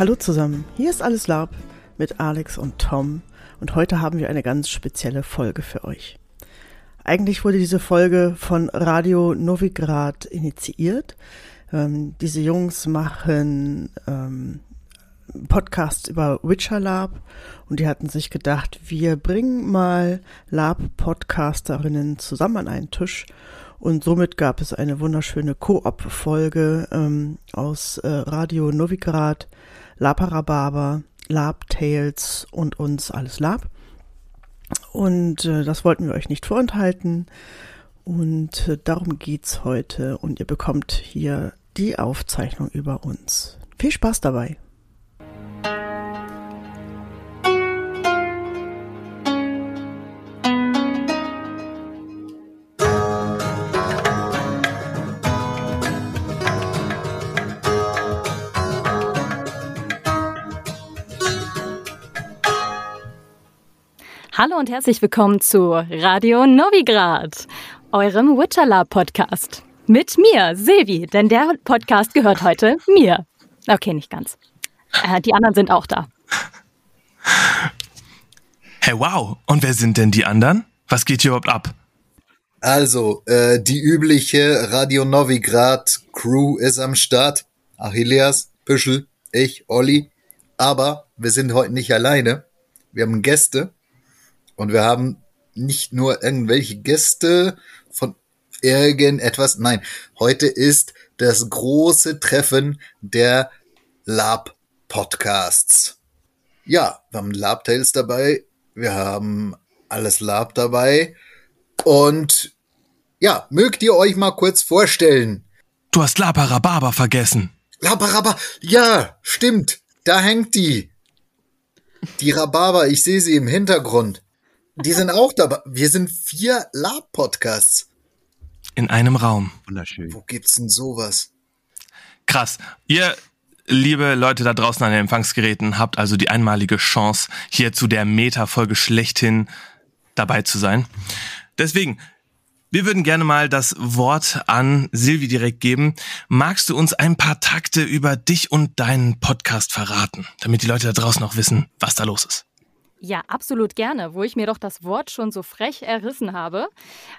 Hallo zusammen, hier ist Alles Lab mit Alex und Tom und heute haben wir eine ganz spezielle Folge für euch. Eigentlich wurde diese Folge von Radio Novigrad initiiert. Ähm, diese Jungs machen ähm, Podcasts über Witcher Lab und die hatten sich gedacht, wir bringen mal Lab-Podcasterinnen zusammen an einen Tisch und somit gab es eine wunderschöne Koop-Folge ähm, aus äh, Radio Novigrad, Laparababa, Lab Tales und uns alles Lab. Und äh, das wollten wir euch nicht vorenthalten. Und äh, darum geht's heute. Und ihr bekommt hier die Aufzeichnung über uns. Viel Spaß dabei! Hallo und herzlich willkommen zu Radio Novigrad, eurem Witcherlab Podcast. Mit mir, Silvi, denn der Podcast gehört heute mir. Okay, nicht ganz. Äh, die anderen sind auch da. Hey, wow. Und wer sind denn die anderen? Was geht hier überhaupt ab? Also, äh, die übliche Radio Novigrad Crew ist am Start. Achilleas, Püschel, ich, Olli. Aber wir sind heute nicht alleine. Wir haben Gäste. Und wir haben nicht nur irgendwelche Gäste von irgendetwas. Nein, heute ist das große Treffen der Lab Podcasts. Ja, wir haben Lab Tales dabei. Wir haben alles Lab dabei. Und ja, mögt ihr euch mal kurz vorstellen? Du hast Laparababa vergessen. Laparaba, ja, stimmt. Da hängt die. Die Rhabarber, ich sehe sie im Hintergrund. Die sind auch dabei. Wir sind vier Lab-Podcasts. In einem Raum. Wunderschön. Wo gibt's denn sowas? Krass. Ihr, liebe Leute da draußen an den Empfangsgeräten, habt also die einmalige Chance, hier zu der Meta-Folge schlechthin dabei zu sein. Deswegen, wir würden gerne mal das Wort an Silvi direkt geben. Magst du uns ein paar Takte über dich und deinen Podcast verraten, damit die Leute da draußen auch wissen, was da los ist? Ja, absolut gerne, wo ich mir doch das Wort schon so frech errissen habe.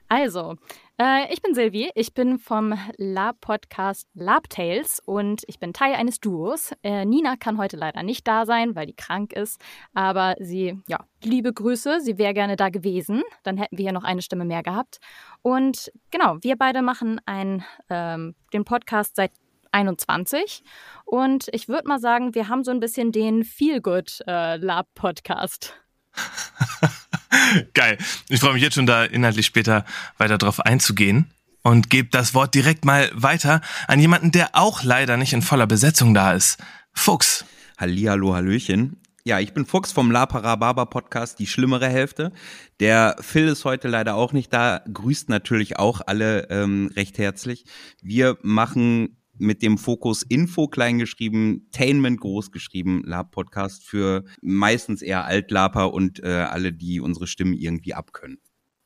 Also, äh, ich bin Silvi, ich bin vom Lab-Podcast Lab Tales und ich bin Teil eines Duos. Äh, Nina kann heute leider nicht da sein, weil die krank ist, aber sie, ja, liebe Grüße, sie wäre gerne da gewesen. Dann hätten wir hier noch eine Stimme mehr gehabt. Und genau, wir beide machen ein, ähm, den Podcast seit 21. Und ich würde mal sagen, wir haben so ein bisschen den Feelgood äh, Lab Podcast. Geil. Ich freue mich jetzt schon da inhaltlich später weiter drauf einzugehen und gebe das Wort direkt mal weiter an jemanden, der auch leider nicht in voller Besetzung da ist. Fuchs. Hallihallo, Hallöchen. Ja, ich bin Fuchs vom La Parababa Podcast, die schlimmere Hälfte. Der Phil ist heute leider auch nicht da, grüßt natürlich auch alle ähm, recht herzlich. Wir machen mit dem Fokus Info kleingeschrieben, Tainment großgeschrieben, Lab-Podcast für meistens eher Altlaper und äh, alle, die unsere Stimmen irgendwie abkönnen.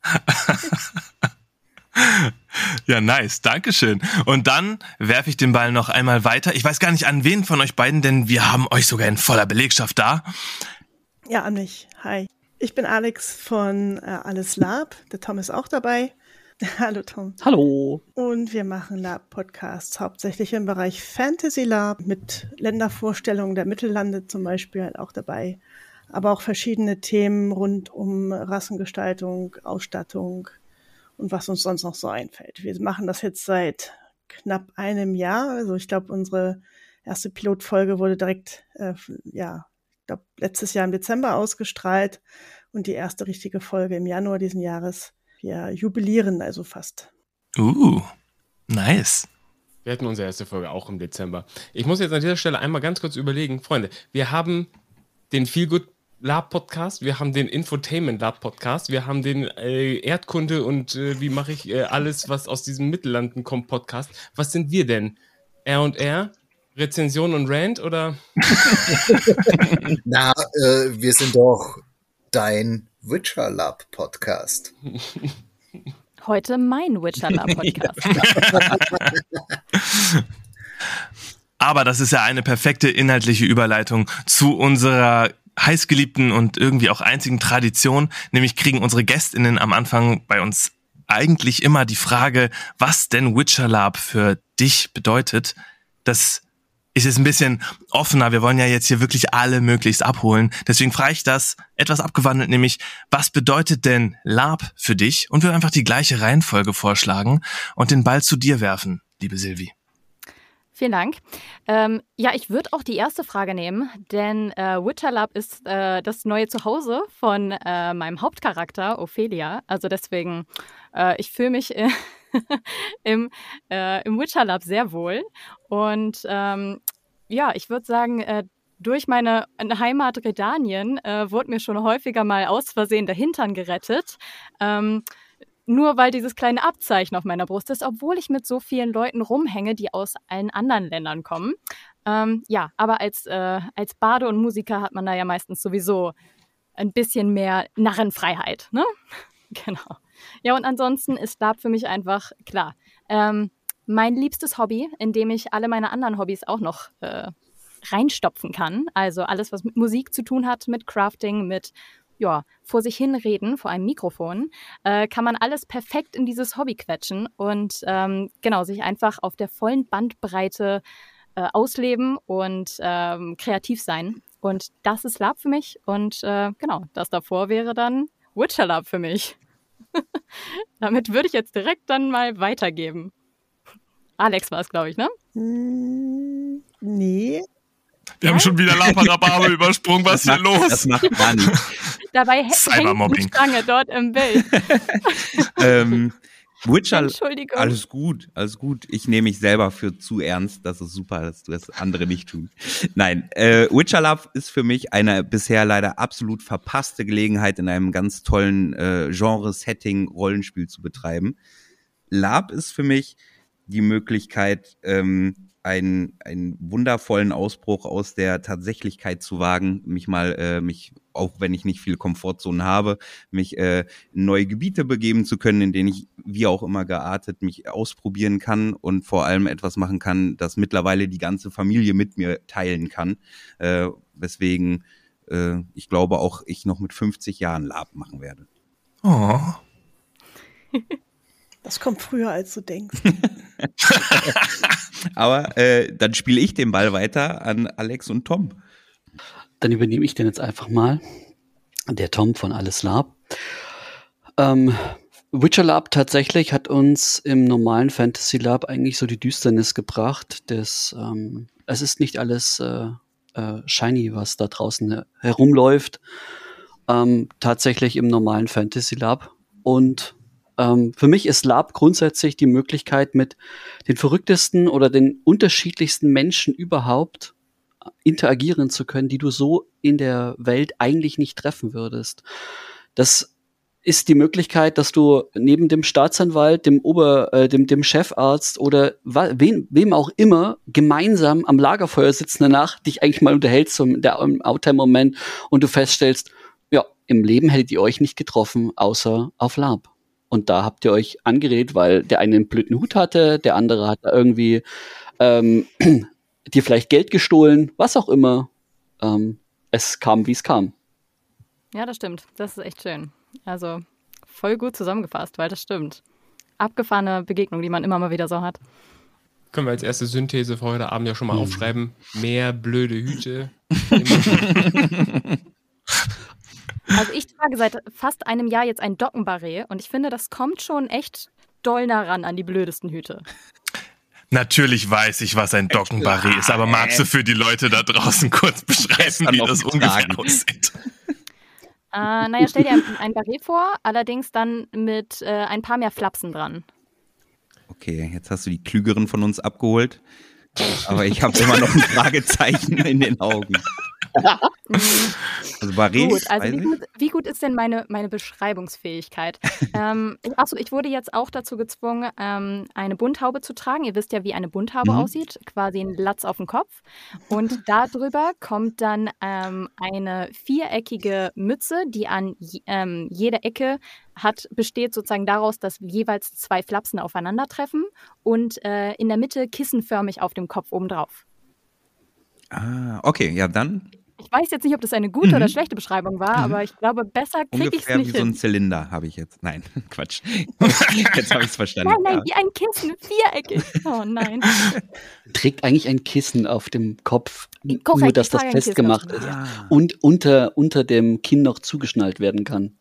Ja, nice. Dankeschön. Und dann werfe ich den Ball noch einmal weiter. Ich weiß gar nicht an wen von euch beiden, denn wir haben euch sogar in voller Belegschaft da. Ja, an mich. Hi. Ich bin Alex von äh, Alles Lab. Der Tom ist auch dabei. Hallo Tom. Hallo. Und wir machen Lab-Podcasts hauptsächlich im Bereich Fantasy Lab mit Ländervorstellungen der Mittellande zum Beispiel halt auch dabei. Aber auch verschiedene Themen rund um Rassengestaltung, Ausstattung und was uns sonst noch so einfällt. Wir machen das jetzt seit knapp einem Jahr. Also ich glaube, unsere erste Pilotfolge wurde direkt, äh, ja, ich glaube, letztes Jahr im Dezember ausgestrahlt und die erste richtige Folge im Januar diesen Jahres wir jubilieren also fast. Uh, nice. Wir hatten unsere erste Folge auch im Dezember. Ich muss jetzt an dieser Stelle einmal ganz kurz überlegen, Freunde, wir haben den Feelgood Lab Podcast, wir haben den Infotainment Lab Podcast, wir haben den äh, Erdkunde und äh, wie mache ich äh, alles, was aus diesem Mittellanden kommt Podcast. Was sind wir denn? R und R? Rezension und Rant oder? Na, äh, wir sind doch dein Witcher Lab Podcast. Heute mein Witcher Lab Podcast. Aber das ist ja eine perfekte inhaltliche Überleitung zu unserer heißgeliebten und irgendwie auch einzigen Tradition, nämlich kriegen unsere Gästinnen am Anfang bei uns eigentlich immer die Frage, was denn Witcher Lab für dich bedeutet. Das ist jetzt ein bisschen offener. Wir wollen ja jetzt hier wirklich alle möglichst abholen. Deswegen frage ich das etwas abgewandelt, nämlich, was bedeutet denn Lab für dich? Und würde einfach die gleiche Reihenfolge vorschlagen und den Ball zu dir werfen, liebe Silvi. Vielen Dank. Ähm, ja, ich würde auch die erste Frage nehmen, denn äh, Witcher Lab ist äh, das neue Zuhause von äh, meinem Hauptcharakter Ophelia. Also deswegen, äh, ich fühle mich äh, im, äh, im Witcher Lab sehr wohl. Und ähm, ja, ich würde sagen, äh, durch meine Heimat Redanien äh, wurde mir schon häufiger mal aus Versehen der Hintern gerettet. Ähm, nur weil dieses kleine Abzeichen auf meiner Brust ist, obwohl ich mit so vielen Leuten rumhänge, die aus allen anderen Ländern kommen. Ähm, ja, aber als, äh, als Bade und Musiker hat man da ja meistens sowieso ein bisschen mehr Narrenfreiheit, ne? genau. Ja, und ansonsten ist Lab für mich einfach klar. Ähm, mein liebstes Hobby, in dem ich alle meine anderen Hobbys auch noch äh, reinstopfen kann. Also alles, was mit Musik zu tun hat, mit Crafting, mit ja, vor sich hinreden, vor einem Mikrofon, äh, kann man alles perfekt in dieses Hobby quetschen und ähm, genau, sich einfach auf der vollen Bandbreite äh, ausleben und ähm, kreativ sein. Und das ist Lab für mich und äh, genau, das davor wäre dann Witcher Lab für mich. Damit würde ich jetzt direkt dann mal weitergeben. Alex war es, glaube ich, ne? Hm, nee. Wir haben schon wieder Laparababe übersprungen. Was ist hier los? Das macht gar nichts. Dabei hängt die Stange dort im Bild. ähm, Witcher, Entschuldigung. alles gut, alles gut. Ich nehme mich selber für zu ernst. Das ist super, dass du das andere nicht tun. Nein, äh, Witcher Love ist für mich eine bisher leider absolut verpasste Gelegenheit, in einem ganz tollen äh, Genre-Setting Rollenspiel zu betreiben. Lab ist für mich die Möglichkeit, ähm, einen, einen wundervollen Ausbruch aus der Tatsächlichkeit zu wagen, mich mal, äh, mich, auch wenn ich nicht viel Komfortzone habe, mich äh, in neue Gebiete begeben zu können, in denen ich, wie auch immer geartet, mich ausprobieren kann und vor allem etwas machen kann, das mittlerweile die ganze Familie mit mir teilen kann. Äh, weswegen äh, ich glaube auch ich noch mit 50 Jahren Lab machen werde. Oh. Das kommt früher, als du denkst. Aber äh, dann spiele ich den Ball weiter an Alex und Tom. Dann übernehme ich den jetzt einfach mal. Der Tom von Alles Lab. Ähm, Witcher Lab tatsächlich hat uns im normalen Fantasy Lab eigentlich so die Düsternis gebracht. Des, ähm, es ist nicht alles äh, äh, shiny, was da draußen herumläuft. Ähm, tatsächlich im normalen Fantasy Lab. Und ähm, für mich ist Lab grundsätzlich die Möglichkeit, mit den verrücktesten oder den unterschiedlichsten Menschen überhaupt äh, interagieren zu können, die du so in der Welt eigentlich nicht treffen würdest. Das ist die Möglichkeit, dass du neben dem Staatsanwalt, dem Ober, äh, dem, dem Chefarzt oder wem, wem auch immer gemeinsam am Lagerfeuer sitzt danach, dich eigentlich mal unterhältst zum der im Outtime-Moment und du feststellst, ja, im Leben hättet ihr euch nicht getroffen, außer auf Lab. Und da habt ihr euch angeredet, weil der eine einen blöden Hut hatte, der andere hat da irgendwie ähm, dir vielleicht Geld gestohlen, was auch immer. Ähm, es kam, wie es kam. Ja, das stimmt. Das ist echt schön. Also voll gut zusammengefasst, weil das stimmt. Abgefahrene Begegnung, die man immer mal wieder so hat. Können wir als erste Synthese für heute Abend ja schon mal mhm. aufschreiben. Mehr blöde Hüte. Also ich trage seit fast einem Jahr jetzt ein Dockenbarret und ich finde, das kommt schon echt doll nah ran an die blödesten Hüte. Natürlich weiß ich, was ein Dockenbarret ist, aber magst du für die Leute da draußen kurz beschreiben, wie das ungefähr aussieht? Äh, naja, stell dir ein, ein Barret vor, allerdings dann mit äh, ein paar mehr Flapsen dran. Okay, jetzt hast du die Klügeren von uns abgeholt, aber ich habe immer noch ein Fragezeichen in den Augen. also Barret, gut, also wie gut, wie gut, ist denn meine, meine Beschreibungsfähigkeit? ähm, achso, ich wurde jetzt auch dazu gezwungen, ähm, eine Bunthaube zu tragen. Ihr wisst ja, wie eine Bunthaube mhm. aussieht, quasi ein Latz auf dem Kopf. Und darüber kommt dann ähm, eine viereckige Mütze, die an ähm, jeder Ecke hat, besteht sozusagen daraus, dass jeweils zwei Flapsen aufeinandertreffen und äh, in der Mitte kissenförmig auf dem Kopf obendrauf. Ah, okay, ja dann Ich weiß jetzt nicht, ob das eine gute Mhm. oder schlechte Beschreibung war, aber ich glaube, besser kriege ich es ungefähr wie nicht so ein hin. Zylinder habe ich jetzt. Nein, Quatsch. jetzt habe ich es verstanden. Nein, nein, Ja. wie ein Kissen, viereckig. Oh nein. Trägt eigentlich ein Kissen auf dem Kopf, Korrekt, nur dass das festgemacht ist Ah. und unter, unter dem Kinn noch zugeschnallt werden kann.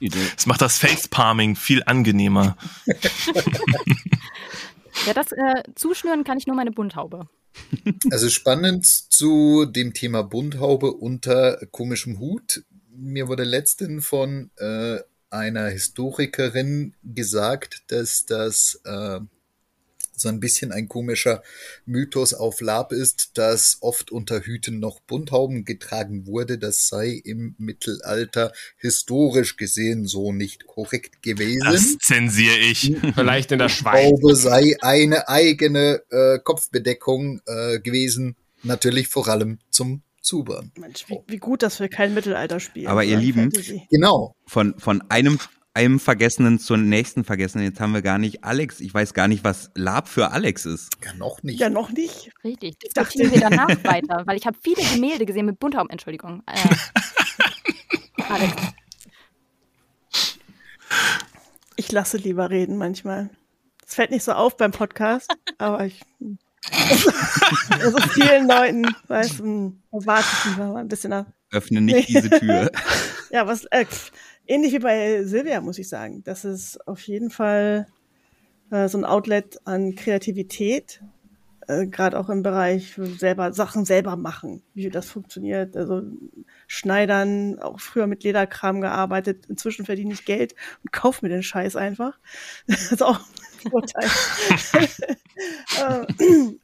Das macht das Facepalming viel angenehmer. Ja, das äh, zuschnüren kann ich nur meine Bunthaube. Also spannend zu dem Thema Bunthaube unter komischem Hut. Mir wurde letztens von äh, einer Historikerin gesagt, dass das äh, so ein bisschen ein komischer Mythos auf Lab ist, dass oft unter Hüten noch Bunthauben getragen wurde. Das sei im Mittelalter historisch gesehen so nicht korrekt gewesen. Das zensiere ich. Vielleicht in der Schweiz. Haube sei eine eigene äh, Kopfbedeckung äh, gewesen, natürlich vor allem zum Zubern. Mensch, wie, wie gut, dass wir kein Mittelalter spielen. Aber ihr Lieben, Fantasy. Genau. Von, von einem, einem Vergessenen zum nächsten Vergessenen. Jetzt haben wir gar nicht Alex. Ich weiß gar nicht, was Lab für Alex ist. Ja, noch nicht. Ja, noch nicht. Richtig. dachte- Diskutieren wir danach weiter, weil ich habe viele Gemälde gesehen mit Bunthauben. Entschuldigung. Äh, Alex. Ich lasse lieber reden manchmal. Es fällt nicht so auf beim Podcast, aber ich. Also vielen Leuten, weiß, hm, warte ich lieber mal ein bisschen ab. Öffne nicht diese Tür. Ja, was, äh, ähnlich wie bei Silvia, muss ich sagen. Das ist auf jeden Fall äh, so ein Outlet an Kreativität, äh, gerade auch im Bereich selber Sachen selber machen, wie das funktioniert. Also Schneidern, auch früher mit Lederkram gearbeitet. Inzwischen verdiene ich Geld und kaufe mir den Scheiß einfach. Das ist auch ein Vorteil. Äh,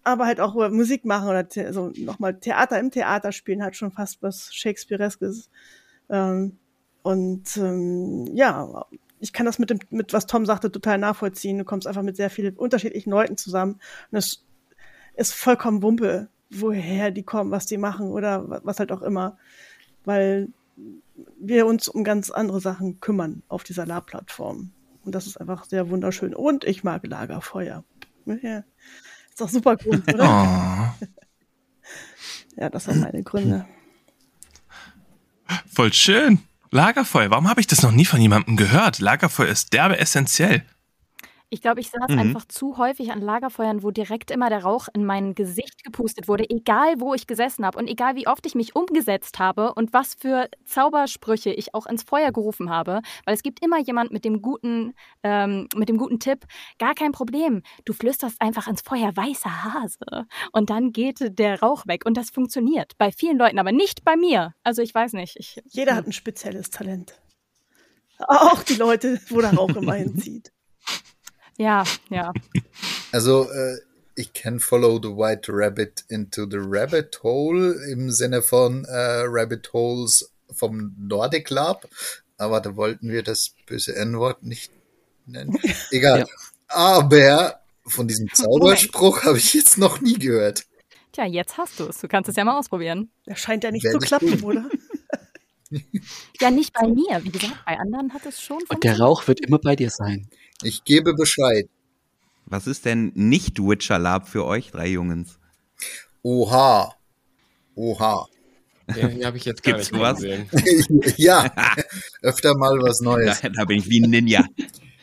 aber halt auch Musik machen oder also nochmal Theater im Theater spielen hat schon fast was Shakespeareskes. Ähm, und ähm, ja, ich kann das mit dem, mit was Tom sagte, total nachvollziehen. Du kommst einfach mit sehr vielen unterschiedlichen Leuten zusammen. Und es ist vollkommen Wumpe, woher die kommen, was die machen oder wa- was halt auch immer. Weil wir uns um ganz andere Sachen kümmern auf dieser Lab-Plattform. Und das ist einfach sehr wunderschön. Und ich mag Lagerfeuer. Ja. Ist doch super Grund, oder? Oh, Ja, das sind meine Gründe. voll schön. Lagerfeuer. Warum habe ich das noch nie von jemandem gehört? Lagerfeuer ist derbe essentiell. Ich glaube, ich saß Mhm. einfach zu häufig an Lagerfeuern, wo direkt immer der Rauch in mein Gesicht gepustet wurde, egal wo ich gesessen habe und egal wie oft ich mich umgesetzt habe und was für Zaubersprüche ich auch ins Feuer gerufen habe, weil es gibt immer jemand mit dem guten, ähm, mit dem guten Tipp, gar kein Problem, du flüsterst einfach ins Feuer weißer Hase und dann geht der Rauch weg und das funktioniert bei vielen Leuten, aber nicht bei mir. Also ich weiß nicht. Ich, Jeder hat ein spezielles Talent. Auch die Leute, wo der Rauch immer hinzieht. ja, ja. Also äh, ich kann Follow the White Rabbit into the Rabbit Hole im Sinne von äh, Rabbit Holes vom Nordic Lab, aber da wollten wir das böse N-Wort nicht nennen. Egal. Ja. Aber von diesem Zauberspruch habe ich jetzt noch nie gehört. Tja, jetzt hast du es. Du kannst es ja mal ausprobieren. Das scheint ja nicht Werde zu klappen, tun. oder? Ja, nicht bei mir. Wie gesagt, bei anderen hat es schon Und der Rauch wird immer bei dir sein. Ich gebe Bescheid. Was ist denn nicht Witcher Lab für euch drei Jungens? Oha. Oha. Den hier habe ich jetzt gar Gibt's nicht gesehen. ja, öfter mal was Da, Neues. da bin ich wie ein Ninja.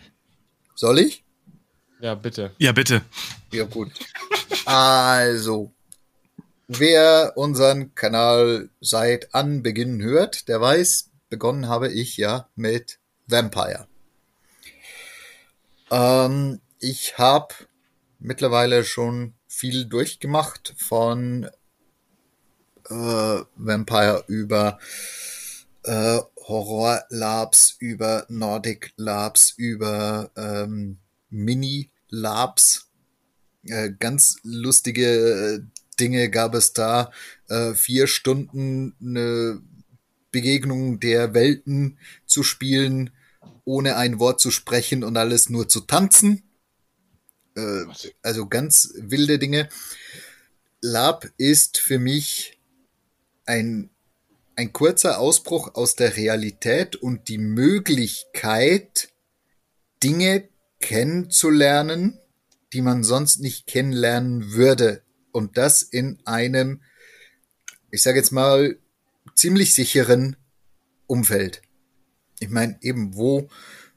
Soll ich? Ja, bitte. Ja, bitte. Ja, gut. Also, wer unseren Kanal seit Anbeginn hört, der weiß, begonnen habe ich ja mit Vampire. Ähm, ich habe mittlerweile schon viel durchgemacht von äh, Vampire über äh, Horror Labs, über Nordic Labs, über ähm, Mini Labs. Äh, ganz lustige äh, Dinge gab es da. Äh, vier Stunden eine Begegnung der Welten zu spielen, ohne ein Wort zu sprechen und alles nur zu tanzen. Äh, also ganz wilde Dinge. Lab ist für mich ein, ein kurzer Ausbruch aus der Realität und die Möglichkeit, Dinge kennenzulernen, die man sonst nicht kennenlernen würde. Und das in einem ich sage jetzt mal, ziemlich sicheren Umfeld. Ich meine, eben wo,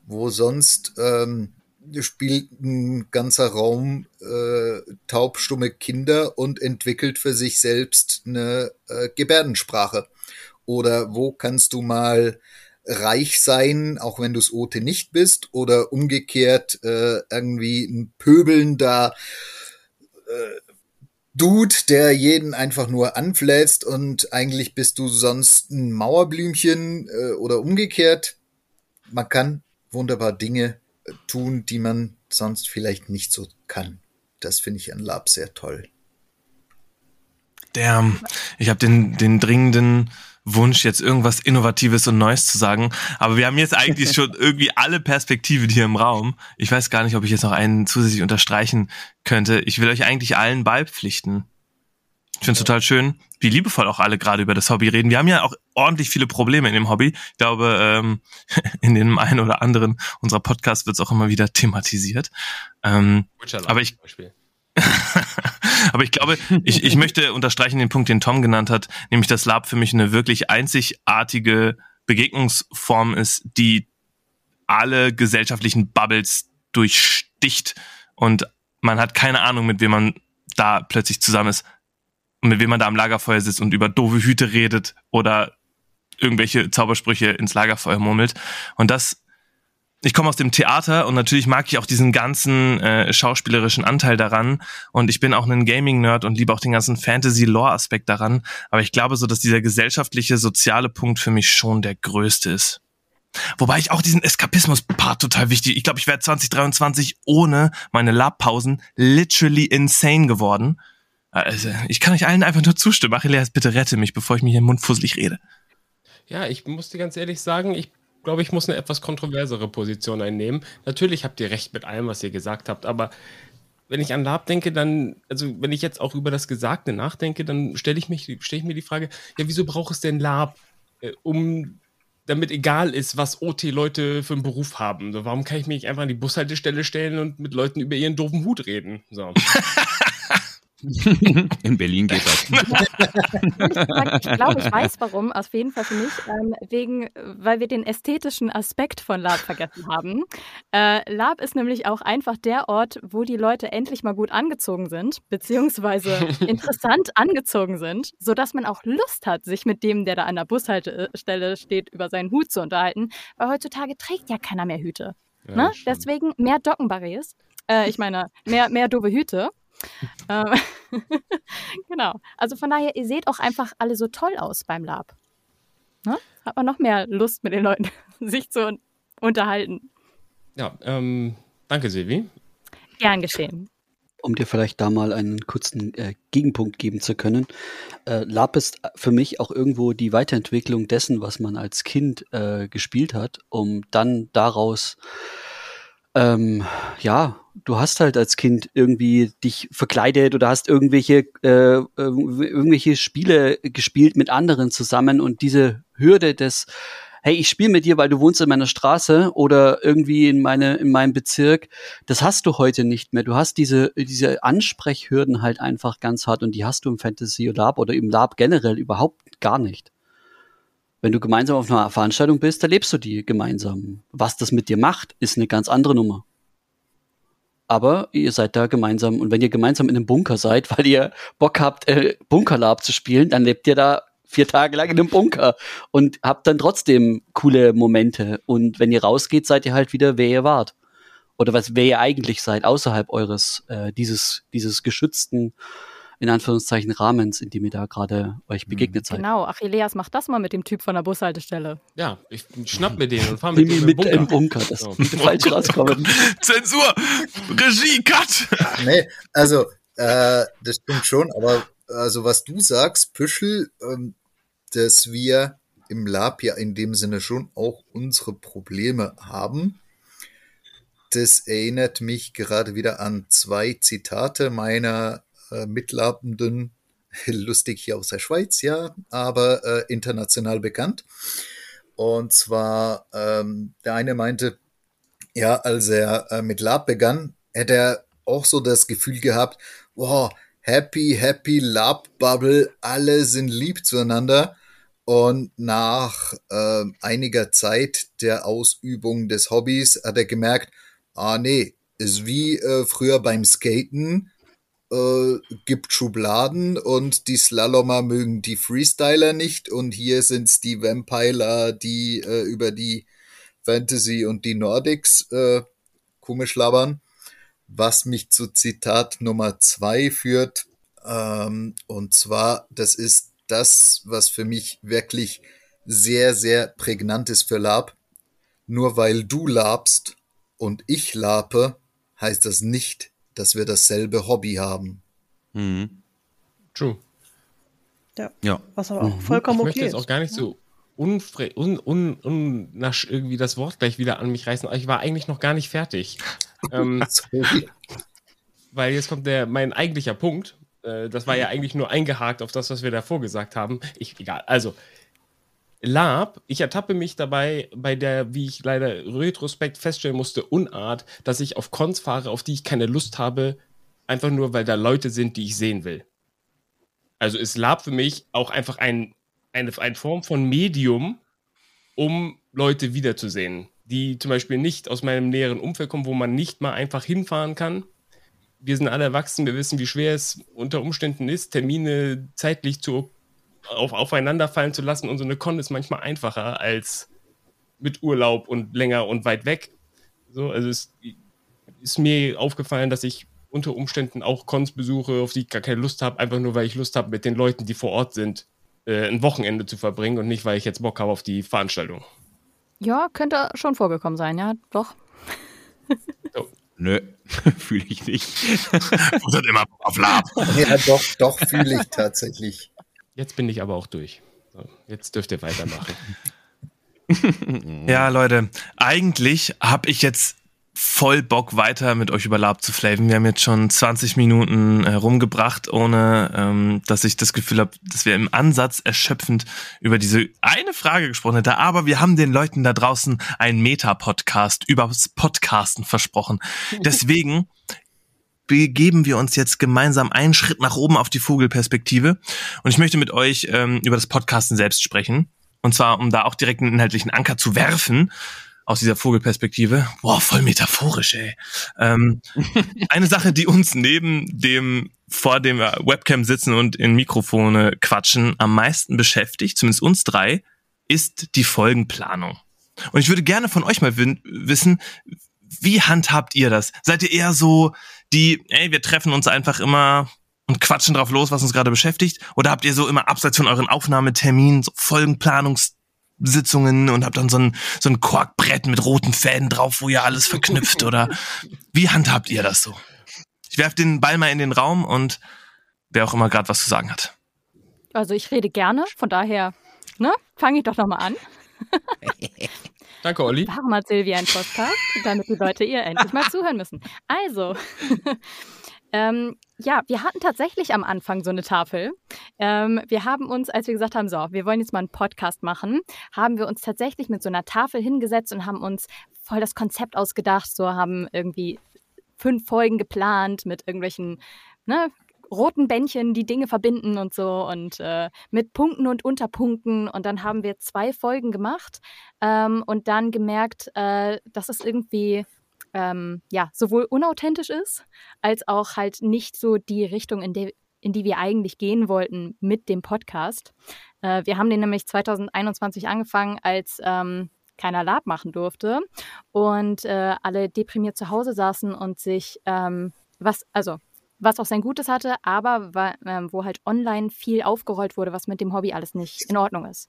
wo sonst ähm, spielt ein ganzer Raum äh, taubstumme Kinder und entwickelt für sich selbst eine äh, Gebärdensprache. Oder wo kannst du mal reich sein, auch wenn du es Ote nicht bist, oder umgekehrt äh, irgendwie ein pöbelnder äh, Dude, der jeden einfach nur anflätzt und eigentlich bist du sonst ein Mauerblümchen äh, oder umgekehrt. Man kann wunderbar Dinge äh, tun, die man sonst vielleicht nicht so kann. Das finde ich an Lab sehr toll. Der, ich habe den, den dringenden Wunsch, jetzt irgendwas Innovatives und Neues zu sagen. Aber wir haben jetzt eigentlich schon irgendwie alle Perspektiven hier im Raum. Ich weiß gar nicht, ob ich jetzt noch einen zusätzlich unterstreichen könnte. Ich will euch eigentlich allen beipflichten. Ich finde es total schön, wie liebevoll auch alle gerade über das Hobby reden. Wir haben ja auch ordentlich viele Probleme in dem Hobby. Ich glaube, ähm, in dem einen oder anderen unserer Podcasts wird es auch immer wieder thematisiert. Ähm, aber ich, Aber ich glaube, ich, ich möchte unterstreichen den Punkt, den Tom genannt hat, nämlich dass Lab für mich eine wirklich einzigartige Begegnungsform ist, die alle gesellschaftlichen Bubbles durchsticht und man hat keine Ahnung, mit wem man da plötzlich zusammen ist mit wem man da am Lagerfeuer sitzt und über doofe Hüte redet oder irgendwelche Zaubersprüche ins Lagerfeuer murmelt. Und das ich komme aus dem Theater und natürlich mag ich auch diesen ganzen äh, schauspielerischen Anteil daran und ich bin auch ein Gaming-Nerd und liebe auch den ganzen Fantasy-Lore-Aspekt daran, aber ich glaube so, dass dieser gesellschaftliche, soziale Punkt für mich schon der größte ist. Wobei ich auch diesen Eskapismus-Part total wichtig, ich glaube, ich wäre 2023 ohne meine Lab-Pausen literally insane geworden. Also, ich kann euch allen einfach nur zustimmen. Achilles, bitte rette mich, bevor ich mir hier mundfusselig rede. Ja, ich muss dir ganz ehrlich sagen, ich glaube, ich muss eine etwas kontroversere Position einnehmen. Natürlich habt ihr recht mit allem, was ihr gesagt habt, aber wenn ich an Lab denke, dann, also wenn ich jetzt auch über das Gesagte nachdenke, dann stelle ich, mich, stell ich mir die Frage, ja, wieso braucht es denn Lab, äh, um damit egal ist, was OT-Leute für einen Beruf haben. So, warum kann ich mich einfach an die Bushaltestelle stellen und mit Leuten über ihren doofen Hut reden? So. In Berlin geht das. ich glaube, ich weiß warum, auf jeden Fall für mich, ähm, wegen, weil wir den ästhetischen Aspekt von Lab vergessen haben. Äh, Lab ist nämlich auch einfach der Ort, wo die Leute endlich mal gut angezogen sind, beziehungsweise interessant angezogen sind, sodass man auch Lust hat, sich mit dem, der da an der Bushaltestelle steht, über seinen Hut zu unterhalten, weil heutzutage trägt ja keiner mehr Hüte. Ja, ne? Deswegen mehr Dockenbarriers. Äh, ich meine, mehr, mehr doofe Hüte. Ähm, genau. Also von daher, ihr seht auch einfach alle so toll aus beim Lab. Ne? Hat man noch mehr Lust mit den Leuten, sich zu unterhalten. Ja, ähm, danke, Silvi. Gern geschehen. Um dir vielleicht da mal einen kurzen äh, Gegenpunkt geben zu können. Äh, Lab ist für mich auch irgendwo die Weiterentwicklung dessen, was man als Kind äh, gespielt hat, um dann daraus ähm, ja, du hast halt als Kind irgendwie dich verkleidet oder hast irgendwelche äh, irgendwelche Spiele gespielt mit anderen zusammen und diese Hürde des hey, ich spiele mit dir, weil du wohnst in meiner Straße oder irgendwie in meine in meinem Bezirk, das hast du heute nicht mehr. Du hast diese diese Ansprechhürden halt einfach ganz hart und die hast du im Fantasy Lab oder im Lab generell überhaupt gar nicht. Wenn du gemeinsam auf einer Veranstaltung bist, erlebst du die gemeinsam. Was das mit dir macht, ist eine ganz andere Nummer. Aber ihr seid da gemeinsam und wenn ihr gemeinsam in einem Bunker seid, weil ihr Bock habt, äh, Bunkerlab zu spielen, dann lebt ihr da vier Tage lang in einem Bunker und habt dann trotzdem coole Momente. Und wenn ihr rausgeht, seid ihr halt wieder, wer ihr wart. Oder was, wer ihr eigentlich seid, außerhalb eures, äh, dieses, dieses geschützten in Anführungszeichen Rahmens, in dem ihr da gerade euch mhm. begegnet seid. Genau, Achilleas, mach das mal mit dem Typ von der Bushaltestelle. Ja, ich schnapp mir den und fahr mit dem mit Bunker. im Bunker. Das so. falsch oh rauskommen. Zensur! Regie, Cut! Nee, also, äh, das stimmt schon, aber also was du sagst, Püschel, ähm, dass wir im Lab ja in dem Sinne schon auch unsere Probleme haben. Das erinnert mich gerade wieder an zwei Zitate meiner äh, Mitlabenden, lustig hier aus der Schweiz, ja, aber äh, international bekannt. Und zwar, ähm, der eine meinte, ja, als er äh, mit Lab begann, hätte er auch so das Gefühl gehabt, wow, Happy, Happy Lab Bubble, alle sind lieb zueinander. Und nach äh, einiger Zeit der Ausübung des Hobbys hat er gemerkt, ah nee, ist wie äh, früher beim Skaten, äh, gibt Schubladen und die Slalomer mögen die Freestyler nicht und hier sind's die Vampiler, die äh, über die Fantasy und die Nordics äh, komisch labern, was mich zu Zitat Nummer zwei führt. Ähm, und zwar, das ist das, was für mich wirklich sehr, sehr prägnant ist für Lab. Nur weil du labst und ich lape, heißt das nicht, dass wir dasselbe Hobby haben. Mhm. True. Ja. Ja. Was aber auch Mhm. vollkommen ich okay möchte jetzt ist. auch gar nicht so unfre un, un, unnasch irgendwie das Wort gleich wieder an mich reißen. aber Ich war eigentlich noch gar nicht fertig. ähm, weil jetzt kommt der, mein eigentlicher Punkt. Äh, das war ja eigentlich nur eingehakt auf das, was wir davor gesagt haben. Ich, egal. Also, Lab, ich ertappe mich dabei bei der, wie ich leider retrospekt feststellen musste, Unart, dass ich auf Cons fahre, auf die ich keine Lust habe, einfach nur, weil da Leute sind, die ich sehen will. Also ist Lab für mich auch einfach ein, eine, eine Form von Medium, um Leute wiederzusehen, die zum Beispiel nicht aus meinem näheren Umfeld kommen, wo man nicht mal einfach hinfahren kann. Wir sind alle erwachsen, wir wissen, wie schwer es unter Umständen ist, Termine zeitlich zu, auf, aufeinander fallen zu lassen. Und so eine Con ist manchmal einfacher als mit Urlaub und länger und weit weg. So, also es ist mir aufgefallen, dass ich unter Umständen auch Cons besuche, auf die ich gar keine Lust habe, einfach nur weil ich Lust habe, mit den Leuten, die vor Ort sind, äh, ein Wochenende zu verbringen und nicht, weil ich jetzt Bock habe auf die Veranstaltung. Ja, könnte schon vorgekommen sein, ja, doch. Nö, fühle ich nicht. Futtert immer auf Lab. Ja, doch, doch fühle ich tatsächlich. Jetzt bin ich aber auch durch. Jetzt dürft ihr weitermachen. Ja, Leute, eigentlich habe ich jetzt voll Bock weiter mit euch über Lab zu flaven. Wir haben jetzt schon 20 Minuten äh, rumgebracht, ohne ähm, dass ich das Gefühl habe, dass wir im Ansatz erschöpfend über diese eine Frage gesprochen hätten. Aber wir haben den Leuten da draußen einen Meta-Podcast übers Podcasten versprochen. Deswegen begeben wir uns jetzt gemeinsam einen Schritt nach oben auf die Vogelperspektive. Und ich möchte mit euch ähm, über das Podcasten selbst sprechen. Und zwar, um da auch direkt einen inhaltlichen Anker zu werfen aus dieser Vogelperspektive. Boah, voll metaphorisch, ey. Ähm, eine Sache, die uns neben dem vor dem Webcam sitzen und in Mikrofone quatschen am meisten beschäftigt, zumindest uns drei, ist die Folgenplanung. Und ich würde gerne von euch mal wissen, wie handhabt ihr das? Seid ihr eher so die, ey, wir treffen uns einfach immer und quatschen drauf los, was uns gerade beschäftigt? Oder habt ihr so immer abseits von euren Aufnahmeterminen so Folgenplanungssitzungen und habt dann so ein, so ein Korkbrett mit roten Fäden drauf, wo ihr alles verknüpft? Oder wie handhabt ihr das so? Ich werf den Ball mal in den Raum und wer auch immer gerade was zu sagen hat. Also ich rede gerne, von daher, ne, fange ich doch nochmal an. Danke, Olli. Warum hat Silvia einen Podcast? Damit die Leute ihr endlich mal zuhören müssen. Also, ähm, ja, wir hatten tatsächlich am Anfang so eine Tafel. Ähm, wir haben uns, als wir gesagt haben, so, wir wollen jetzt mal einen Podcast machen, haben wir uns tatsächlich mit so einer Tafel hingesetzt und haben uns voll das Konzept ausgedacht, so haben irgendwie fünf Folgen geplant mit irgendwelchen, ne, roten Bändchen, die Dinge verbinden und so und äh, mit Punkten und Unterpunkten. Und dann haben wir zwei Folgen gemacht ähm, und dann gemerkt, äh, dass es irgendwie ähm, ja sowohl unauthentisch ist, als auch halt nicht so die Richtung, in, der, in die wir eigentlich gehen wollten mit dem Podcast. Äh, wir haben den nämlich 2021 angefangen, als ähm, keiner Lab machen durfte und äh, alle deprimiert zu Hause saßen und sich ähm, was, also was auch sein Gutes hatte, aber ähm, wo halt online viel aufgerollt wurde, was mit dem Hobby alles nicht in Ordnung ist.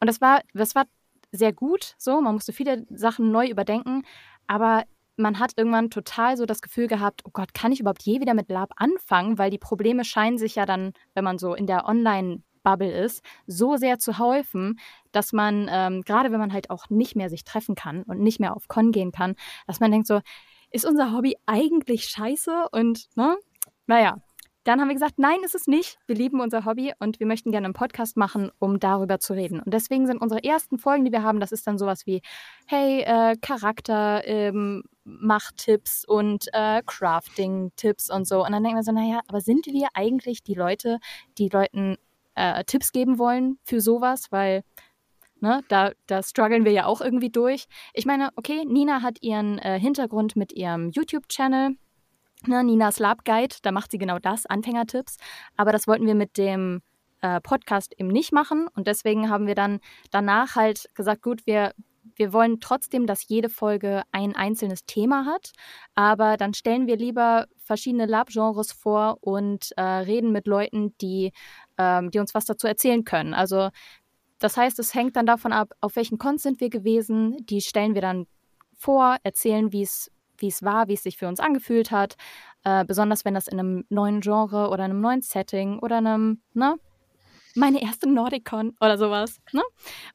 Und das war, das war sehr gut so, man musste viele Sachen neu überdenken, aber man hat irgendwann total so das Gefühl gehabt, oh Gott, kann ich überhaupt je wieder mit Lab anfangen? Weil die Probleme scheinen sich ja dann, wenn man so in der Online-Bubble ist, so sehr zu häufen, dass man, ähm, gerade wenn man halt auch nicht mehr sich treffen kann und nicht mehr auf Con gehen kann, dass man denkt so, ist unser Hobby eigentlich scheiße? Und, ne? Naja, dann haben wir gesagt, nein, ist es nicht. Wir lieben unser Hobby und wir möchten gerne einen Podcast machen, um darüber zu reden. Und deswegen sind unsere ersten Folgen, die wir haben, das ist dann sowas wie, hey, äh, Charakter, ähm, Machtipps und äh, Crafting-Tipps und so. Und dann denken wir so, naja, aber sind wir eigentlich die Leute, die Leuten äh, Tipps geben wollen für sowas? Weil Ne, da, da strugglen wir ja auch irgendwie durch. Ich meine, okay, Nina hat ihren äh, Hintergrund mit ihrem YouTube-Channel, ne, Ninas Lab Guide, da macht sie genau das, Anfängertipps. Aber das wollten wir mit dem äh, Podcast eben nicht machen. Und deswegen haben wir dann danach halt gesagt, gut, wir, wir wollen trotzdem, dass jede Folge ein einzelnes Thema hat, aber dann stellen wir lieber verschiedene Lab-Genres vor und äh, reden mit Leuten, die, ähm, die uns was dazu erzählen können. Also das heißt, es hängt dann davon ab, auf welchen Cons sind wir gewesen. Die stellen wir dann vor, erzählen, wie es wie es war, wie es sich für uns angefühlt hat. Äh, besonders wenn das in einem neuen Genre oder einem neuen Setting oder einem, ne? Meine erste Nordicon oder sowas. Ne?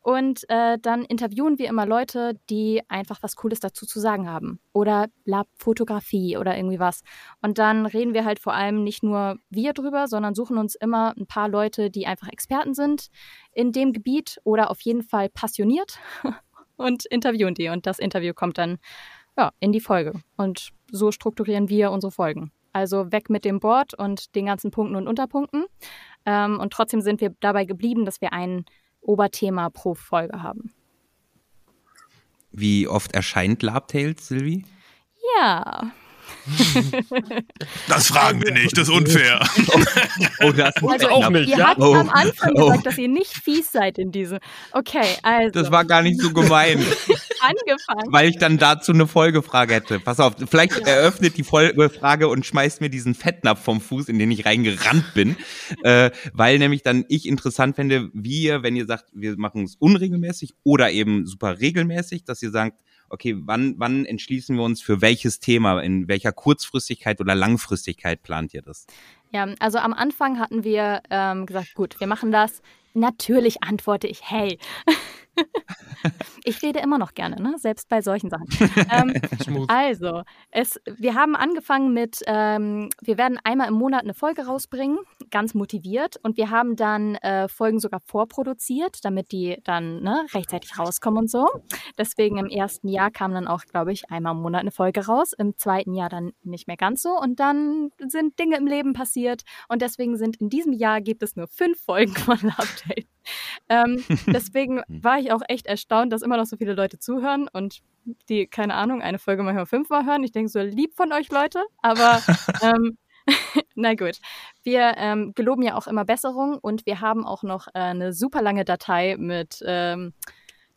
Und äh, dann interviewen wir immer Leute, die einfach was Cooles dazu zu sagen haben. Oder Lab-Fotografie oder irgendwie was. Und dann reden wir halt vor allem nicht nur wir drüber, sondern suchen uns immer ein paar Leute, die einfach Experten sind in dem Gebiet oder auf jeden Fall passioniert und interviewen die. Und das Interview kommt dann ja, in die Folge. Und so strukturieren wir unsere Folgen. Also weg mit dem Board und den ganzen Punkten und Unterpunkten. Ähm, und trotzdem sind wir dabei geblieben, dass wir ein Oberthema pro Folge haben. Wie oft erscheint Labtails, Sylvie? Ja, das fragen wir nicht, das ist unfair. oh, das also, auch nicht. Ihr ja? habt oh. am Anfang oh. gesagt, dass ihr nicht fies seid in diesem. Okay, also. Das war gar nicht so gemein. Angefangen. Weil ich dann dazu eine Folgefrage hätte. Pass auf, vielleicht ja. eröffnet die Folgefrage und schmeißt mir diesen Fettnapf vom Fuß, in den ich reingerannt bin. äh, weil nämlich dann ich interessant fände, wie ihr, wenn ihr sagt, wir machen es unregelmäßig oder eben super regelmäßig, dass ihr sagt, okay, wann, wann entschließen wir uns für welches Thema, in welcher Kurzfristigkeit oder Langfristigkeit plant ihr das? Ja, also am Anfang hatten wir ähm, gesagt, gut, wir machen das. Natürlich antworte ich, hey. Ich rede immer noch gerne, ne? selbst bei solchen Sachen. ähm, also, es, wir haben angefangen mit, ähm, wir werden einmal im Monat eine Folge rausbringen, ganz motiviert. Und wir haben dann äh, Folgen sogar vorproduziert, damit die dann ne, rechtzeitig rauskommen und so. Deswegen im ersten Jahr kam dann auch, glaube ich, einmal im Monat eine Folge raus. Im zweiten Jahr dann nicht mehr ganz so. Und dann sind Dinge im Leben passiert. Und deswegen sind in diesem Jahr gibt es nur fünf Folgen von Update. Ähm, deswegen war ich auch echt erstaunt, dass immer noch so viele Leute zuhören und die, keine Ahnung, eine Folge manchmal fünfmal hören. Ich denke so lieb von euch Leute, aber ähm, na gut. Wir ähm, geloben ja auch immer Besserung und wir haben auch noch äh, eine super lange Datei mit, ähm,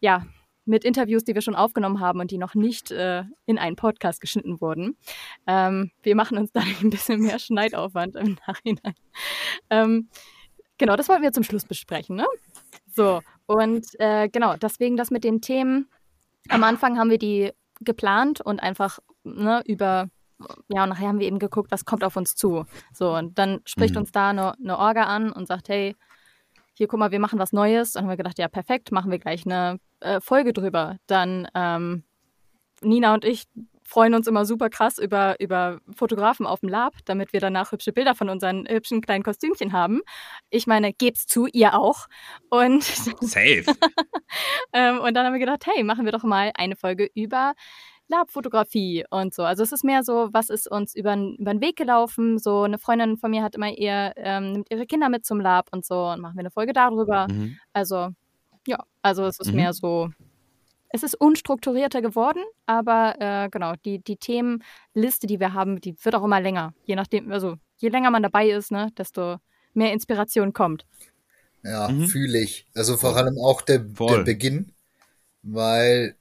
ja, mit Interviews, die wir schon aufgenommen haben und die noch nicht äh, in einen Podcast geschnitten wurden. Ähm, wir machen uns da ein bisschen mehr Schneidaufwand im Nachhinein. Ähm, Genau, das wollten wir zum Schluss besprechen, ne? So, und äh, genau, deswegen das mit den Themen. Am Anfang haben wir die geplant und einfach ne, über, ja, und nachher haben wir eben geguckt, was kommt auf uns zu. So, und dann spricht mhm. uns da eine, eine Orga an und sagt, hey, hier, guck mal, wir machen was Neues. Und dann haben wir gedacht, ja, perfekt, machen wir gleich eine äh, Folge drüber. Dann ähm, Nina und ich freuen uns immer super krass über, über Fotografen auf dem Lab, damit wir danach hübsche Bilder von unseren hübschen kleinen Kostümchen haben. Ich meine, gebt's zu, ihr auch. Und Safe. ähm, und dann haben wir gedacht, hey, machen wir doch mal eine Folge über Labfotografie und so. Also es ist mehr so, was ist uns über, den Weg gelaufen. So eine Freundin von mir hat immer eher, ähm, nimmt ihre Kinder mit zum Lab und so und machen wir eine Folge darüber. Mhm. Also ja, also es ist mhm. mehr so es ist unstrukturierter geworden, aber äh, genau, die, die Themenliste, die wir haben, die wird auch immer länger. Je nachdem, also je länger man dabei ist, ne, desto mehr Inspiration kommt. Ja, mhm. fühle ich. Also vor allem auch der, der Beginn, weil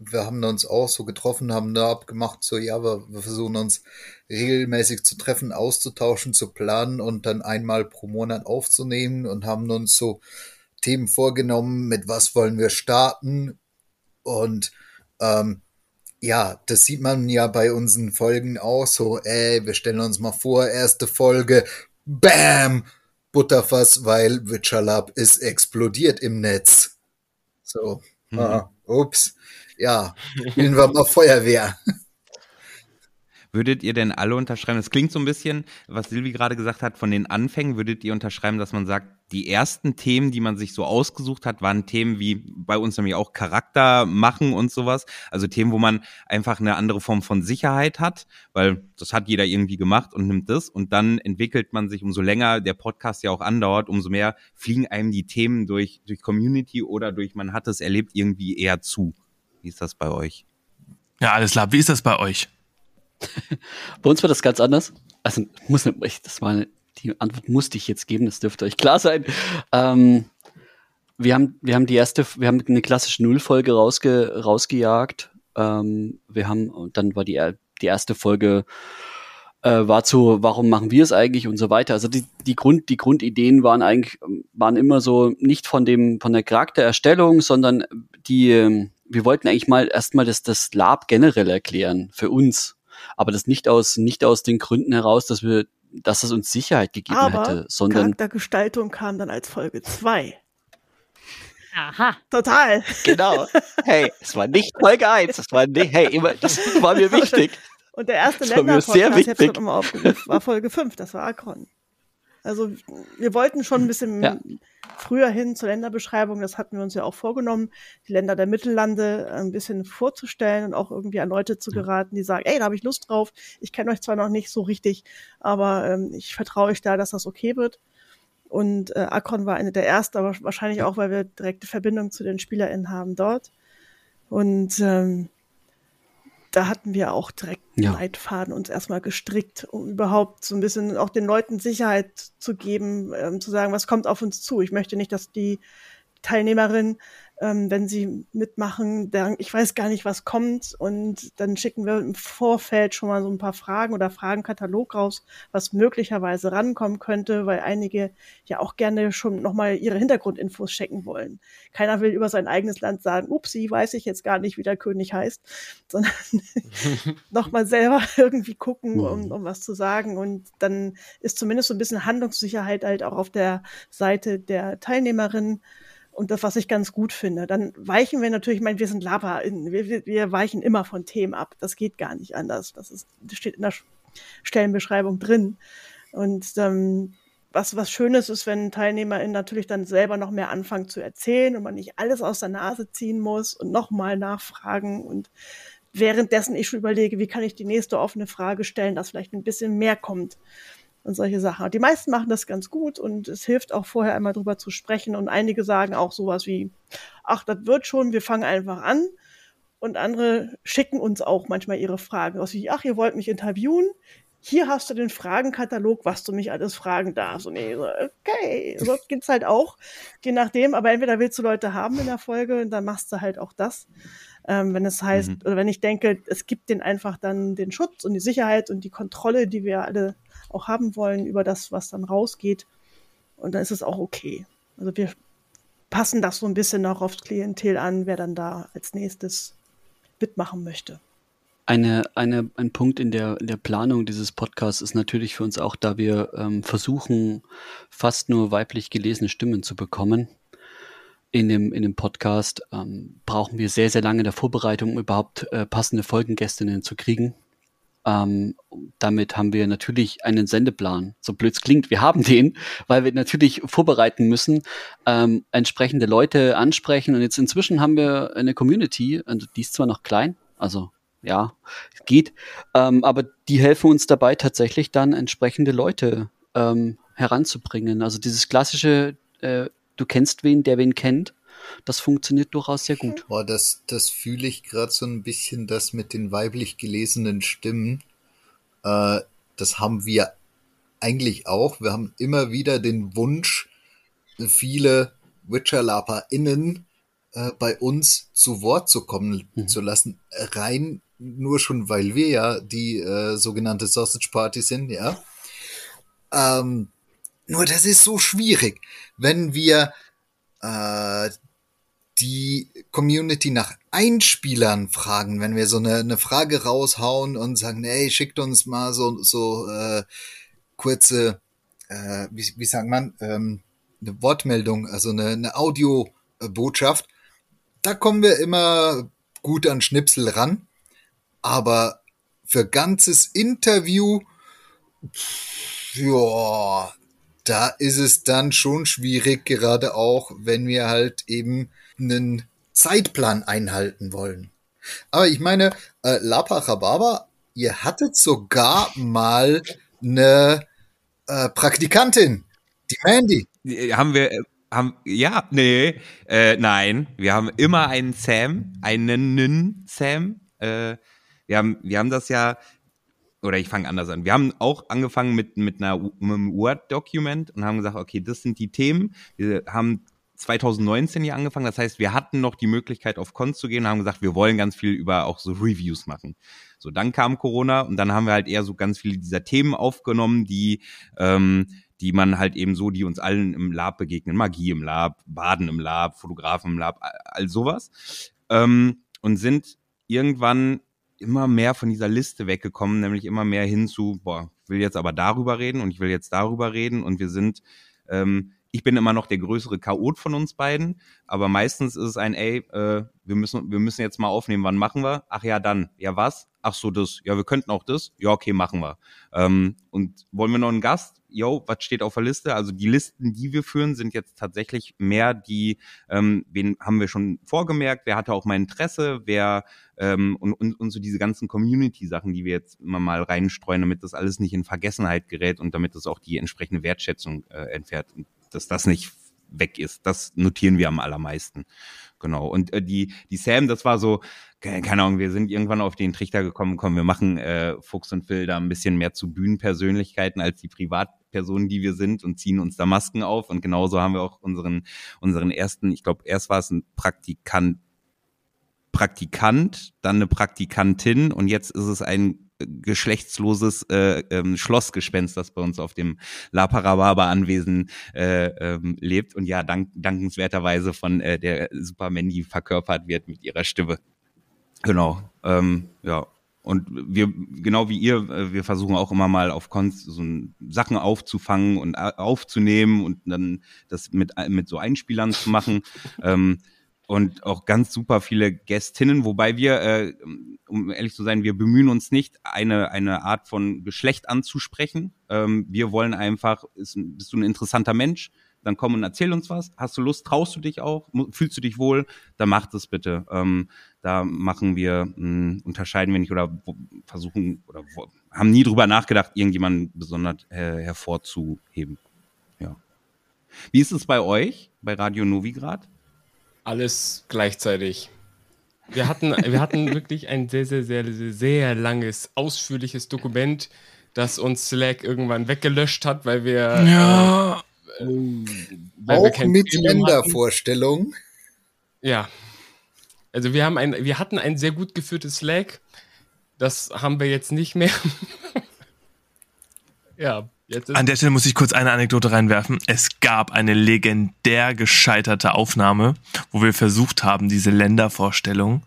wir haben uns auch so getroffen, haben da abgemacht, so ja, wir, wir, versuchen uns regelmäßig zu treffen, auszutauschen, zu planen und dann einmal pro Monat aufzunehmen und haben uns so Themen vorgenommen, mit was wollen wir starten. Und ähm, ja, das sieht man ja bei unseren Folgen auch so, ey, wir stellen uns mal vor, erste Folge, bam, Butterfass, weil Witcher Lab ist explodiert im Netz. So, mhm. ah, ups, ja, spielen wir mal Feuerwehr. Würdet ihr denn alle unterschreiben? Das klingt so ein bisschen, was Silvi gerade gesagt hat, von den Anfängen, würdet ihr unterschreiben, dass man sagt, die ersten Themen, die man sich so ausgesucht hat, waren Themen wie bei uns nämlich auch Charakter machen und sowas. Also Themen, wo man einfach eine andere Form von Sicherheit hat, weil das hat jeder irgendwie gemacht und nimmt das. Und dann entwickelt man sich, umso länger der Podcast ja auch andauert, umso mehr fliegen einem die Themen durch, durch Community oder durch man hat es erlebt irgendwie eher zu. Wie ist das bei euch? Ja, alles klar. Wie ist das bei euch? Bei uns war das ganz anders. Also muss nicht, das war die Antwort musste ich jetzt geben, das dürfte euch klar sein. Ähm, wir haben, wir haben die erste, wir haben eine klassische Nullfolge rausge, rausgejagt. Ähm, wir haben, und dann war die, die erste Folge äh, war zu, warum machen wir es eigentlich und so weiter. Also die, die Grund, die Grundideen waren eigentlich, waren immer so nicht von dem, von der Charaktererstellung, sondern die, wir wollten eigentlich mal erstmal das, das Lab generell erklären für uns. Aber das nicht aus, nicht aus den Gründen heraus, dass wir dass es uns Sicherheit gegeben Aber hätte, sondern Charaktergestaltung kam dann als Folge 2. Aha. Total. Genau. Hey, es war nicht Folge 1, das war nicht, hey, immer, das war mir wichtig. Und der erste Das war mir Länder-Podcast, sehr ich wichtig. schon immer aufgerufen, war Folge 5, das war Akron. Also wir wollten schon ein bisschen Ja. früher hin zur Länderbeschreibung, das hatten wir uns ja auch vorgenommen, die Länder der Mittellande ein bisschen vorzustellen und auch irgendwie an Leute zu geraten, die sagen, ey, da habe ich Lust drauf, ich kenne euch zwar noch nicht so richtig, aber ähm, ich vertraue euch da, dass das okay wird. Und äh, Akron war eine der ersten, aber wahrscheinlich auch, weil wir direkte Verbindung zu den SpielerInnen haben dort. Und ähm, da hatten wir auch direkt Ja. Leitfaden uns erstmal gestrickt, um überhaupt so ein bisschen auch den Leuten Sicherheit zu geben, ähm, zu sagen, was kommt auf uns zu. Ich möchte nicht, dass die Teilnehmerin, ähm, wenn sie mitmachen, denken, ich weiß gar nicht, was kommt. Und dann schicken wir im Vorfeld schon mal so ein paar Fragen oder Fragenkatalog raus, was möglicherweise rankommen könnte, weil einige ja auch gerne schon nochmal ihre Hintergrundinfos checken wollen. Keiner will über sein eigenes Land sagen, upsi, weiß ich jetzt gar nicht, wie der König heißt, sondern nochmal selber irgendwie gucken, um, um was zu sagen. Und dann ist zumindest so ein bisschen Handlungssicherheit halt auch auf der Seite der Teilnehmerin. Und das, was ich ganz gut finde. Dann weichen wir natürlich, ich meine, wir sind wir, wir, wir weichen immer von Themen ab. Das geht gar nicht anders. Das, ist, das steht in der Stellenbeschreibung drin. Und ähm, was, was Schönes ist, wenn TeilnehmerInnen natürlich dann selber noch mehr anfangen zu erzählen und man nicht alles aus der Nase ziehen muss und nochmal nachfragen und währenddessen ich schon überlege, wie kann ich die nächste offene Frage stellen, dass vielleicht ein bisschen mehr kommt und solche Sachen. Und die meisten machen das ganz gut und es hilft auch vorher einmal drüber zu sprechen und einige sagen auch sowas wie, ach, das wird schon, wir fangen einfach an. Und andere schicken uns auch manchmal ihre Fragen aus wie, ach, ihr wollt mich interviewen? Hier hast du den Fragenkatalog, was du mich alles fragen darfst. Und ich so, okay, so geht's halt auch, je nachdem. Aber entweder willst du Leute haben in der Folge, und dann machst du halt auch das. Ähm, wenn es heißt, Mhm. oder wenn ich denke, es gibt den einfach dann den Schutz und die Sicherheit und die Kontrolle, die wir alle auch haben wollen über das, was dann rausgeht. Und dann ist es auch okay. Also wir passen das so ein bisschen auch aufs Klientel an, wer dann da als nächstes mitmachen möchte. Eine, eine, ein Punkt in der, in der Planung dieses Podcasts ist natürlich für uns auch, da wir ähm, versuchen, fast nur weiblich gelesene Stimmen zu bekommen in dem, in dem Podcast, ähm, brauchen wir sehr, sehr lange in der Vorbereitung, um überhaupt äh, passende Folgengästinnen zu kriegen. Ähm, damit haben wir natürlich einen Sendeplan. So blöd klingt, wir haben den, weil wir natürlich vorbereiten müssen, ähm, entsprechende Leute ansprechen. Und jetzt inzwischen haben wir eine Community, also die ist zwar noch klein, also ja, geht, ähm, aber die helfen uns dabei, tatsächlich dann entsprechende Leute ähm, heranzubringen. Also dieses klassische, äh, du kennst wen, der wen kennt, das funktioniert durchaus sehr gut. Boah, das, das fühle ich gerade so ein bisschen, das mit den weiblich gelesenen Stimmen. Äh, das haben wir eigentlich auch. Wir haben immer wieder den Wunsch, viele Witcher-LaperInnen äh, bei uns zu Wort zu kommen Mhm. zu lassen. Rein nur schon, weil wir ja die äh, sogenannte Sausage Party sind, ja. Ähm, nur das ist so schwierig, wenn wir äh, die Community nach Einspielern fragen, wenn wir so eine, eine Frage raushauen und sagen, hey, schickt uns mal so, so äh, kurze, äh, wie, wie sagt man, ähm, eine Wortmeldung, also eine, eine Audiobotschaft. Da kommen wir immer gut an Schnipsel ran, aber für ganzes Interview, ja, da ist es dann schon schwierig, gerade auch, wenn wir halt eben einen Zeitplan einhalten wollen. Aber ich meine, äh, Lapa Rhababa, ihr hattet sogar mal eine äh, Praktikantin, die Mandy. Äh, Haben wir, äh, haben, ja, nee, äh, nein, wir haben immer einen Sam, einen Sam. Äh, wir haben, wir haben das ja, oder ich fange anders an. Wir haben auch angefangen mit, mit, einer, mit einem Word-Document und haben gesagt, okay, das sind die Themen. Wir haben 2019 hier angefangen. Das heißt, wir hatten noch die Möglichkeit, auf Cons zu gehen und haben gesagt, wir wollen ganz viel über auch so Reviews machen. So, dann kam Corona und dann haben wir halt eher so ganz viele dieser Themen aufgenommen, die, ähm, die man halt eben so, die uns allen im Lab begegnen. Magie im Lab, Baden im Lab, Fotografen im Lab, all, all sowas. Ähm, und sind irgendwann immer mehr von dieser Liste weggekommen, nämlich immer mehr hin zu, boah, will jetzt aber darüber reden und ich will jetzt darüber reden und wir sind, ähm, ich bin immer noch der größere Chaot von uns beiden, aber meistens ist es ein, ey, äh, wir müssen, wir müssen jetzt mal aufnehmen, wann machen wir? Ach ja, dann. Ja, was? Ach so, das. Ja, wir könnten auch das. Ja, okay, machen wir. Ähm, und wollen wir noch einen Gast? Yo, was steht auf der Liste? Also die Listen, die wir führen, sind jetzt tatsächlich mehr die, ähm, wen haben wir schon vorgemerkt, wer hatte auch mal Interesse, wer ähm, und, und, und so diese ganzen Community-Sachen, die wir jetzt immer mal reinstreuen, damit das alles nicht in Vergessenheit gerät und damit das auch die entsprechende Wertschätzung äh, entfährt, dass das nicht weg ist. Das notieren wir am allermeisten. Genau. Und äh, die, die Sam, das war so, keine, keine Ahnung, wir sind irgendwann auf den Trichter gekommen, komm, wir machen äh, Fuchs und Phil da ein bisschen mehr zu Bühnenpersönlichkeiten als die Privatpersonen, die wir sind und ziehen uns da Masken auf. Und genauso haben wir auch unseren, unseren ersten, ich glaube, erst war es ein Praktikant, Praktikant, dann eine Praktikantin und jetzt ist es ein geschlechtsloses äh, ähm, Schlossgespenst, das bei uns auf dem La Parababa Anwesen äh, ähm, lebt und ja dank, dankenswerterweise von äh, der Super Mandy verkörpert wird mit ihrer Stimme. Genau, ähm, ja. Und wir, genau wie ihr, äh, wir versuchen auch immer mal auf Cons so Sachen aufzufangen und äh, aufzunehmen und dann das mit, mit so Einspielern zu machen. ähm, und auch ganz super viele Gästinnen, wobei wir, äh, um ehrlich zu sein, wir bemühen uns nicht, eine, eine Art von Geschlecht anzusprechen. Ähm, wir wollen einfach, ist, bist du ein interessanter Mensch, dann komm und erzähl uns was. Hast du Lust, traust du dich auch, fühlst du dich wohl, dann mach das bitte. Ähm, da machen wir, mh, unterscheiden wir nicht oder versuchen oder haben nie drüber nachgedacht, irgendjemanden besonders äh, hervorzuheben. Ja. Wie ist es bei euch, bei Radio Novigrad? Alles gleichzeitig. Wir hatten, wir hatten wirklich ein sehr, sehr, sehr, sehr, sehr langes, ausführliches Dokument, das uns Slack irgendwann weggelöscht hat, weil wir. Ja. Äh, weil Auch wir mit Ländervorstellung. Ja. Also wir haben ein, wir hatten ein sehr gut geführtes Slack. Das haben wir jetzt nicht mehr. ja. An der Stelle muss ich kurz eine Anekdote reinwerfen. Es gab eine legendär gescheiterte Aufnahme, wo wir versucht haben, diese Ländervorstellung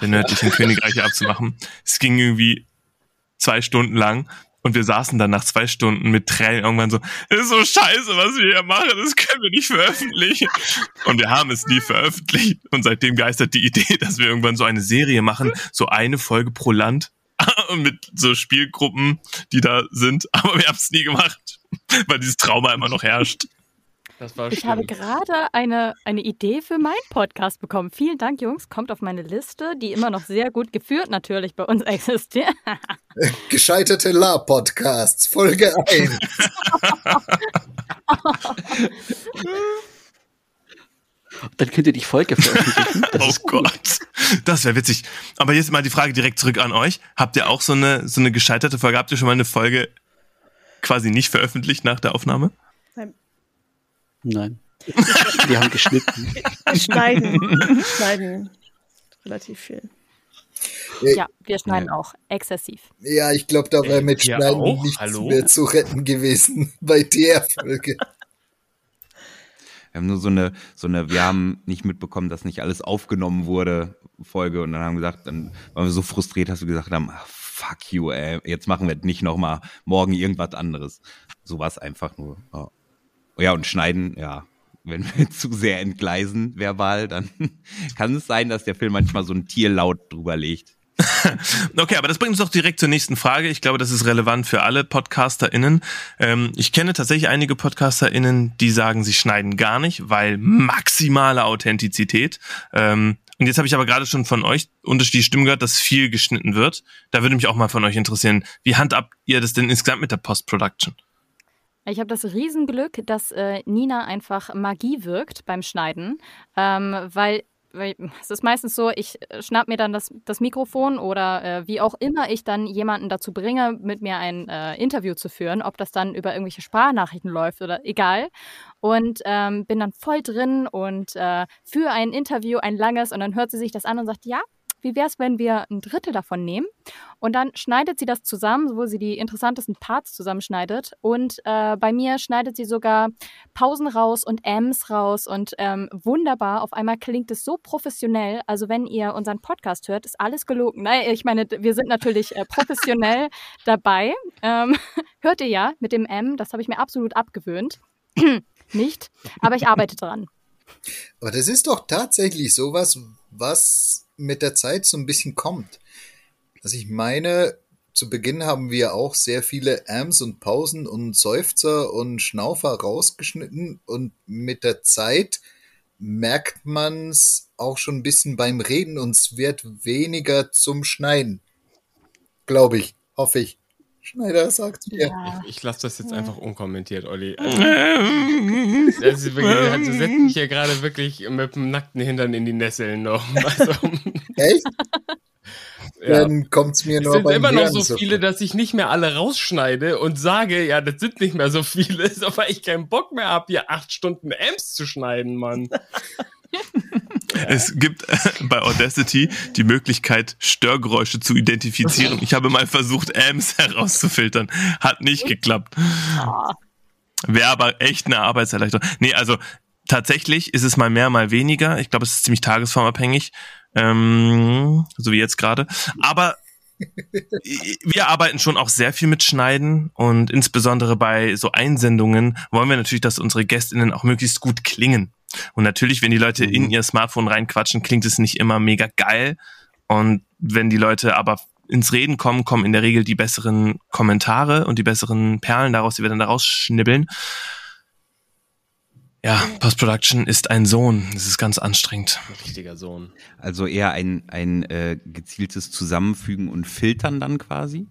der nördlichen Königreiche abzumachen. Es ging irgendwie zwei Stunden lang und wir saßen dann nach zwei Stunden mit Tränen irgendwann so, das ist so scheiße, was wir hier machen, das können wir nicht veröffentlichen. Und wir haben es nie veröffentlicht. Und seitdem geistert die Idee, dass wir irgendwann so eine Serie machen, so eine Folge pro Land mit so Spielgruppen, die da sind. Aber wir haben es nie gemacht, weil dieses Trauma immer noch herrscht. ich habe gerade eine, eine Idee für meinen Podcast bekommen. Vielen Dank, Jungs. Kommt auf meine Liste, die immer noch sehr gut geführt natürlich bei uns existiert. Gescheiterte La-Podcasts, Folge 1. Dann könnt ihr die Folge veröffentlichen. oh Gott, das wäre witzig. Aber jetzt mal die Frage direkt zurück an euch. Habt ihr auch so eine, so eine gescheiterte Folge? Habt ihr schon mal eine Folge quasi nicht veröffentlicht nach der Aufnahme? Nein. Nein. Wir haben geschnitten. Wir schneiden. schneiden relativ viel. Ja, wir schneiden ja. auch exzessiv. Ja, ich glaube, da wäre mit Schneiden auch? nichts Hallo? mehr zu retten gewesen bei der Folge. Wir haben nur so eine, so eine, wir haben nicht mitbekommen, dass nicht alles aufgenommen wurde, Folge. Und dann haben wir gesagt, dann waren wir so frustriert, dass wir gesagt haben, ach, fuck you, ey, jetzt machen wir nicht nochmal morgen irgendwas anderes. So war es einfach nur. Ja. ja, und schneiden, ja, wenn wir zu sehr entgleisen verbal, dann kann es sein, dass der Film manchmal so ein Tierlaut drüber legt. okay, aber das bringt uns doch direkt zur nächsten Frage. Ich glaube, das ist relevant für alle PodcasterInnen. Ähm, ich kenne tatsächlich einige PodcasterInnen, die sagen, sie schneiden gar nicht, weil maximale Authentizität. Ähm, und jetzt habe ich aber gerade schon von euch unterschiedliche Stimmen gehört, dass viel geschnitten wird. Da würde mich auch mal von euch interessieren, wie handhabt ihr das denn insgesamt mit der Post-Production? Ich habe das Riesenglück, dass äh, Nina einfach Magie wirkt beim Schneiden, ähm, weil weil es ist meistens so, ich äh, schnapp mir dann das, das Mikrofon oder äh, wie auch immer ich dann jemanden dazu bringe, mit mir ein äh, Interview zu führen, ob das dann über irgendwelche Sprachnachrichten läuft oder egal. Und ähm, bin dann voll drin und äh, für ein Interview, ein langes, und dann hört sie sich das an und sagt, ja, wie wäre es, wenn wir ein Drittel davon nehmen? Und dann schneidet sie das zusammen, wo sie die interessantesten Parts zusammenschneidet. Und äh, bei mir schneidet sie sogar Pausen raus und Ms raus und ähm, wunderbar. Auf einmal klingt es so professionell. Also wenn ihr unseren Podcast hört, ist alles gelogen. Nein, ich meine, wir sind natürlich äh, professionell dabei. Ähm, hört ihr ja mit dem M, das habe ich mir absolut abgewöhnt. Nicht, aber ich arbeite dran. Aber das ist doch tatsächlich sowas, was mit der Zeit so ein bisschen kommt. Also ich meine, zu Beginn haben wir auch sehr viele Ams und Pausen und Seufzer und Schnaufer rausgeschnitten und mit der Zeit merkt man es auch schon ein bisschen beim Reden und es wird weniger zum Schneiden. Glaube ich, hoffe ich. Schneider sagt mir. Ja. Ich, ich lasse das jetzt einfach unkommentiert, Olli. Also, das ist wirklich, also setzt mich hier gerade wirklich mit dem nackten Hintern in die Nesseln noch. Also, Echt? Ja. Dann kommt's mir nur Es sind immer noch so viele, dass ich nicht mehr alle rausschneide und sage, ja, das sind nicht mehr so viele, weil ich keinen Bock mehr habe, hier acht Stunden Amps zu schneiden, Mann. Es gibt äh, bei Audacity die Möglichkeit, Störgeräusche zu identifizieren. Ich habe mal versucht, Ams herauszufiltern. Hat nicht geklappt. Wäre aber echt eine Arbeitserleichterung. Nee, also tatsächlich ist es mal mehr, mal weniger. Ich glaube, es ist ziemlich tagesformabhängig. Ähm, so wie jetzt gerade. Aber wir arbeiten schon auch sehr viel mit Schneiden und insbesondere bei so Einsendungen wollen wir natürlich, dass unsere Gästinnen auch möglichst gut klingen. Und natürlich, wenn die Leute mhm. in ihr Smartphone reinquatschen, klingt es nicht immer mega geil. Und wenn die Leute aber ins Reden kommen, kommen in der Regel die besseren Kommentare und die besseren Perlen daraus, die wir dann daraus schnibbeln. Ja, Post-Production ist ein Sohn. Es ist ganz anstrengend. Ein richtiger Sohn. Also eher ein, ein äh, gezieltes Zusammenfügen und Filtern dann quasi?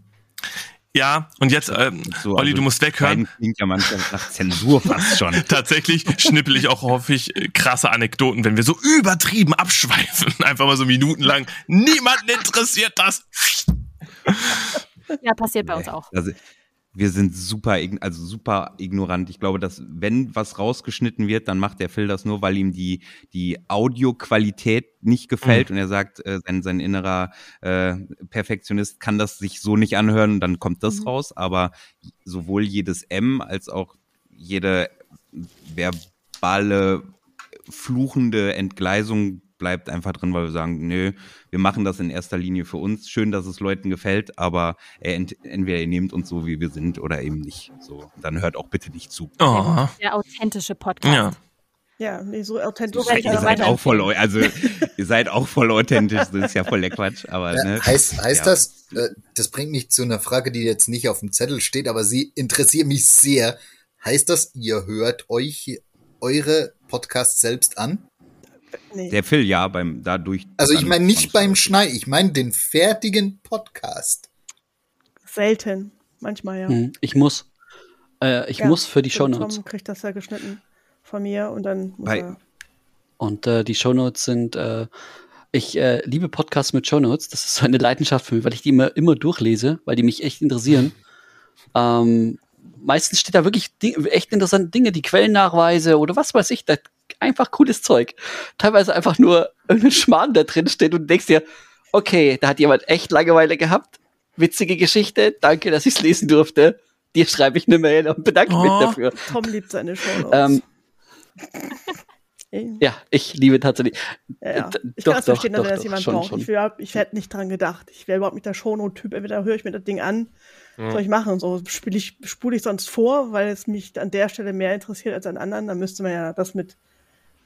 Ja, und jetzt, ähm, so, Olli, also du musst weghören. Klingt ja manchmal nach Zensur fast schon. Tatsächlich schnippel ich auch häufig äh, krasse Anekdoten, wenn wir so übertrieben abschweifen. Einfach mal so minutenlang. Niemanden interessiert das. Ja, passiert bei uns auch. Also, wir sind super, also super ignorant. Ich glaube, dass wenn was rausgeschnitten wird, dann macht der Phil das nur, weil ihm die, die Audioqualität nicht gefällt mhm. und er sagt, äh, sein, sein innerer äh, Perfektionist kann das sich so nicht anhören und dann kommt das mhm. raus. Aber sowohl jedes M als auch jede verbale, fluchende Entgleisung bleibt einfach drin, weil wir sagen, nö, wir machen das in erster Linie für uns. Schön, dass es Leuten gefällt, aber ent entweder ihr nehmt uns so, wie wir sind, oder eben nicht. So, dann hört auch bitte nicht zu. Oh. Der authentische Podcast. Ja. Ja, nee, so authentisch. So ihr seid auch voll, also ihr seid auch voll authentisch, das ist ja voll der Quatsch. Aber ja, ne, heißt, heißt ja. das, äh, das bringt mich zu einer Frage, die jetzt nicht auf dem Zettel steht, aber sie interessiert mich sehr. Heißt das, ihr hört euch eure Podcasts selbst an? Nee. Der Phil, ja, beim dadurch. Also ich meine nicht beim Schneiden, ich meine den fertigen Podcast. Selten, manchmal ja. Hm, ich muss, äh, ich ja, muss für die Shownotes. Tom kriegt das ja geschnitten von mir und dann muss Bei, er. Und äh, die Shownotes sind, äh, ich äh, liebe Podcasts mit Shownotes. Das ist so eine Leidenschaft für mich, weil ich die immer, immer durchlese, weil die mich echt interessieren. Ähm, meistens steht da wirklich echt interessante Dinge, die Quellennachweise oder was weiß ich. Da einfach cooles Zeug. Teilweise einfach nur irgendein Schmarrn da drin steht und du denkst dir, okay, da hat jemand echt Langeweile gehabt. Witzige Geschichte. Danke, dass ich es lesen durfte. Dir schreibe ich eine Mail und bedanke oh, mich dafür. Tom liebt seine Show. Ähm, ja, ich liebe tatsächlich. Ja, ja. Ich doch, kann es verstehen, doch, dass doch, das jemand schon, braucht. Schon. Ich, ich hätte nicht dran gedacht. Ich wäre überhaupt nicht der Shownote-Typ. Entweder höre ich mir das Ding an, ja. soll ich machen. So spule ich, spule ich sonst vor, weil es mich an der Stelle mehr interessiert als an anderen. Dann müsste man ja das mit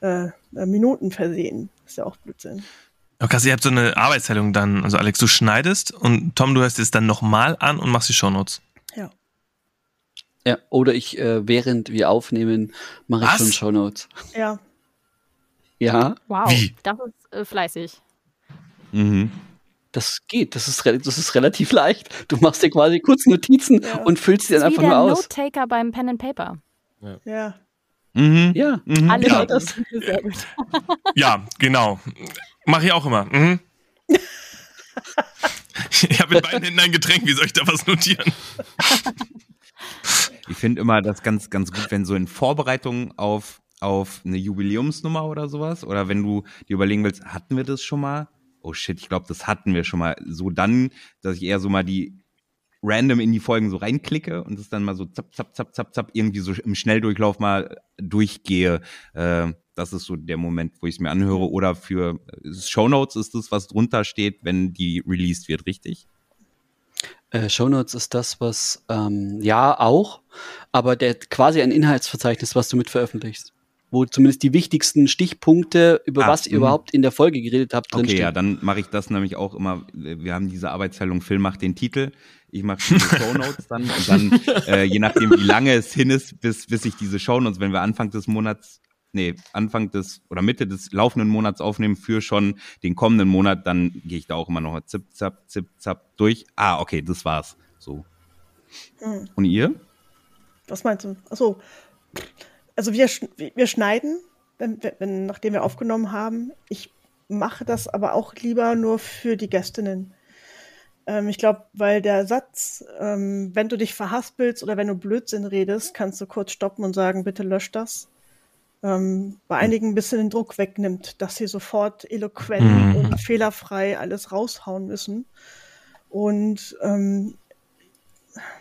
äh, Minuten versehen. Ist ja auch Blödsinn. Oh, krass, ihr habt so eine Arbeitsteilung dann. Also Alex, du schneidest und Tom, du hörst es dann nochmal an und machst die Shownotes. Ja. Ja, oder ich, äh, während wir aufnehmen, mache ich schon Shownotes. Ja. Ja, Wow, Wie? das ist äh, fleißig. Mhm. das geht. Das ist, das ist relativ leicht. Du machst dir quasi kurz Notizen Ja. und füllst die dann einfach der nur aus. Note-Taker beim Pen and Paper. Ja. Mhm. Ja, Mhm. Alle Ja. das. Sehr gut. Ja, genau. Mache ich auch immer. Mhm. Ich habe in beiden Händen ein Getränk, wie soll ich da was notieren? Ich finde immer das ganz, ganz gut, wenn so in Vorbereitung auf, auf eine Jubiläumsnummer oder sowas, oder wenn du dir überlegen willst, hatten wir das schon mal? Oh shit, ich glaube, das hatten wir schon mal. So dann, dass ich eher so mal die random in die Folgen so reinklicke und es dann mal so zapp, zapp, zapp, zapp, zapp, irgendwie so im Schnelldurchlauf mal durchgehe. Äh, das ist so der Moment, wo ich es mir anhöre. Oder für äh, Shownotes ist das, was drunter steht, wenn die released wird, richtig? Äh, Shownotes ist das, was, ähm, ja, auch, aber der quasi ein Inhaltsverzeichnis, was du mit veröffentlichst. Wo zumindest die wichtigsten Stichpunkte, über Ah, was ihr mhm. überhaupt in der Folge geredet habt, Okay, drinstehen. ja, dann mache ich das nämlich auch immer. Wir haben diese Arbeitsteilung, Phil macht den Titel, ich mache die Shownotes dann und dann, äh, je nachdem, wie lange es hin ist, bis, bis ich diese Shownotes, wenn wir Anfang des Monats, nee, Anfang des oder Mitte des laufenden Monats aufnehmen für schon den kommenden Monat, dann gehe ich da auch immer noch mal zip, zap, zip, zap durch. Ah, okay, das war's. So. Hm. Und ihr? Was meinst du? Achso. Also wir, wir schneiden, wenn- wenn, nachdem wir aufgenommen haben. Ich mache das aber auch lieber nur für die Gästinnen. Ähm, ich glaube, weil der Satz, ähm, wenn du dich verhaspelst oder wenn du Blödsinn redest, kannst du kurz stoppen und sagen, bitte lösch das. Ähm, bei einigen ein bisschen den Druck wegnimmt, dass sie sofort eloquent Mhm. und fehlerfrei alles raushauen müssen. Und ähm,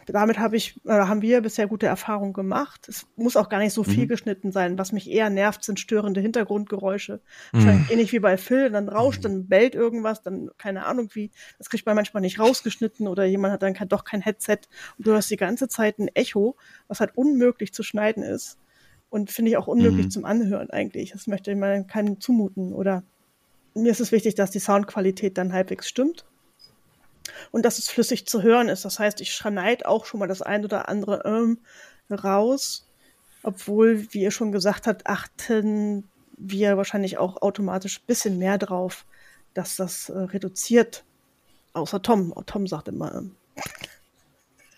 damit habe ich, äh, haben wir bisher gute Erfahrungen gemacht. Es muss auch gar nicht so viel Mhm. geschnitten sein. Was mich eher nervt, sind störende Hintergrundgeräusche. Mhm. Ähnlich wie bei Phil, dann rauscht, dann bellt irgendwas, dann keine Ahnung wie. Das kriegt man manchmal nicht rausgeschnitten oder jemand hat dann kein, doch kein Headset und du hast die ganze Zeit ein Echo, was halt unmöglich zu schneiden ist. Und finde ich auch unmöglich Mhm. zum Anhören eigentlich. Das möchte man keinem zumuten. Oder mir ist es wichtig, dass die Soundqualität dann halbwegs stimmt und dass es flüssig zu hören ist. Das heißt, ich schneide auch schon mal das ein oder andere ähm, raus, obwohl, wie ihr schon gesagt habt, achten wir wahrscheinlich auch automatisch ein bisschen mehr drauf, dass das äh, reduziert. Außer Tom. Oh, Tom sagt immer. Ähm.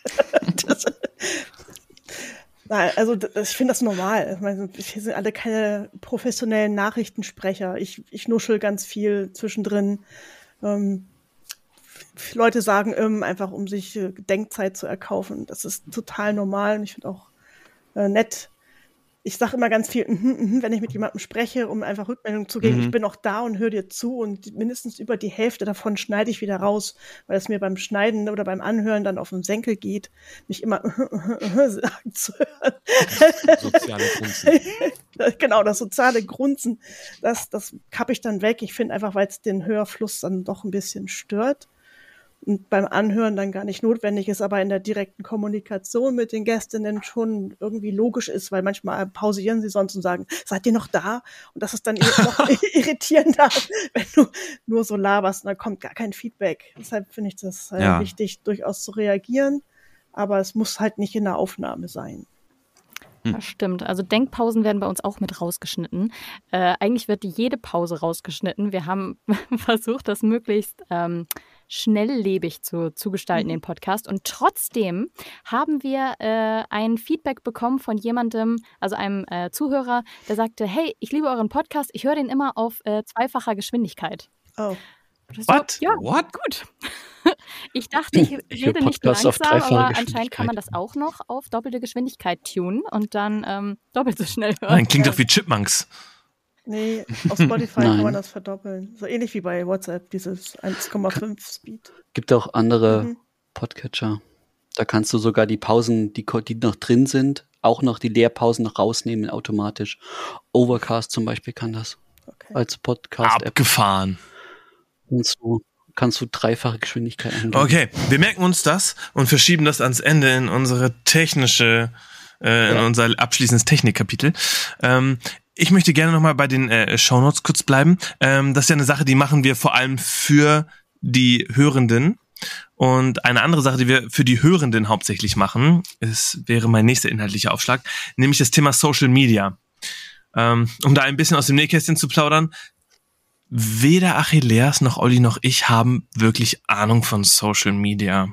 das, also ich finde das normal. Ich meine, wir sind alle keine professionellen Nachrichtensprecher. Ich, ich nuschel ganz viel zwischendrin. Ähm, Leute sagen ähm, einfach, um sich äh, Denkzeit zu erkaufen. Das ist total normal und ich finde auch äh, nett. Ich sage immer ganz viel, mhm, mhm, wenn ich mit jemandem spreche, um einfach Rückmeldung zu geben. Mhm. Ich bin auch da und höre dir zu und mindestens über die Hälfte davon schneide ich wieder raus, weil es mir beim Schneiden oder beim Anhören dann auf den Senkel geht, mich immer sagen zu hören. Soziale Grunzen. genau, das soziale Grunzen, das, das kappe ich dann weg. Ich finde einfach, weil es den Hörfluss dann doch ein bisschen stört beim Anhören dann gar nicht notwendig ist, aber in der direkten Kommunikation mit den Gästinnen schon irgendwie logisch ist, weil manchmal pausieren sie sonst und sagen, seid ihr noch da? Und das ist dann noch irritierender, wenn du nur so laberst und dann kommt gar kein Feedback. Deshalb finde ich das äh, Ja. wichtig, durchaus zu reagieren, aber es muss halt nicht in der Aufnahme sein. Das stimmt. Also Denkpausen werden bei uns auch mit rausgeschnitten. Äh, eigentlich wird jede Pause rausgeschnitten. Wir haben versucht, das möglichst ähm, schnelllebig zu, zu gestalten, den Podcast. Und trotzdem haben wir äh, ein Feedback bekommen von jemandem, also einem äh, Zuhörer, der sagte, hey, ich liebe euren Podcast, ich höre den immer auf äh, zweifacher Geschwindigkeit. Oh. What? So, ja, What? gut. Ich dachte, ich Ich rede nicht langsam, aber anscheinend kann man das auch noch auf doppelte Geschwindigkeit tunen und dann ähm, doppelt so schnell hören. Nein, klingt doch wie Chipmunks. Nee, auf Spotify kann man das verdoppeln. So ähnlich wie bei WhatsApp, dieses 1,5 Speed. Gibt auch andere Mhm. Podcatcher. Da kannst du sogar die Pausen, die, die noch drin sind, auch noch die Leerpausen noch rausnehmen automatisch. Overcast zum Beispiel kann das Okay. als Podcast-App. Abgefahren. Kannst du, kannst du dreifache Geschwindigkeit angeben. Okay, wir merken uns das und verschieben das ans Ende in unsere technische, äh, in Ja. unser abschließendes Technikkapitel. Ähm, ich möchte gerne nochmal bei den äh, Shownotes kurz bleiben. Ähm, das ist ja eine Sache, die machen wir vor allem für die Hörenden. Und eine andere Sache, die wir für die Hörenden hauptsächlich machen, ist, wäre mein nächster inhaltlicher Aufschlag, nämlich das Thema Social Media. Ähm, um da ein bisschen aus dem Nähkästchen zu plaudern. Weder Achilleas noch Olli noch ich haben wirklich Ahnung von Social Media.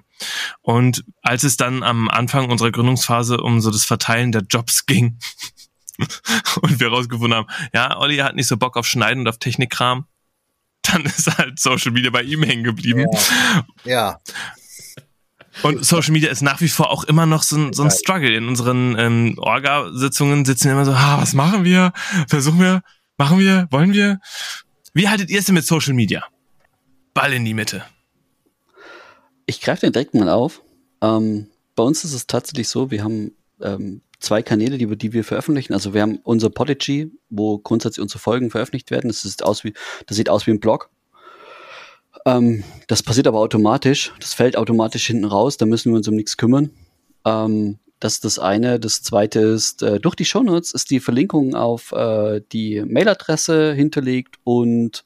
Und als es dann am Anfang unserer Gründungsphase um so das Verteilen der Jobs ging und wir rausgefunden haben, ja, Olli hat nicht so Bock auf Schneiden und auf Technikkram, dann ist halt Social Media bei ihm hängen geblieben. Ja. ja. Und Social Media ist nach wie vor auch immer noch so ein, so ein Struggle. In unseren ähm, Orga-Sitzungen sitzen wir immer so, ah, was machen wir? Versuchen wir? Machen wir? Wollen wir? Wie haltet ihr es denn mit Social Media? Ball in die Mitte. Ich greife den direkt mal auf. Ähm, bei uns ist es tatsächlich so, wir haben ähm, zwei Kanäle, die, die wir veröffentlichen. Also wir haben unser Podigy, wo grundsätzlich unsere Folgen veröffentlicht werden. Das, sieht aus wie, das sieht aus wie ein Blog. Ähm, das passiert aber automatisch. Das fällt automatisch hinten raus. Da müssen wir uns um nichts kümmern. Ähm, das ist das eine. Das zweite ist, äh, durch die Shownotes ist die Verlinkung auf äh, die Mailadresse hinterlegt und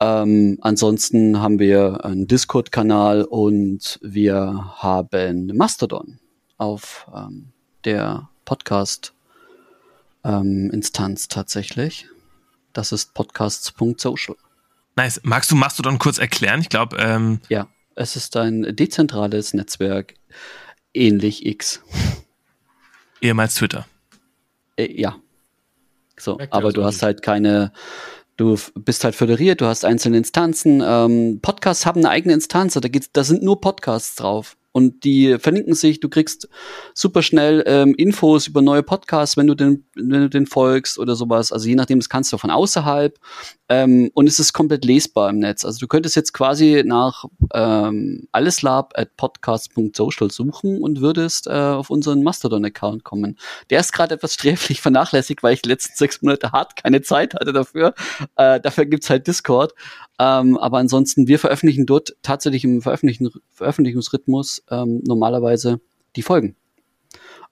ähm, ansonsten haben wir einen Discord-Kanal und wir haben Mastodon auf ähm, der Podcast-Instanz ähm, tatsächlich. Das ist podcasts.social. Nice. Magst du Mastodon kurz erklären? Ich glaube. Ähm ja, es ist ein dezentrales Netzwerk, ähnlich X. Ehemals Twitter. Äh, ja. So, aber du hast halt keine, du bist halt föderiert, du hast einzelne Instanzen. Ähm, Podcasts haben eine eigene Instanz, da, geht's, da sind nur Podcasts drauf und die verlinken sich. Du kriegst super schnell ähm, Infos über neue Podcasts, wenn du den, wenn du den folgst oder sowas. Also je nachdem, das kannst du von außerhalb. Ähm, und es ist komplett lesbar im Netz. Also du könntest jetzt quasi nach ähm, alleslab at podcast.social suchen und würdest äh, auf unseren Mastodon-Account kommen. Der ist gerade etwas sträflich vernachlässigt, weil ich die letzten sechs Monate hart keine Zeit hatte dafür. Äh, dafür gibt's halt Discord. Ähm, aber ansonsten, wir veröffentlichen dort tatsächlich im Veröffentlichen, Veröffentlichungsrhythmus ähm, normalerweise die Folgen.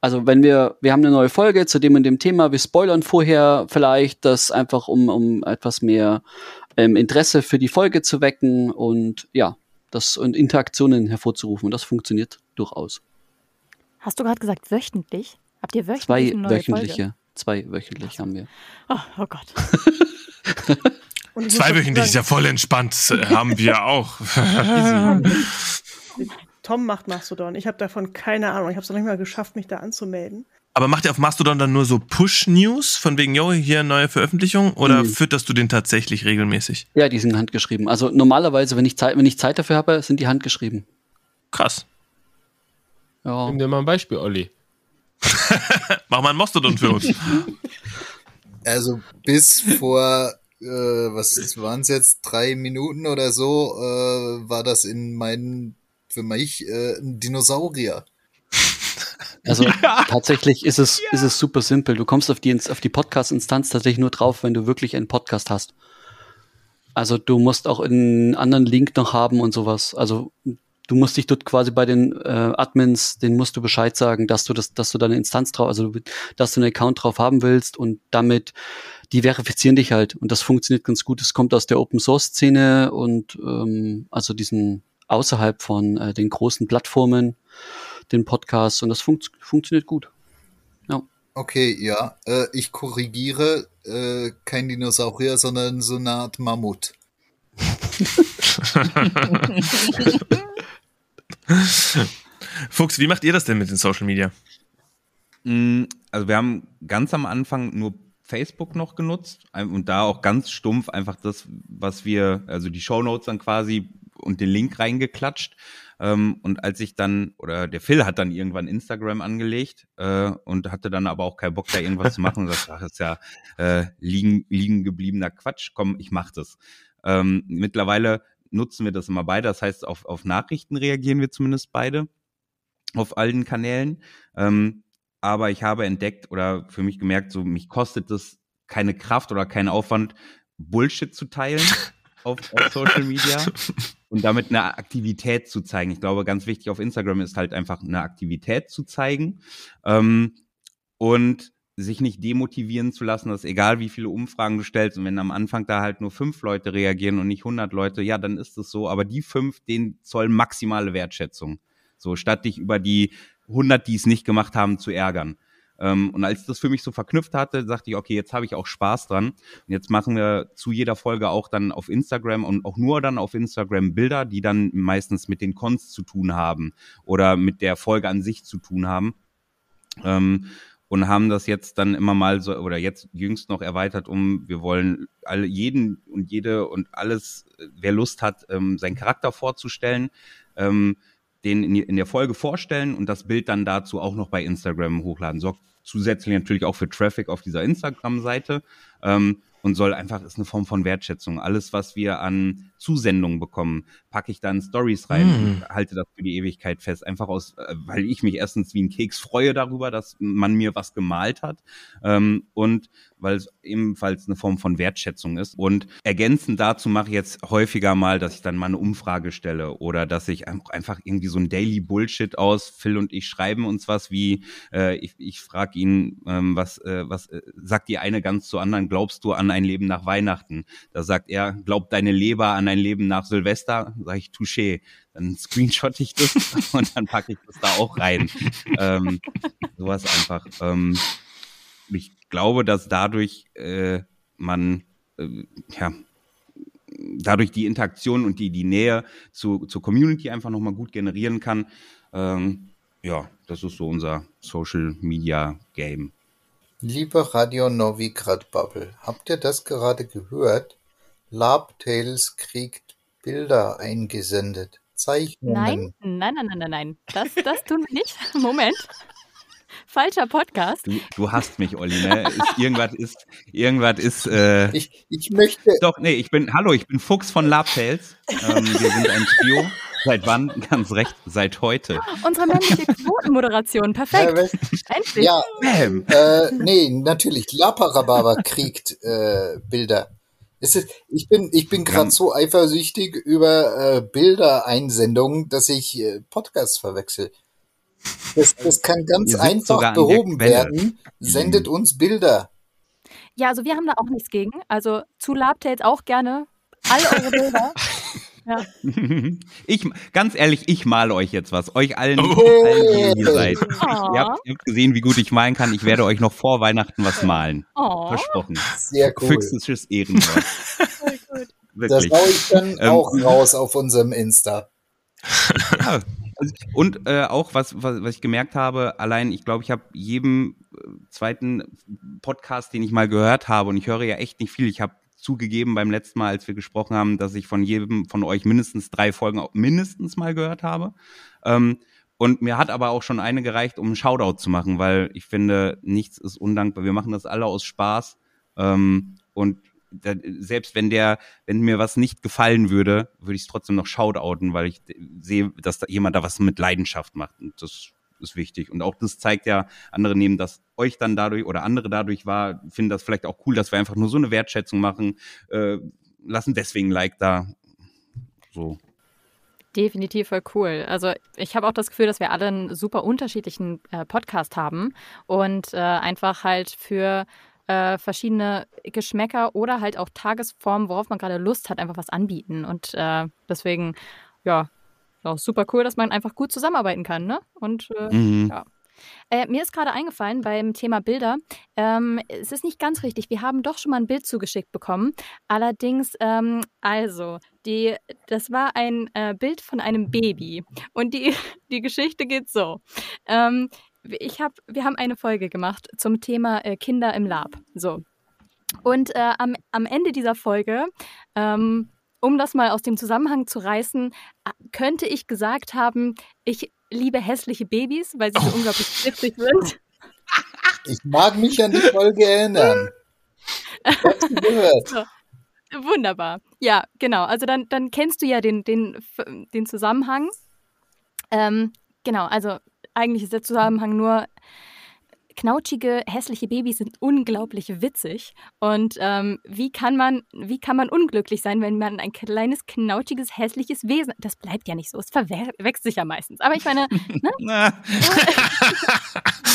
Also wenn wir, wir haben eine neue Folge zu dem und dem Thema, wir spoilern vorher vielleicht, das einfach um, um etwas mehr ähm, Interesse für die Folge zu wecken und ja, das und Interaktionen hervorzurufen. Und das funktioniert durchaus. Hast du gerade gesagt wöchentlich? Habt ihr wöchentlich Zwei eine neue wöchentliche, Folge? zwei wöchentlich haben wir. Oh, oh Gott. Zweiwöchentlich ist ja voll entspannt, haben wir auch. Tom macht Mastodon. Ich habe davon keine Ahnung. Ich habe es noch nicht mal geschafft, mich da anzumelden. Aber macht ihr auf Mastodon dann nur so Push-News von wegen, yo, hier neue Veröffentlichung oder mhm. fütterst du den tatsächlich regelmäßig? Ja, die sind handgeschrieben. Also normalerweise, wenn ich Zeit, wenn ich Zeit dafür habe, sind die handgeschrieben. Krass. Ja. Nimm dir mal ein Beispiel, Olli. Mach mal ein Mastodon für uns. Also bis vor äh, was waren es jetzt, drei Minuten oder so, äh, war das in meinen, für mich, äh, ein Dinosaurier. Also ja. tatsächlich ist es, ja. ist es super simpel. Du kommst auf die, auf die Podcast-Instanz tatsächlich nur drauf, wenn du wirklich einen Podcast hast. Also du musst auch einen anderen Link noch haben und sowas. Also du musst dich dort quasi bei den äh, Admins, denen musst du Bescheid sagen, dass du das, dass du deine Instanz drauf, also dass du einen Account drauf haben willst und damit die verifizieren dich halt und das funktioniert ganz gut. Es kommt aus der Open Source Szene und ähm, also diesen außerhalb von äh, den großen Plattformen, den Podcasts und das fun funktioniert gut. Ja. Okay, ja, äh, ich korrigiere, äh, kein Dinosaurier, sondern so eine Art Mammut. Fuchs, wie macht ihr das denn mit den Social Media? Mm, also wir haben ganz am Anfang nur Facebook noch genutzt und da auch ganz stumpf einfach das, was wir, also die Show Notes dann quasi und den Link reingeklatscht. Ähm, und als ich dann, oder der Phil hat dann irgendwann Instagram angelegt äh, und hatte dann aber auch keinen Bock, da irgendwas zu machen und sagte, ach, das ist ja äh, liegen, liegen gebliebener Quatsch, komm, ich mach das. Ähm, mittlerweile nutzen wir das immer beide, das heißt, auf, auf Nachrichten reagieren wir zumindest beide auf allen Kanälen. Ähm, aber ich habe entdeckt oder für mich gemerkt, so mich kostet es keine Kraft oder keinen Aufwand, Bullshit zu teilen auf, auf Social Media und damit eine Aktivität zu zeigen. Ich glaube, ganz wichtig auf Instagram ist halt einfach eine Aktivität zu zeigen. Ähm, und sich nicht demotivieren zu lassen, dass egal wie viele Umfragen du stellst und wenn am Anfang da halt nur fünf Leute reagieren und nicht 100 Leute, ja, dann ist es so. Aber die fünf, denen zollen maximale Wertschätzung. So, statt dich über die 100, die es nicht gemacht haben, zu ärgern. Ähm, und als ich das für mich so verknüpft hatte, sagte ich, okay, jetzt habe ich auch Spaß dran. Und jetzt machen wir zu jeder Folge auch dann auf Instagram und auch nur dann auf Instagram Bilder, die dann meistens mit den Cons zu tun haben oder mit der Folge an sich zu tun haben. Ähm, und haben das jetzt dann immer mal so oder jetzt jüngst noch erweitert um wir wollen alle jeden und jede und alles wer Lust hat ähm, seinen Charakter vorzustellen ähm, den in, in der Folge vorstellen und das Bild dann dazu auch noch bei Instagram hochladen sorgt zusätzlich natürlich auch für Traffic auf dieser Instagram-Seite. Ähm, und soll einfach, ist eine Form von Wertschätzung. Alles, was wir an Zusendungen bekommen, packe ich dann Stories rein mm. und halte das für die Ewigkeit fest. Einfach aus, äh, weil ich mich erstens wie ein Keks freue darüber, dass man mir was gemalt hat ähm, und weil es ebenfalls eine Form von Wertschätzung ist. Und ergänzend dazu mache ich jetzt häufiger mal, dass ich dann mal eine Umfrage stelle oder dass ich einfach irgendwie so ein Daily Bullshit aus, Phil und ich schreiben uns was wie, äh, ich, ich frage ihn, ähm, was, äh, was äh, sagt die eine ganz zu anderen, glaubst du an ein Leben nach Weihnachten. Da sagt er, glaubt deine Leber an ein Leben nach Silvester? Sag ich, touché. Dann screenshot ich das und dann packe ich das da auch rein. ähm, sowas einfach. Ähm, ich glaube, dass dadurch äh, man äh, ja dadurch die Interaktion und die, die Nähe zu, zur Community einfach nochmal gut generieren kann. Ähm, ja, das ist so unser Social Media Game. Liebe Radio Novigrad Bubble, habt ihr das gerade gehört? Labtails kriegt Bilder eingesendet. Zeichnungen. Nein, nein, nein, nein, nein, nein. Das, das tun wir nicht. Moment. Falscher Podcast. Du, du hast mich, Olli, ne? Ist, irgendwas ist, irgendwas ist, äh, ich, ich möchte. Doch, nee, ich bin, hallo, ich bin Fuchs von Labtails. Ähm, wir sind ein Trio. Seit wann? Ganz recht, seit heute. Unsere männliche Quotenmoderation, perfekt. Ja, Endlich. Ja, äh, nee, natürlich. Laparababa kriegt äh, Bilder. Ist, ich bin, ich bin gerade so eifersüchtig über äh, Bildereinsendungen, dass ich äh, Podcasts verwechsel. Das, das kann ganz einfach behoben werden. Sendet uns Bilder. Ja, also wir haben da auch nichts gegen. Also zu Labtails auch gerne all eure Bilder. Ja. Ich, ganz ehrlich, ich male euch jetzt was. Euch allen, oh. allen die ihr seid. Oh. Ihr, habt, ihr, habt, gesehen, wie gut ich malen kann. Ich werde euch noch vor Weihnachten was malen. Oh. Versprochen. Sehr cool. Füchsisches Ehrenwort. Das haue ich dann ähm, auch raus auf unserem Insta. Ja. Und äh, auch, was, was, was ich gemerkt habe, allein, ich glaube, ich habe jedem äh, zweiten Podcast, den ich mal gehört habe, und ich höre ja echt nicht viel, ich habe zugegeben beim letzten Mal, als wir gesprochen haben, dass ich von jedem von euch mindestens drei Folgen mindestens mal gehört habe. Ähm, und mir hat aber auch schon eine gereicht, um einen Shoutout zu machen, weil ich finde, nichts ist undankbar. Wir machen das alle aus Spaß. Ähm, und selbst wenn der, wenn mir was nicht gefallen würde, würde ich es trotzdem noch shoutouten, weil ich sehe, dass da jemand da was mit Leidenschaft macht. Und das ist wichtig. Und auch das zeigt ja, andere nehmen das euch dann dadurch oder andere dadurch wahr, finden das vielleicht auch cool, dass wir einfach nur so eine Wertschätzung machen, äh, lassen deswegen ein Like da. So. Definitiv voll cool. Also ich habe auch das Gefühl, dass wir alle einen super unterschiedlichen äh, Podcast haben und äh, einfach halt für äh, verschiedene Geschmäcker oder halt auch Tagesformen, worauf man gerade Lust hat, einfach was anbieten. Und äh, deswegen, ja, auch super cool, dass man einfach gut zusammenarbeiten kann, ne? Und äh, mhm. ja. Äh, mir ist gerade eingefallen beim Thema Bilder, ähm, es ist nicht ganz richtig. Wir haben doch schon mal ein Bild zugeschickt bekommen. Allerdings, ähm, also, die, das war ein äh, Bild von einem Baby. Und die, die Geschichte geht so. Ähm, ich hab, wir haben eine Folge gemacht zum Thema äh, Kinder im Lab. So. Und äh, am, am Ende dieser Folge ähm, um das mal aus dem Zusammenhang zu reißen, könnte ich gesagt haben, ich liebe hässliche Babys, weil sie so oh. unglaublich witzig sind. Ich mag mich an die Folge erinnern. Gehört? So. Wunderbar. Ja, genau. Also dann, dann kennst du ja den, den, den Zusammenhang. Ähm, genau, also eigentlich ist der Zusammenhang nur, knautschige, hässliche Babys sind unglaublich witzig. Und ähm, wie, kann man, wie kann man unglücklich sein, wenn man ein kleines, knautschiges, hässliches Wesen. Das bleibt ja nicht so. Es verwechselt sich ja meistens. Aber ich meine, ne?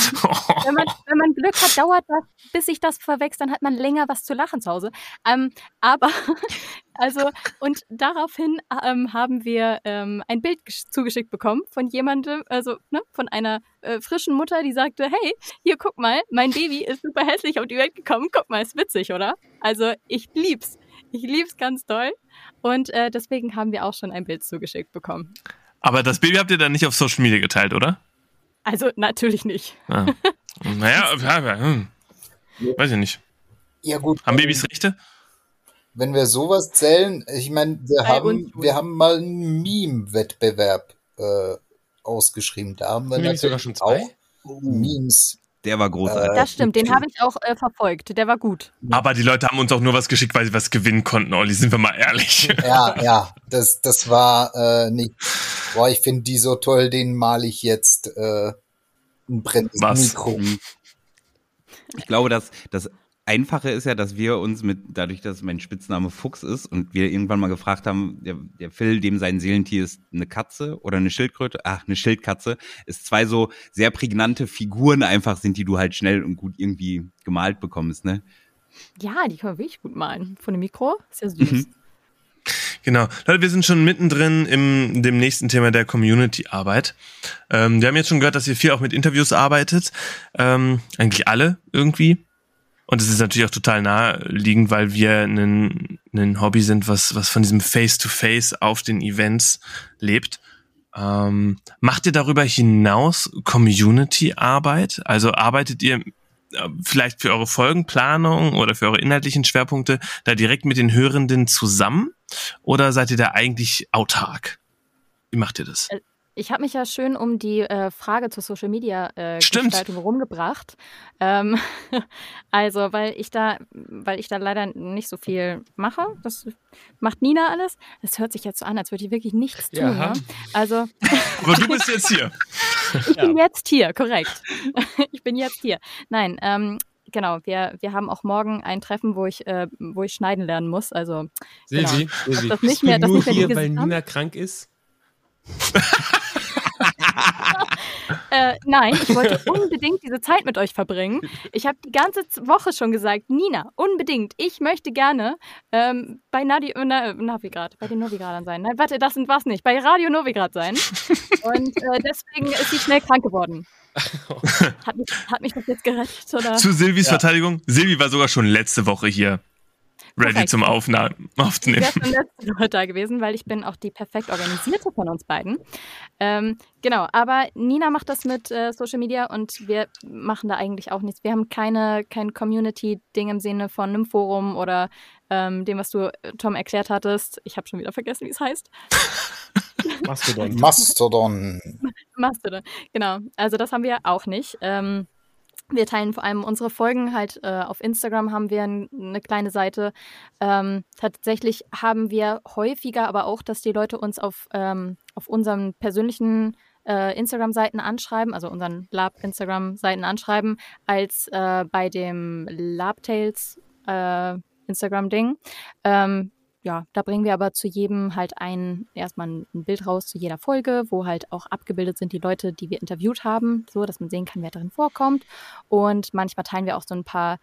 wenn, man, wenn man Glück hat, dauert das, bis sich das verwechselt, dann hat man länger was zu lachen zu Hause. Ähm, aber also, und daraufhin ähm, haben wir ähm, ein Bild zugeschickt bekommen von jemandem, also ne, von einer äh, frischen Mutter, die sagte, hey, hier guck mal, mein Baby ist super hässlich auf die Welt gekommen, guck mal, ist witzig, oder? Also ich lieb's. Ich lieb's ganz doll. Und äh, deswegen haben wir auch schon ein Bild zugeschickt bekommen. Aber das Baby habt ihr dann nicht auf Social Media geteilt, oder? Also natürlich nicht. Ah. Naja, ja, ja, hm. weiß ich nicht. Ja, gut. Haben Babys Rechte? Wenn wir sowas zählen, ich meine, wir haben, wir haben mal einen Meme-Wettbewerb äh, ausgeschrieben. Da haben wir nicht sogar schon zwei? auch Memes. Der war großartig. Das stimmt, den habe ich auch äh, verfolgt. Der war gut. Aber die Leute haben uns auch nur was geschickt, weil sie was gewinnen konnten, Olli, sind wir mal ehrlich. Ja, ja, das, das war äh, nicht. Boah, ich finde die so toll, den male ich jetzt äh, ein brennendes? Mikro. Ich glaube, dass das Einfache ist ja, dass wir uns mit, dadurch, dass mein Spitzname Fuchs ist und wir irgendwann mal gefragt haben, der, der Phil, dem sein Seelentier ist eine Katze oder eine Schildkröte, ach, eine Schildkatze, ist zwei so sehr prägnante Figuren einfach sind, die du halt schnell und gut irgendwie gemalt bekommst, ne? Ja, die kann man wirklich gut malen. Von dem Mikro. Ist ja süß. Mhm. Genau. Leute, wir sind schon mittendrin im dem nächsten Thema der Community-Arbeit. Ähm, wir haben jetzt schon gehört, dass ihr viel auch mit Interviews arbeitet. Ähm, eigentlich alle irgendwie. Und es ist natürlich auch total naheliegend, weil wir ein, ein Hobby sind, was, was von diesem Face-to-Face auf den Events lebt. Ähm, macht ihr darüber hinaus Community-Arbeit? Also arbeitet ihr äh, vielleicht für eure Folgenplanung oder für eure inhaltlichen Schwerpunkte da direkt mit den Hörenden zusammen? Oder seid ihr da eigentlich autark? Wie macht ihr das? Ich habe mich ja schön um die äh, Frage zur Social Media äh, Stimmt. Gestaltung rumgebracht. Ähm, also, weil ich da, weil ich da leider nicht so viel mache. Das macht Nina alles. Das hört sich jetzt so an, als würde ich wirklich nichts tun. Ja. Ne? Also, Aber du bist jetzt hier. ich bin jetzt hier, korrekt. ich bin jetzt hier. Nein, ähm, genau. Wir, wir haben auch morgen ein Treffen, wo ich, äh, wo ich schneiden lernen muss. Also, Silvi, Genau. Silvi, Das nicht bist du mehr- das nur nicht mehr hier, weil Nina krank ist? Äh, nein, ich wollte unbedingt diese Zeit mit euch verbringen. Ich habe die ganze Woche schon gesagt, Nina, unbedingt, ich möchte gerne ähm, bei Nadi na, Navigrad, bei den Novigradern sein. Nein, warte, das sind was nicht, bei Radio Novigrad sein. Und äh, deswegen ist sie schnell krank geworden. Hat mich, hat mich das jetzt gerettet, oder? Zu Silvis Verteidigung. Silvi war sogar schon letzte Woche hier. Ready Korrekt. zum Ich Aufnehmen. wäre schon letzte Woche da gewesen, weil ich bin auch die perfekt organisierte von uns beiden. Ähm, genau, aber Nina macht das mit äh, Social Media und wir machen da eigentlich auch nichts. Wir haben keine kein Community-Ding im Sinne von einem Forum oder ähm, dem, was du, äh, Tom, erklärt hattest. Ich habe schon wieder vergessen, wie es heißt. Mastodon. Mastodon. Mastodon. Genau, also das haben wir auch nicht. Ähm, wir teilen vor allem unsere Folgen halt äh, auf Instagram haben wir n- eine kleine Seite. Ähm, tatsächlich haben wir häufiger aber auch, dass die Leute uns auf, ähm, auf unseren persönlichen äh, Instagram-Seiten anschreiben, also unseren Lab-Instagram-Seiten anschreiben, als äh, bei dem Labtails äh, Instagram-Ding. Ähm, ja, da bringen wir aber zu jedem halt ein, erstmal ein, Bild raus zu jeder Folge, wo halt auch abgebildet sind die Leute, die wir interviewt haben, so dass man sehen kann, wer darin vorkommt. Und manchmal teilen wir auch so ein paar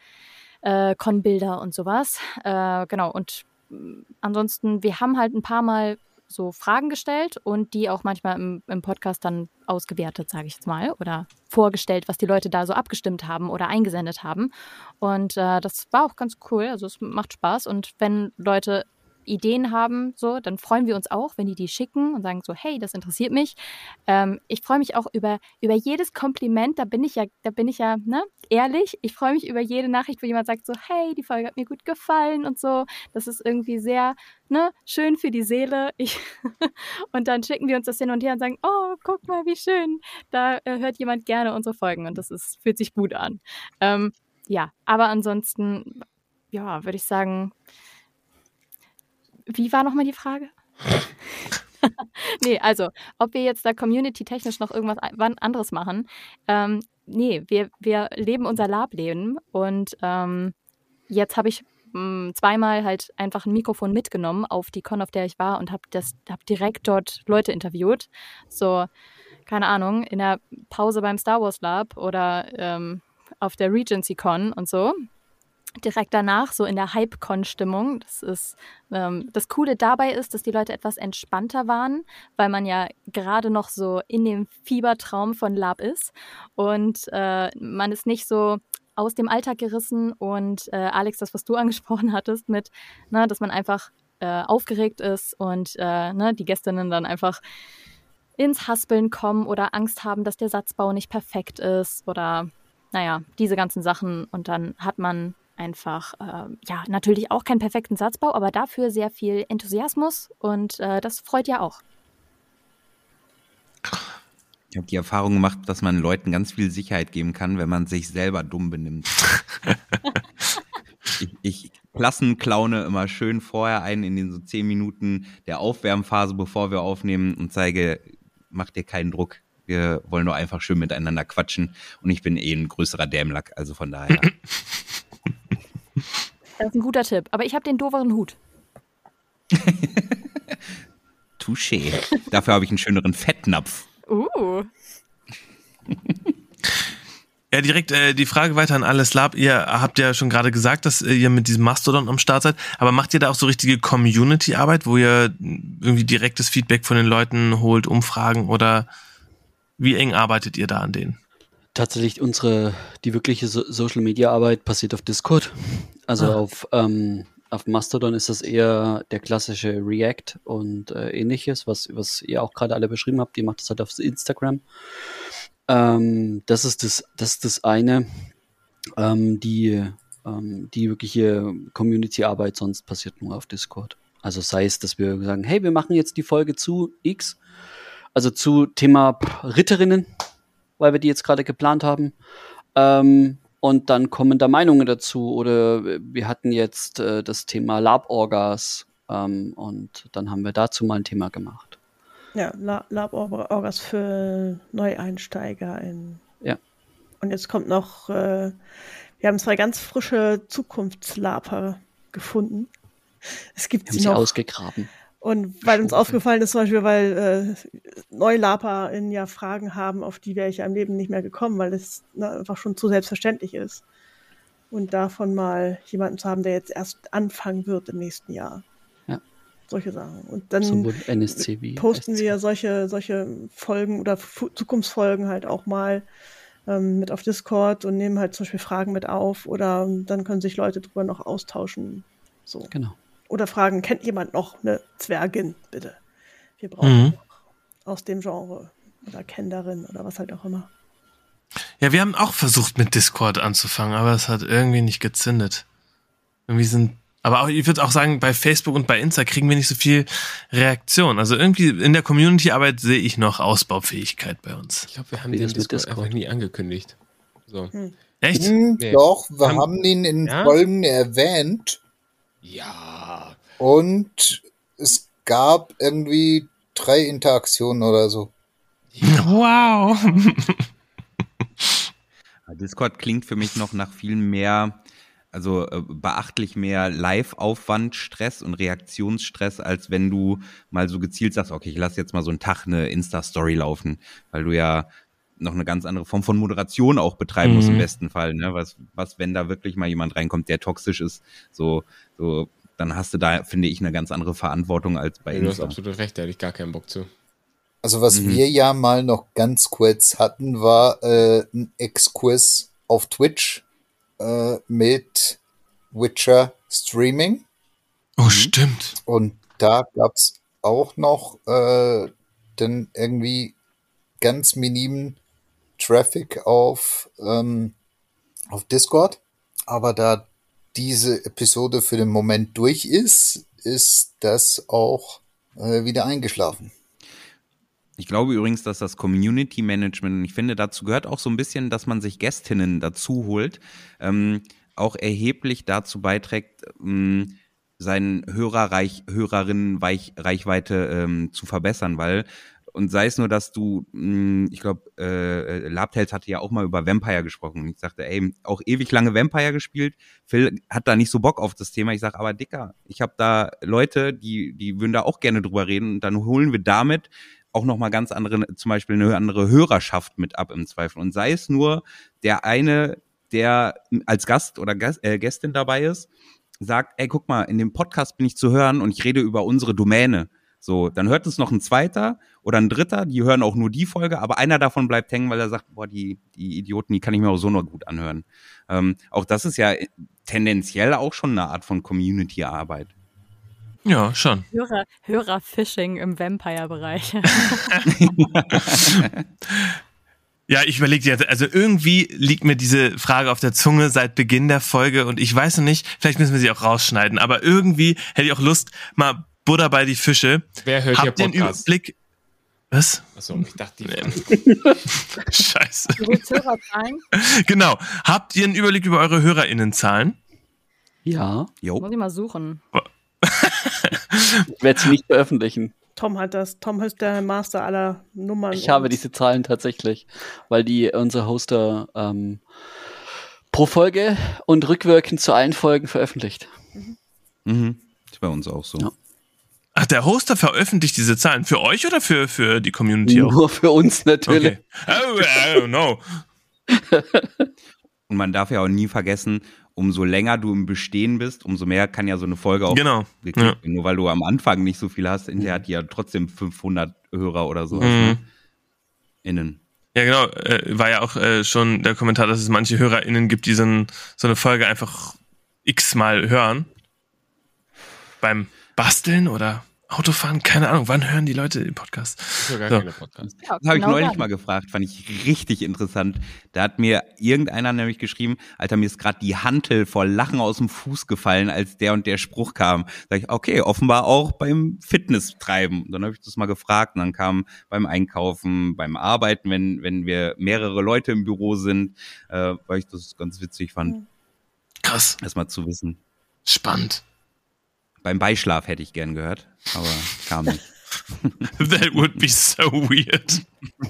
äh, Con-Bilder und sowas. Äh, genau, und mh, ansonsten, wir haben halt ein paar Mal so Fragen gestellt und die auch manchmal im, im Podcast dann ausgewertet, sage ich jetzt mal, oder vorgestellt, was die Leute da so abgestimmt haben oder eingesendet haben. Und äh, das war auch ganz cool. Also es macht Spaß. Und wenn Leute Ideen haben, so, dann freuen wir uns auch, wenn die die schicken und sagen so, hey, das interessiert mich. Ähm, ich freue mich auch über, über jedes Kompliment, da bin ich ja, da bin ich ja, ne, ehrlich. Ich freue mich über jede Nachricht, wo jemand sagt so, hey, die Folge hat mir gut gefallen und so. Das ist irgendwie sehr, ne, schön für die Seele. Ich und dann schicken wir uns das hin und her und sagen, oh, guck mal, wie schön. Da äh, hört jemand gerne unsere Folgen und das ist, fühlt sich gut an. Ähm, ja, aber ansonsten, ja, würde ich sagen, wie war nochmal die Frage? nee, also, ob wir jetzt da community-technisch noch irgendwas anderes machen, ähm, nee, wir, wir leben unser Lab-Leben und ähm, jetzt habe ich mh, hm, zweimal halt einfach ein Mikrofon mitgenommen auf die Con, auf der ich war und habe hab direkt dort Leute interviewt. So, keine Ahnung, in der Pause beim Star Wars Lab oder ähm, auf der Regency Con und so direkt danach, so in der Hype-Con-Stimmung. Das ist ähm, das Coole dabei ist, dass die Leute etwas entspannter waren, weil man ja gerade noch so in dem Fiebertraum von Lab ist. Und äh, man ist nicht so aus dem Alltag gerissen. Und äh, Alex, das, was du angesprochen hattest, mit, ne, dass man einfach äh, aufgeregt ist und äh, ne, die Gästinnen dann einfach ins Haspeln kommen oder Angst haben, dass der Satzbau nicht perfekt ist oder naja, diese ganzen Sachen. Und dann hat man einfach, äh, ja, natürlich auch keinen perfekten Satzbau, aber dafür sehr viel Enthusiasmus und äh, das freut ja auch. Ich habe die Erfahrung gemacht, dass man Leuten ganz viel Sicherheit geben kann, wenn man sich selber dumm benimmt. ich, ich Klassenklaune immer schön vorher ein in den so zehn Minuten der Aufwärmphase, bevor wir aufnehmen und zeige, mach dir keinen Druck. Wir wollen nur einfach schön miteinander quatschen und ich bin eh ein größerer Dämlack, also von daher. Das ist ein guter Tipp. Aber ich habe den dooferen Hut. Touché. Dafür habe ich einen schöneren Fettnapf. Uh. Ja, direkt äh, die Frage weiter an alles Lab. Ihr habt ja schon gerade gesagt, dass ihr mit diesem Mastodon am Start seid, aber macht ihr da auch so richtige Community-Arbeit, wo ihr irgendwie direktes Feedback von den Leuten holt, Umfragen oder wie eng arbeitet ihr da an denen? Tatsächlich unsere, die wirkliche so Social Media Arbeit passiert auf Discord. Also ah. auf, ähm, auf Mastodon ist das eher der klassische React und äh, ähnliches, was, was ihr auch gerade alle beschrieben habt. Ihr macht das halt auf Instagram. Ähm, das ist das, das ist das eine. Ähm, die, ähm, die wirkliche Community-Arbeit sonst passiert nur auf Discord. Also sei es, dass wir sagen, hey, wir machen jetzt die Folge zu X, also zu Thema Ritterinnen weil wir die jetzt gerade geplant haben. Ähm, und dann kommen da Meinungen dazu. Oder wir hatten jetzt äh, das Thema Lab-Orgas ähm, und dann haben wir dazu mal ein Thema gemacht. Ja, Lab-Orgas für Neueinsteiger. In ja. Und jetzt kommt noch, äh, wir haben zwei ganz frische Zukunftslaper gefunden. Es gibt sie, sie noch. ausgegraben. Und weil uns aufgefallen ist, zum Beispiel, weil äh, NeulaperInnen ja Fragen haben, auf die wäre ich ja im Leben nicht mehr gekommen, weil es ne, einfach schon zu selbstverständlich ist. Und davon mal jemanden zu haben, der jetzt erst anfangen wird im nächsten Jahr. Ja. Solche Sachen. Und dann posten wir solche, solche Folgen oder F Zukunftsfolgen halt auch mal ähm, mit auf Discord und nehmen halt zum Beispiel Fragen mit auf oder dann können sich Leute drüber noch austauschen. So. Genau. Oder fragen, kennt jemand noch eine Zwergin, bitte? Wir brauchen mhm. aus dem Genre oder Kenderin oder was halt auch immer. Ja, wir haben auch versucht mit Discord anzufangen, aber es hat irgendwie nicht gezündet. Irgendwie sind, aber auch, ich würde auch sagen, bei Facebook und bei Insta kriegen wir nicht so viel Reaktion. Also irgendwie in der Community-Arbeit sehe ich noch Ausbaufähigkeit bei uns. Ich glaube, wir haben den Discord, Discord, einfach nie angekündigt. So. Hm. Echt? Hm, nee. Doch, wir haben, haben ihn in ja? Folgen erwähnt. Ja. Und es gab irgendwie drei Interaktionen oder so. Wow. Discord klingt für mich noch nach viel mehr, also äh, beachtlich mehr Live-Aufwand, Stress und Reaktionsstress, als wenn du mal so gezielt sagst, okay, ich lasse jetzt mal so einen Tag eine Insta-Story laufen, weil du ja noch eine ganz andere Form von Moderation auch betreiben mhm. musst im besten Fall. Ne? Was, was, wenn da wirklich mal jemand reinkommt, der toxisch ist, so, so dann hast du da, finde ich, eine ganz andere Verantwortung als bei Du hast absolut recht, da hätte ich gar keinen Bock zu. Also was mhm. wir ja mal noch ganz kurz hatten, war äh, ein Exkurs auf Twitch äh, mit Witcher Streaming. Oh, mhm. stimmt. Und da gab's auch noch äh, dann irgendwie ganz minimen Traffic auf, ähm, auf Discord. Aber da diese Episode für den Moment durch ist, ist das auch äh, wieder eingeschlafen. Ich glaube übrigens, dass das Community Management, ich finde, dazu gehört auch so ein bisschen, dass man sich Gästinnen dazu holt, ähm, auch erheblich dazu beiträgt, ähm, seinen Hörerreich, Hörerinnenreichweite ähm, zu verbessern, weil und sei es nur, dass du, mh, ich glaube, äh, Labtales hatte ja auch mal über Vampire gesprochen. Und ich sagte, ey, auch ewig lange Vampire gespielt. Phil hat da nicht so Bock auf das Thema. Ich sag, aber Dicker, ich habe da Leute, die, die würden da auch gerne drüber reden. Und dann holen wir damit auch nochmal ganz andere, zum Beispiel eine andere Hörerschaft mit ab im Zweifel. Und sei es nur der eine, der als Gast oder Gast, äh, Gästin dabei ist, sagt, ey, guck mal, in dem Podcast bin ich zu hören und ich rede über unsere Domäne. So, dann hört es noch ein zweiter oder ein dritter, die hören auch nur die Folge, aber einer davon bleibt hängen, weil er sagt, boah, die, die Idioten, die kann ich mir auch so noch gut anhören. Ähm, auch das ist ja tendenziell auch schon eine Art von Community-Arbeit. Ja, schon. Hörer, Hörerfishing im Vampire-Bereich. Ja, ich überlege jetzt, also irgendwie liegt mir diese Frage auf der Zunge seit Beginn der Folge und ich weiß noch nicht, vielleicht müssen wir sie auch rausschneiden, aber irgendwie hätte ich auch Lust, mal Buddha bei die Fische. Wer hört Habt hier ihr einen Podcast? Überblick? Was? Achso, ich dachte, die Scheiße. Du willst Hörerzahlen? Genau. Habt ihr einen Überblick über eure HörerInnenzahlen? Ja, Jo. Muss ich mal suchen. ich werde sie nicht veröffentlichen. Tom hat das. Tom ist der Master aller Nummern. Ich habe diese Zahlen tatsächlich, weil die unser Hoster ähm, pro Folge und rückwirkend zu allen Folgen veröffentlicht. Mhm. Ist bei uns auch so. Ja. Ach, der Hoster veröffentlicht diese Zahlen. Für euch oder für, für die Community auch? Nur für uns natürlich. Okay. Oh, I don't know. Und man darf ja auch nie vergessen, umso länger du im Bestehen bist, umso mehr kann ja so eine Folge auch Genau. geklickt Ja. werden. Nur weil du am Anfang nicht so viel hast, hinterher hat die ja trotzdem 500 Hörer oder so. Mhm. Innen. Ja, genau. Äh, war ja auch äh, schon der Kommentar, dass es manche HörerInnen gibt, die so, ein, so eine Folge einfach x-mal hören. Beim Basteln oder Autofahren, keine Ahnung. Wann hören die Leute den Podcast? Ich höre gar So. keine Podcasts. Ja, Das habe ich genau neulich dann. mal gefragt, fand ich richtig interessant. Da hat mir irgendeiner nämlich geschrieben, Alter, mir ist gerade die Hantel vor Lachen aus dem Fuß gefallen, als der und der Spruch kam. Sag ich, okay, offenbar auch beim Fitnesstreiben. Dann habe ich das mal gefragt und dann kam beim Einkaufen, beim Arbeiten, wenn, wenn wir mehrere Leute im Büro sind, äh, weil ich das ganz witzig fand, Krass. das mal zu wissen. Spannend. Beim Beischlaf hätte ich gern gehört, aber kam nicht. That would be so weird.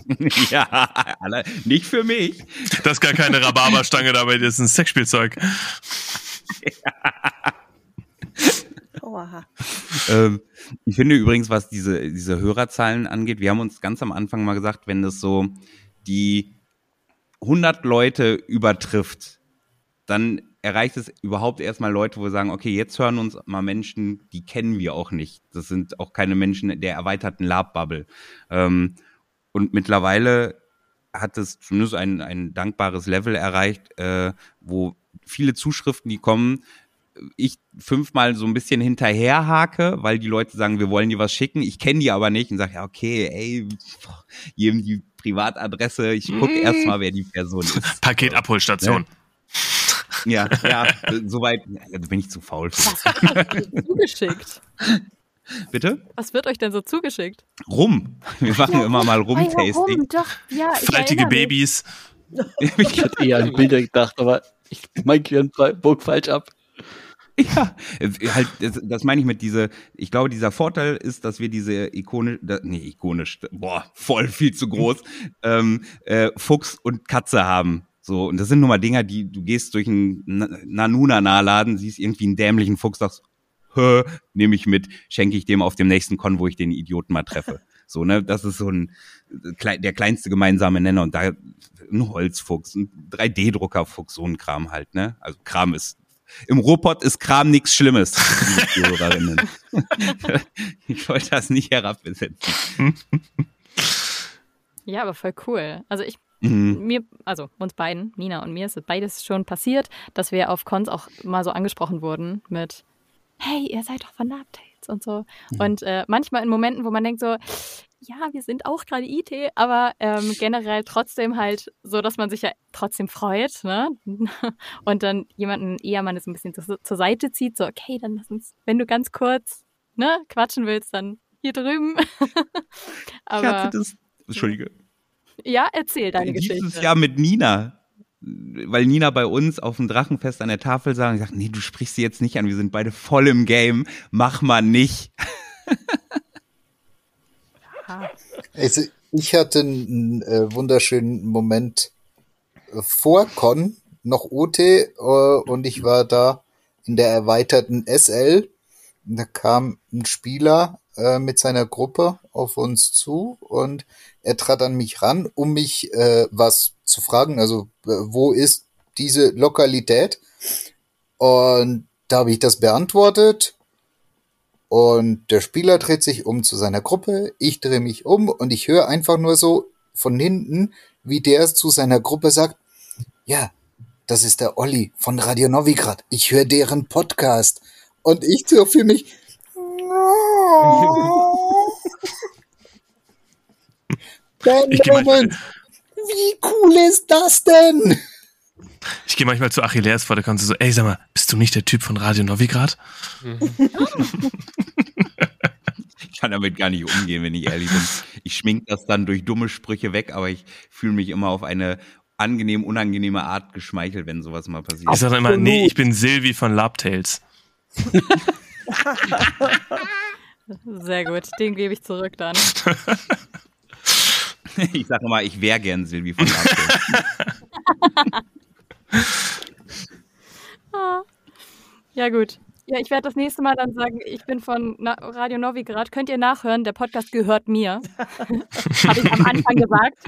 ja, nicht für mich. Das ist gar keine Rhabarberstange dabei, das ist ein Sexspielzeug. Oha. Ähm, ich finde übrigens, was diese, diese Hörerzahlen angeht, wir haben uns ganz am Anfang mal gesagt, wenn das so die 100 Leute übertrifft, dann erreicht es überhaupt erstmal Leute, wo wir sagen, okay, jetzt hören uns mal Menschen, die kennen wir auch nicht. Das sind auch keine Menschen der erweiterten Lab-Bubble. Ähm, und mittlerweile hat es zumindest ein, ein dankbares Level erreicht, äh, wo viele Zuschriften, die kommen, ich fünfmal so ein bisschen hinterherhake, weil die Leute sagen, wir wollen dir was schicken, ich kenne die aber nicht und sage, ja, okay, ey, jedem die Privatadresse, ich gucke Mm. erst mal, wer die Person ist. Paketabholstation. Ja, ja, soweit ja, da bin ich zu faul. Was wird euch denn so zugeschickt? Bitte? Was wird euch denn so zugeschickt? Rum. Wir machen immer mal Ah, ja, Rum-Tasting. ja, ich Faltige. Babys. Ich hatte eher an Bilder gedacht, aber ich, mein Gehirn bog falsch ab. Ja, äh, halt, das, das meine ich mit diese, ich glaube, dieser Vorteil ist, dass wir diese ikonisch, nee, ikonisch, boah, voll viel zu groß, ähm, äh, Fuchs und Katze haben. So, und das sind nun mal Dinger, die, du gehst durch einen Na- Nanuna-Laden, siehst irgendwie einen dämlichen Fuchs, sagst, nehme ich mit, schenke ich dem auf dem nächsten Con, wo ich den Idioten mal treffe. So, ne, das ist so ein, der kleinste gemeinsame Nenner und da ein Holzfuchs, ein 3D-Druckerfuchs, so ein Kram halt, ne? Also Kram ist im Ruhrpott ist Kram nichts Schlimmes, ich wollte das nicht herabsetzen. Ja, aber voll cool. Also ich, Mhm. mir, also uns beiden, Nina und mir, ist beides schon passiert, dass wir auf Cons auch mal so angesprochen wurden mit, hey, ihr seid doch von Labtails und so. Und äh, manchmal in Momenten, wo man denkt so, ja, wir sind auch gerade IT, aber ähm, generell trotzdem halt so, dass man sich ja trotzdem freut, ne? Und dann jemanden eher mal so ein bisschen zur, zur Seite zieht, so, okay, dann lass uns, wenn du ganz kurz, ne, quatschen willst, dann hier drüben. Ich aber hatte das, Entschuldige, ja, erzähl deine dieses Geschichte. Jahr mit Nina. weil Nina bei uns auf dem Drachenfest an der Tafel sagt, sagt, nee, du sprichst sie jetzt nicht an, wir sind beide voll im Game, mach mal nicht. Also ich hatte einen äh, wunderschönen Moment äh, vor Con, noch OT, äh, und ich war da in der erweiterten SL. Und da kam ein Spieler äh, mit seiner Gruppe auf uns zu und er trat an mich ran, um mich äh, was zu fragen. Also, äh, wo ist diese Lokalität? Und da habe ich das beantwortet. Und der Spieler dreht sich um zu seiner Gruppe, ich drehe mich um und ich höre einfach nur so von hinten, wie der zu seiner Gruppe sagt, ja, das ist der Olli von Radio Novigrad. Ich höre deren Podcast. Und ich so für mich. Moment, wie cool ist das denn? Ich gehe manchmal zu Achilles vor der Kanzel so, ey, sag mal, bist du nicht der Typ von Radio Novigrad? Ich kann damit gar nicht umgehen, wenn ich ehrlich bin. Ich schmink das dann durch dumme Sprüche weg, aber ich fühle mich immer auf eine angenehm, unangenehme Art geschmeichelt, wenn sowas mal passiert. Ich sage immer, nee, ich bin Silvi von Labtails. Sehr gut, den gebe ich zurück dann. Ich sage immer, ich wäre gern Silvi von Laptop. Ja, gut. Ja, ich werde das nächste Mal dann sagen, ich bin von Na Radio Novigrad. Könnt ihr nachhören, der Podcast gehört mir. Habe ich am Anfang gesagt.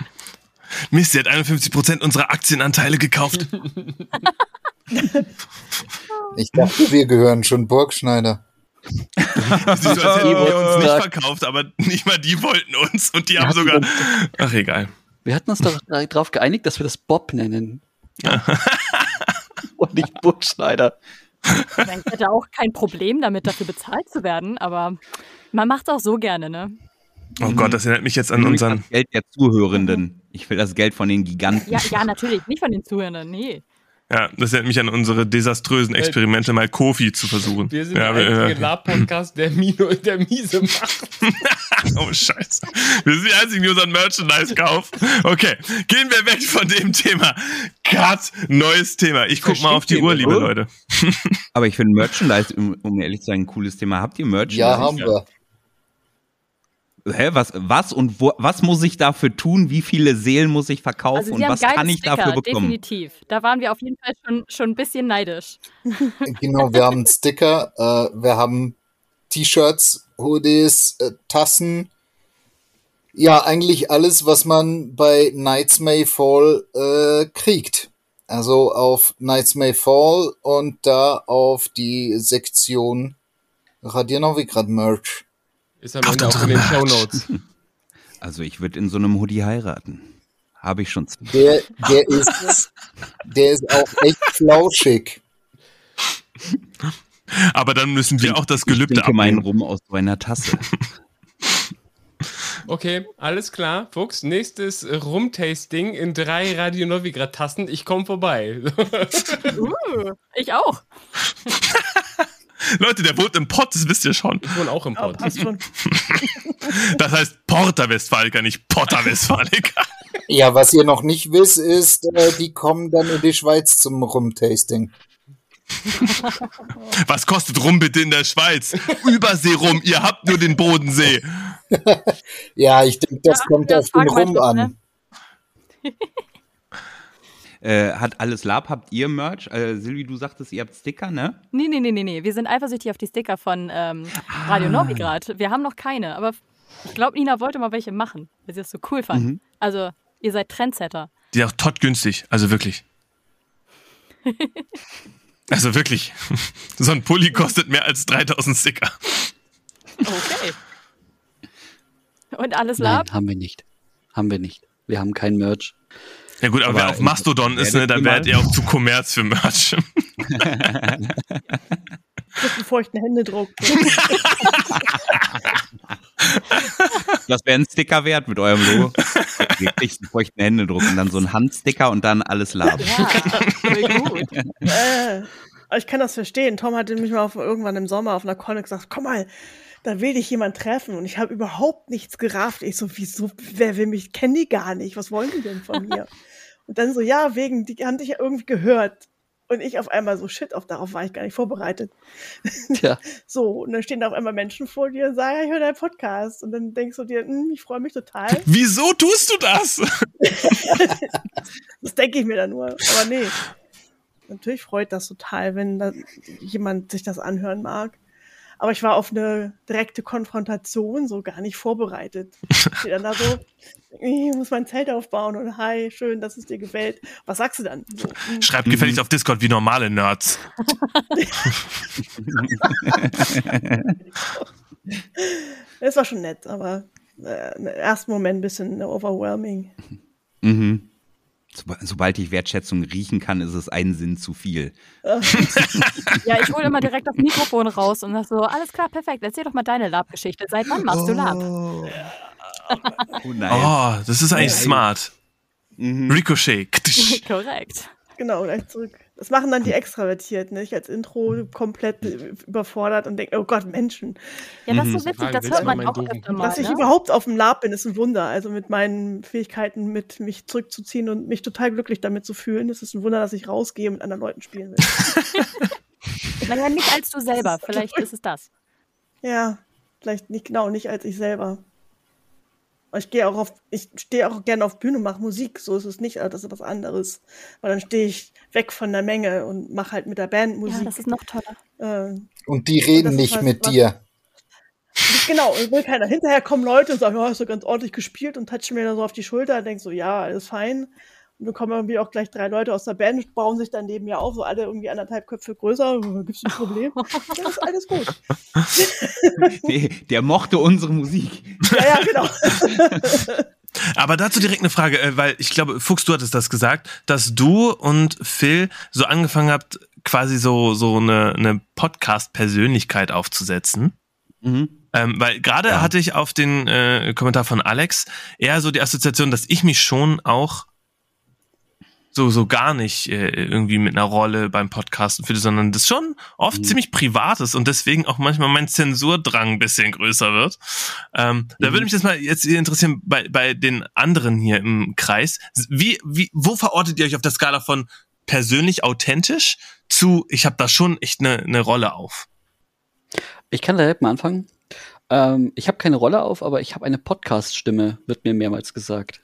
Mist, sie hat 51% unserer Aktienanteile gekauft. Ich dachte, wir gehören schon Burgschneider. Siehst du, als hätten wir uns nicht verkauft, aber nicht mal die wollten uns und die haben sogar. Ach, egal. Wir hatten uns doch darauf geeinigt, dass wir das Bob nennen. Und nicht Burgschneider. Ich hätte auch kein Problem damit, dafür bezahlt zu werden, aber man macht es auch so gerne, ne? Oh Gott, das erinnert mich jetzt an unseren. das Geld der Zuhörenden. Ich will das Geld von den Giganten. Ja, ja, natürlich. Nicht von den Zuhörern, nee. Ja, das erinnert mich an unsere desaströsen Experimente, mal Kofi zu versuchen. Wir sind ja, der einzige wir, Lab-Podcast, der, Mino, der miese macht. Oh, Scheiße. Wir sind die einzigen, die unseren Merchandise kaufen. Okay, gehen wir weg von dem Thema. Cut, neues Thema. Ich guck mal auf die Uhr, liebe? Leute. Aber ich finde Merchandise, um, um ehrlich zu sein, ein cooles Thema. Habt ihr Merchandise? Ja, haben wir. Hä, was, was und wo, was muss ich dafür tun? Wie viele Seelen muss ich verkaufen Also und was kann ich Sticker, dafür bekommen? definitiv. Da waren wir auf jeden Fall schon, schon ein bisschen neidisch. Genau, wir haben Sticker, äh, wir haben T-Shirts, Hoodies, äh, Tassen. Ja, eigentlich alles, was man bei Nights May Fall äh, kriegt. Also auf Nights May Fall und da auf die Sektion Radio Novigrad Merch. Ist am Ende auch in den Merch. Shownotes. Also ich würde in so einem Hoodie heiraten. Habe ich schon. Der, der ist, der ist auch echt flauschig. Aber dann müssen wir auch das Ich Gelübde trinke meinen abnehmen. Rum aus so einer Tasse. Okay, alles klar. Fuchs, nächstes Rumtasting in drei Radio Novigrad Tassen. Ich komme vorbei. Uh, ich auch. Leute, der wohnt im Pott, das wisst ihr schon. Ich wohne auch im Ja, Pott. schon. Das heißt Porta Westfalica, nicht Potter Westfalica. Ja, was ihr noch nicht wisst, ist, äh, die kommen dann in die Schweiz zum Rumtasting. Was kostet Rum bitte in der Schweiz? Überseerum, ihr habt nur den Bodensee. Ja, ich denke, das Ja, kommt auf den Rum an. ne? Äh, hat alles Lab? Habt ihr Merch? Äh, Silvi, du sagtest, ihr habt Sticker, ne? Nee, nee, nee, nee, nee. Wir sind eifersüchtig auf die Sticker von ähm, Radio Novigrad. Wir haben noch keine, aber ich glaube, Nina wollte mal welche machen, weil sie das so cool fand. Mhm. Also, ihr seid Trendsetter. Die ist auch tot günstig, also wirklich. Also wirklich. So ein Pulli kostet mehr als 3000 Sticker. Okay. Und alles Nein, Lab? haben wir nicht. Haben wir nicht. Wir haben kein Merch. Ja gut, aber, Aber wer auf Mastodon ist, ne, dann wärt ihr auch zu Kommerz für Merch. Mit einem feuchten Händedruck. Das wäre ein Sticker wert mit eurem Logo. Wirklich einen feuchten Händedruck und dann so ein Handsticker und dann alles Lab. Ja, gut. äh, ich kann das verstehen. Tom hatte mich mal auf, irgendwann im Sommer auf einer Con gesagt, komm mal, da will dich jemand treffen. Und ich habe überhaupt nichts gerafft. Ich so, wieso, wer will mich, kennen die gar nicht. Was wollen die denn von mir? Und dann so, ja, wegen, die haben dich ja irgendwie gehört. Und ich auf einmal so, shit, auf darauf war ich gar nicht vorbereitet. Tja. So, und dann stehen da auf einmal Menschen vor dir und sagen, ja, ich höre deinen Podcast. Und dann denkst du dir, hm, ich freue mich total. Wieso tust du das? Das denke ich mir dann nur. Aber nee. Natürlich freut das total, wenn da jemand sich das anhören mag. Aber ich war auf eine direkte Konfrontation so gar nicht vorbereitet. Ich stehe dann da so, ich muss mein Zelt aufbauen und hi, schön, dass es dir gefällt. Was sagst du dann? So, hm, Schreib gefälligst auf Discord wie normale Nerds. Es war schon nett, aber äh, im ersten Moment ein bisschen overwhelming. Mhm. Sob- Sobald ich Wertschätzung riechen kann, ist es ein Sinn zu viel. Ja, ich hole immer direkt das Mikrofon raus und sag so, alles klar, perfekt, erzähl doch mal deine Lab-Geschichte. Seit wann machst du Lab? Oh nein. Oh, das ist eigentlich Nein. smart. Mhm. Ricochet. Korrekt. Genau, gleich zurück. Das machen dann die Extravertierten. Ich als Intro komplett äh, überfordert und denke, oh Gott, Menschen. Ja, das ist Mhm. so witzig, das hört man auch öfter mal. Dass ich Ne? überhaupt auf dem Lab bin, ist ein Wunder. Also mit meinen Fähigkeiten, mit mich zurückzuziehen und mich total glücklich damit zu fühlen. Es ist ein Wunder, dass ich rausgehe und mit anderen Leuten spielen will. Naja, nicht als du selber, vielleicht ist es das. ja, vielleicht nicht genau, nicht als ich selber. Ich gehe auch auf, ich stehe auch gerne auf Bühne und mache Musik. So ist es nicht, aber das ist was anderes. Weil dann stehe ich weg von der Menge und mache halt mit der Band Ja, Musik. das ist noch toller. äh, Und die reden ist nicht was- mit was- dir. Genau, und will keiner. Hinterher kommen Leute und sagen, ja, hast du ganz ordentlich gespielt und touchen mir dann so auf die Schulter und denkst so, ja, alles fein. Und dann kommen irgendwie auch gleich drei Leute aus der Band, bauen sich dann neben mir auf, so alle irgendwie anderthalb Köpfe größer. Gibt's ein Problem? ja, ist alles gut. Nee, der mochte unsere Musik. Ja, ja, genau. Aber dazu direkt eine Frage, äh, weil ich glaube, Fuchs, du hattest das gesagt, dass du und Phil so angefangen habt, quasi so, so eine, eine Podcast-Persönlichkeit aufzusetzen. Mhm. Ähm, weil gerade Ja. hatte ich auf den äh, Kommentar von Alex eher so die Assoziation, dass ich mich schon auch so, so gar nicht äh, irgendwie mit einer Rolle beim Podcasten fühle, sondern das schon oft Mhm. ziemlich privat ist und deswegen auch manchmal mein Zensurdrang ein bisschen größer wird. Ähm, Da Mhm. würde mich das mal jetzt interessieren bei, bei den anderen hier im Kreis. Wie, wie, wo verortet ihr euch auf der Skala von persönlich authentisch zu, ich habe da schon echt eine, eine Rolle auf? Ich kann direkt mal anfangen. Ähm, ich habe keine Rolle auf, aber ich habe eine Podcast-Stimme, wird mir mehrmals gesagt.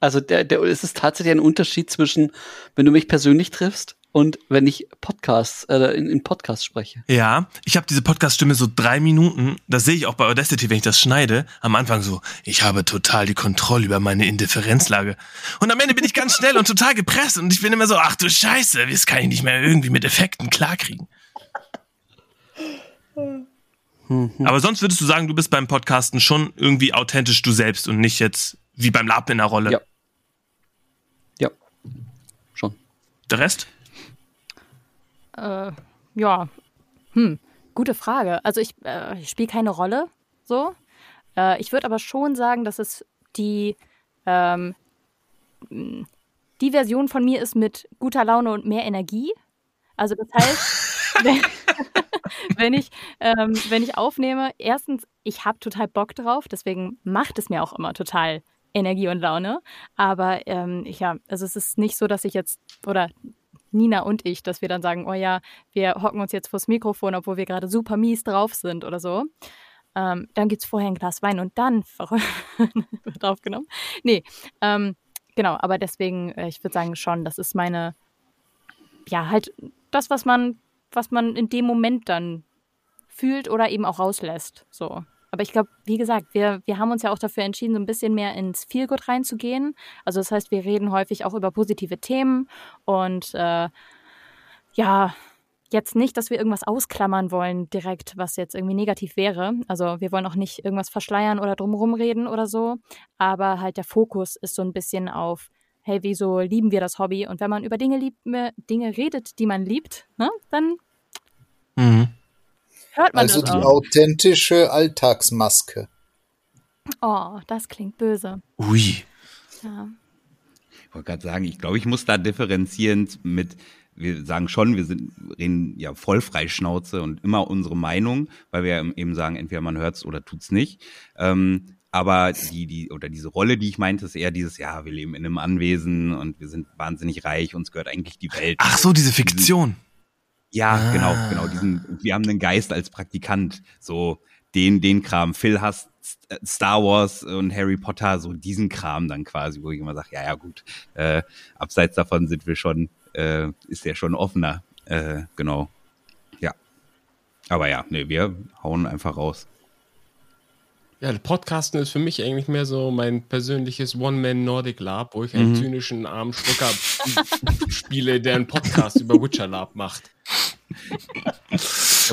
Also der, der, es ist tatsächlich ein Unterschied zwischen, wenn du mich persönlich triffst und wenn ich Podcasts, äh, in, in Podcasts spreche. Ja, ich habe diese Podcast-Stimme so drei Minuten, das sehe ich auch bei Audacity, wenn ich das schneide, am Anfang so, ich habe total die Kontrolle über meine Indifferenzlage. Und am Ende bin ich ganz schnell und total gepresst und ich bin immer so, ach du Scheiße, das kann ich nicht mehr irgendwie mit Effekten klarkriegen. Aber sonst würdest du sagen, du bist beim Podcasten schon irgendwie authentisch du selbst und nicht jetzt wie beim Lab in der Rolle. Ja, schon. Der Rest? Äh, ja. Hm, gute Frage. Also ich, äh, ich spiele keine Rolle, so. Äh, ich würde aber schon sagen, dass es die, ähm, die Version von mir ist mit guter Laune und mehr Energie. Also das heißt, wenn, wenn, ich, ähm, wenn ich aufnehme, erstens, ich habe total Bock drauf, deswegen macht es mir auch immer total Energie und Laune. Aber ähm, ja, also es ist nicht so, dass ich jetzt, oder Nina und ich, dass wir dann sagen, oh ja, wir hocken uns jetzt vors Mikrofon, obwohl wir gerade super mies drauf sind oder so. Ähm, dann gibt es vorher ein Glas Wein und dann wird aufgenommen. Nee, ähm, genau, aber deswegen, äh, ich würde sagen schon, das ist meine, ja, halt das, was man, was man in dem Moment dann fühlt oder eben auch rauslässt. So. Aber ich glaube, wie gesagt, wir, wir haben uns ja auch dafür entschieden, so ein bisschen mehr ins Feelgood reinzugehen. Also das heißt, wir reden häufig auch über positive Themen und äh, ja, jetzt nicht, dass wir irgendwas ausklammern wollen direkt, was jetzt irgendwie negativ wäre. Also wir wollen auch nicht irgendwas verschleiern oder drumherum reden oder so. Aber halt der Fokus ist so ein bisschen auf, hey, wieso lieben wir das Hobby? Und wenn man über Dinge, liebt, äh, Dinge redet, die man liebt, ne, dann Mhm. Hört man Also das die auch. authentische Alltagsmaske. Oh, das klingt böse. Ui. Ja. Ich wollte gerade sagen, ich glaube, ich muss da differenzierend mit, wir sagen schon, wir sind, reden ja voll Freischnauze und immer unsere Meinung, weil wir eben sagen, entweder man hört's oder tut's nicht. Ähm, aber die, die, oder diese Rolle, die ich meinte, ist eher dieses, ja, wir leben in einem Anwesen und wir sind wahnsinnig reich, uns gehört eigentlich die Welt. Ach so, diese Fiktion. Ja, Ah. genau, genau. Diesen, wir haben einen Geist als Praktikant. So den, den Kram. Phil hasst Star Wars und Harry Potter, so diesen Kram dann quasi, wo ich immer sage, ja, ja, gut, äh, abseits davon sind wir schon, äh, ist der schon offener. Äh, genau. Ja. Aber ja, nee, wir hauen einfach raus. Ja, Podcasten ist für mich eigentlich mehr so mein persönliches One-Man-Nordic Lab, wo ich einen Mhm. zynischen armen Schlucker spiele, der einen Podcast über Witcher Lab macht.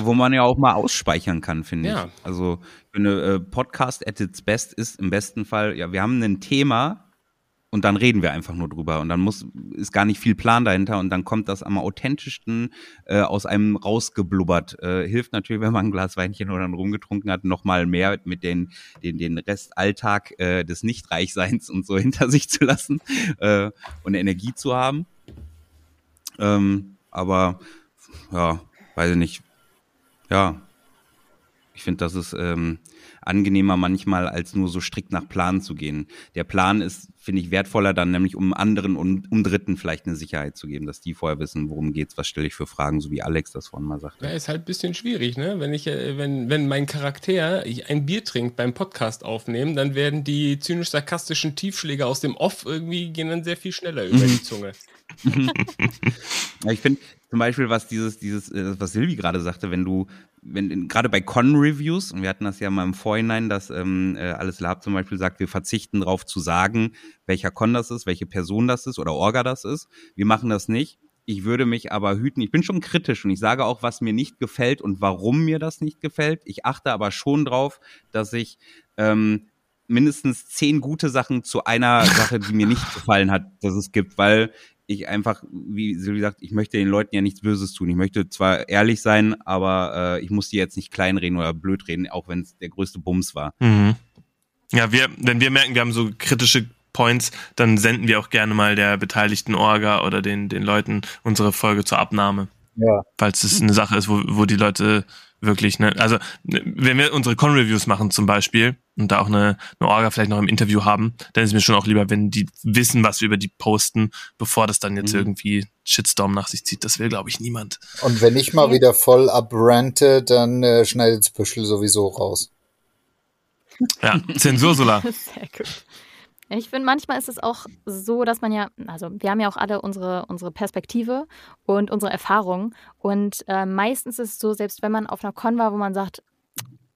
Wo man ja auch mal ausspeichern kann, finde Ja. ich. Also, wenn eine äh, Podcast at its best ist, im besten Fall, ja, wir haben ein Thema und dann reden wir einfach nur drüber und dann muss, ist gar nicht viel Plan dahinter und dann kommt das am authentischsten äh, aus einem rausgeblubbert. Äh, hilft natürlich, wenn man ein Glas Weinchen oder einen rumgetrunken hat, noch mal mehr mit den, den, den Restalltag äh, des Nichtreichseins und so hinter sich zu lassen äh, und Energie zu haben. Ähm, aber ja, weiß ich nicht. Ja, ich finde, das ist ähm, angenehmer manchmal, als nur so strikt nach Plan zu gehen. Der Plan ist, finde ich, wertvoller dann, nämlich um anderen und um Dritten vielleicht eine Sicherheit zu geben, dass die vorher wissen, worum geht's, was stelle ich für Fragen, so wie Alex das vorhin mal sagte. Ja, ist halt ein bisschen schwierig, ne? Wenn ich, äh, wenn, wenn mein Charakter ein Bier trinkt beim Podcast aufnehmen, dann werden die zynisch-sarkastischen Tiefschläge aus dem Off irgendwie gehen dann sehr viel schneller über die Zunge. Ich finde zum Beispiel, was dieses, dieses, äh, was Silvi gerade sagte, wenn du, wenn gerade bei Con-Reviews, und wir hatten das ja mal im Vorhinein, dass ähm, äh, alles Lab zum Beispiel sagt, wir verzichten darauf zu sagen, welcher Con das ist, welche Person das ist oder Orga das ist. Wir machen das nicht. Ich würde mich aber hüten. Ich bin schon kritisch und ich sage auch, was mir nicht gefällt und warum mir das nicht gefällt. Ich achte aber schon drauf, dass ich ähm, mindestens zehn gute Sachen zu einer Sache, die mir nicht gefallen hat, dass es gibt, weil ich einfach, wie Silvi sagt, ich möchte den Leuten ja nichts Böses tun. Ich möchte zwar ehrlich sein, aber äh, ich muss die jetzt nicht kleinreden oder blöd reden, auch wenn es der größte Bums war. Mhm. Ja, wir, wenn wir merken, wir haben so kritische Points, dann senden wir auch gerne mal der beteiligten Orga oder den, den Leuten unsere Folge zur Abnahme. Ja. Falls es eine Sache ist, wo, wo die Leute wirklich, ne, also ne, wenn wir unsere Con-Reviews machen zum Beispiel und da auch eine, eine Orga vielleicht noch im Interview haben, dann ist mir schon auch lieber, wenn die wissen, was wir über die posten, bevor das dann jetzt Mhm. irgendwie Shitstorm nach sich zieht. Das will, glaube ich, niemand. Und wenn ich mal wieder voll abrante, dann äh, schneidet's Büschel sowieso raus. Ja, Zensursula. Sehr gut. Ich finde, manchmal ist es auch so, dass man ja, also wir haben ja auch alle unsere, unsere Perspektive und unsere Erfahrung. Und äh, meistens ist es so, selbst wenn man auf einer Con war, wo man sagt,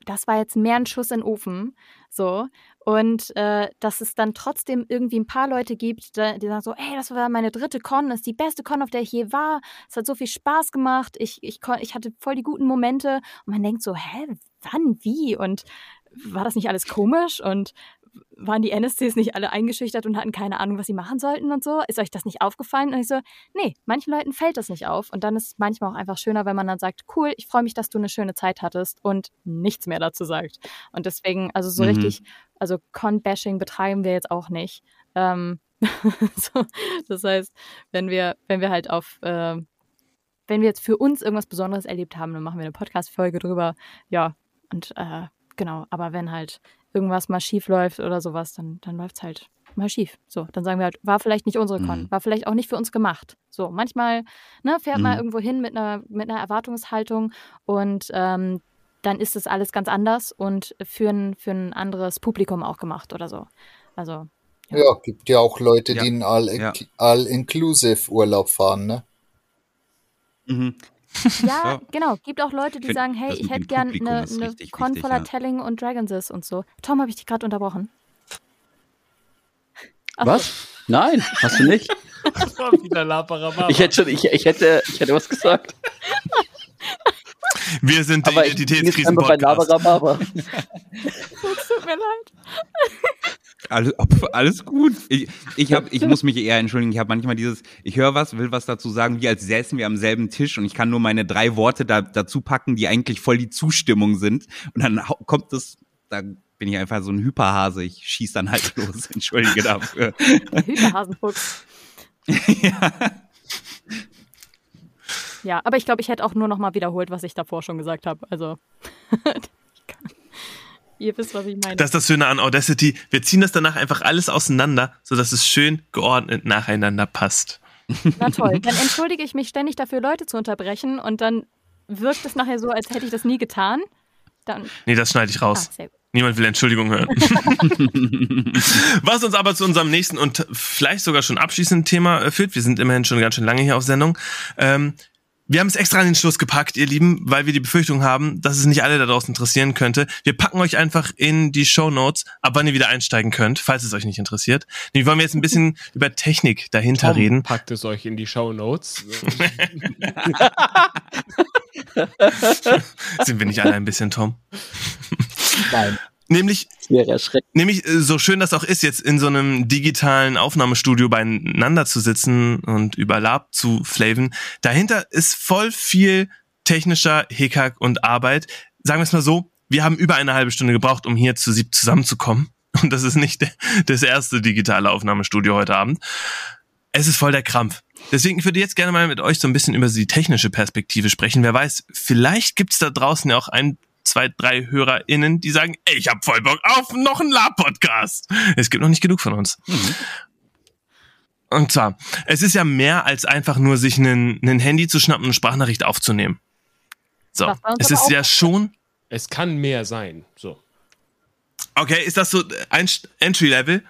das war jetzt mehr ein Schuss in den Ofen, so. Und äh, dass es dann trotzdem irgendwie ein paar Leute gibt, die, sagen so, ey, das war meine dritte Con, das ist die beste Con, auf der ich je war. Es hat so viel Spaß gemacht, ich, ich, ich hatte voll die guten Momente. Und man denkt so, hä, wann, wie? Und war das nicht alles komisch? Und waren die NSCs nicht alle eingeschüchtert und hatten keine Ahnung, was sie machen sollten und so? Ist euch das nicht aufgefallen? Und ich so, nee, manchen Leuten fällt das nicht auf. Und dann ist es manchmal auch einfach schöner, wenn man dann sagt, cool, ich freue mich, dass du eine schöne Zeit hattest und nichts mehr dazu sagt. Und deswegen, also so Mhm. richtig, also Con-Bashing betreiben wir jetzt auch nicht. Ähm, so, das heißt, wenn wir, wenn wir halt auf, äh, wenn wir jetzt für uns irgendwas Besonderes erlebt haben, dann machen wir eine Podcast-Folge drüber. Ja, und äh, genau, aber wenn halt irgendwas mal schief läuft oder sowas, dann, dann läuft es halt mal schief. So, dann sagen wir halt, war vielleicht nicht unsere Con, Mhm. war vielleicht auch nicht für uns gemacht. So, manchmal ne, fährt man Mhm. irgendwo hin mit einer, mit einer Erwartungshaltung und ähm, dann ist es alles ganz anders und für ein, für ein anderes Publikum auch gemacht oder so. Also, Ja. Ja, gibt ja auch Leute, Ja. die in All- Ja. All-Inclusive Urlaub fahren, ne? Mhm. Ja, Ja. genau. Gibt auch Leute, die Find, sagen, hey, das ich hätte gern eine, eine Con voller ja. Telling und Dragonsis und so. Tom, habe ich dich gerade unterbrochen? Ach so. Was? Nein, hast du nicht. Das war wieder Laparababa. Ich hätte schon, ich, ich hätte, ich hätte was gesagt. Wir sind der Aber ich bin jetzt einfach bei Identitätskrisen-Podcast. Laberababa. Tut mir leid. Alles, alles gut. Ich, ich, hab, ich muss mich eher entschuldigen. Ich habe manchmal dieses, ich höre was, will was dazu sagen, wie als säßen wir am selben Tisch und ich kann nur meine drei Worte da, dazu packen, die eigentlich voll die Zustimmung sind. Und dann kommt es, da bin ich einfach so ein Hyperhase. Ich schieß dann halt los. Entschuldige dafür. Hühnerhasenfuchs. ja. Ja, aber ich glaube, ich hätte auch nur noch mal wiederholt, was ich davor schon gesagt habe. Also, Ihr wisst, was ich meine. Das ist das Schöne an Audacity. Wir ziehen das danach einfach alles auseinander, sodass es schön geordnet nacheinander passt. Na toll. Dann entschuldige ich mich ständig dafür, Leute zu unterbrechen und dann wirkt es nachher so, als hätte ich das nie getan. Dann. Nee, das schneide ich raus. Ah. Niemand will Entschuldigung hören. Was uns aber zu unserem nächsten und vielleicht sogar schon abschließenden Thema äh, führt. Wir sind immerhin schon ganz schön lange hier auf Sendung. Ähm, wir haben es extra an den Schluss gepackt, ihr Lieben, weil wir die Befürchtung haben, dass es nicht alle da draußen interessieren könnte. Wir packen euch einfach in die Show Notes, ab wann ihr wieder einsteigen könnt, falls es euch nicht interessiert. Wir wollen jetzt ein bisschen über Technik dahinter Tom reden. packt es euch in die Show Notes. Sind wir nicht alle ein bisschen, Tom? Nein, Nämlich. Nämlich, äh, so schön das auch ist, jetzt in so einem digitalen Aufnahmestudio beieinander zu sitzen und über Lab zu flaven, dahinter ist voll viel technischer Hickhack und Arbeit. Sagen wir es mal so, wir haben über eine halbe Stunde gebraucht, um hier zu sieb zusammenzukommen. Und das ist nicht das erste digitale Aufnahmestudio heute Abend. Es ist voll der Krampf. Deswegen ich würde jetzt gerne mal mit euch so ein bisschen über die technische Perspektive sprechen. Wer weiß, vielleicht gibt's da draußen ja auch ein, zwei, drei HörerInnen, die sagen, ey, ich hab voll Bock auf noch einen Lab-Podcast. Es gibt noch nicht genug von uns. Und zwar, es ist ja mehr als einfach nur sich ein Handy zu schnappen und eine Sprachnachricht aufzunehmen. So, es ist ja schon, es kann mehr sein. So. okay, ist das so ein Entry-Level?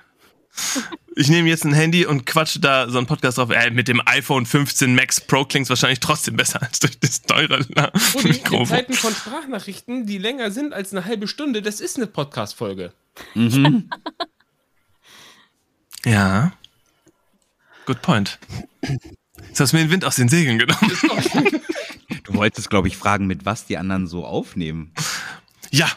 Ich nehme jetzt ein Handy und quatsche da so einen Podcast drauf. Äh, mit dem iPhone 15 Max Pro klingt's wahrscheinlich trotzdem besser als durch das teure Uli, in Mikrofon. Zeiten von Sprachnachrichten, die länger sind als eine halbe Stunde, das ist eine Podcast-Folge. Mhm. Ja. Good point. Jetzt hast du mir den Wind aus den Segeln genommen. Du wolltest, glaube ich, fragen, mit was die anderen so aufnehmen. Ja,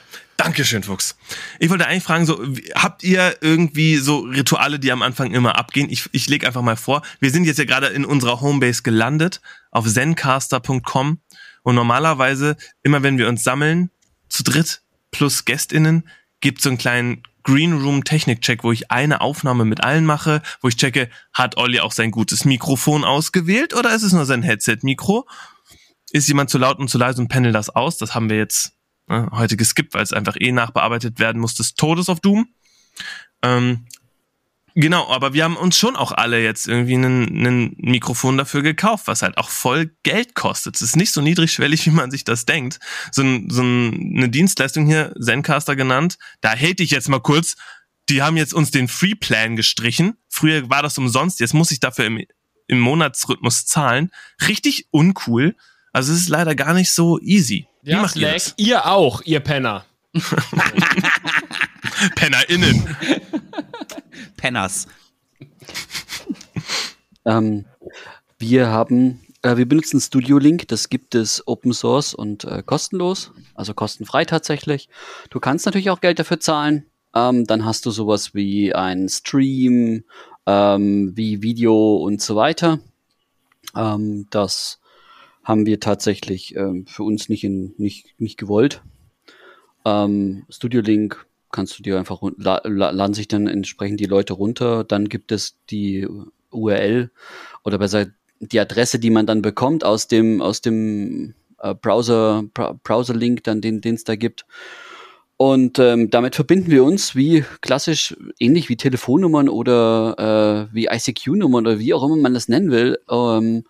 danke schön, Fuchs. Ich wollte eigentlich fragen, so, habt ihr irgendwie so Rituale, die am Anfang immer abgehen? Ich, ich lege einfach mal vor, wir sind jetzt ja gerade in unserer Homebase gelandet, auf zencaster.com und normalerweise, immer wenn wir uns sammeln, zu dritt plus GästInnen, gibt so einen kleinen Green Room Technik-Check, wo ich eine Aufnahme mit allen mache, wo ich checke, hat Olli auch sein gutes Mikrofon ausgewählt oder ist es nur sein Headset-Mikro? Ist jemand zu laut und zu leise und pendelt das aus? Das haben wir jetzt ne, heute geskippt, weil es einfach eh nachbearbeitet werden muss des Todes auf Doom. Ähm, genau, aber wir haben uns schon auch alle jetzt irgendwie ein, Mikrofon dafür gekauft, was halt auch voll Geld kostet. Es ist nicht so niedrigschwellig, wie man sich das denkt. So, ein, so ein, eine Dienstleistung hier, Zencaster genannt, da hate ich jetzt mal kurz. Die haben jetzt uns den Free Plan gestrichen. Früher war das umsonst, jetzt muss ich dafür im, im Monatsrhythmus zahlen. Richtig uncool. Also es ist leider gar nicht so easy. Wie Ja, macht ihr Slack, das? ihr auch, ihr Penner. PennerInnen. Penners. Ähm, wir haben, äh, wir benutzen Studio Link, das gibt es Open Source und äh, kostenlos, also kostenfrei tatsächlich. Du kannst natürlich auch Geld dafür zahlen. Ähm, dann hast du sowas wie ein Stream, ähm, wie Video und so weiter. Ähm, das haben wir tatsächlich ähm, für uns nicht, in, nicht, nicht gewollt. Ähm, Studio Link kannst du dir einfach la laden sich dann entsprechend die Leute runter. Dann gibt es die URL oder besser die Adresse, die man dann bekommt aus dem aus dem äh, Browser Bra Browser Link, dann den den es da gibt. Und ähm, damit verbinden wir uns wie klassisch ähnlich wie Telefonnummern oder äh, wie ICQ-Nummern oder wie auch immer man das nennen will. Ähm,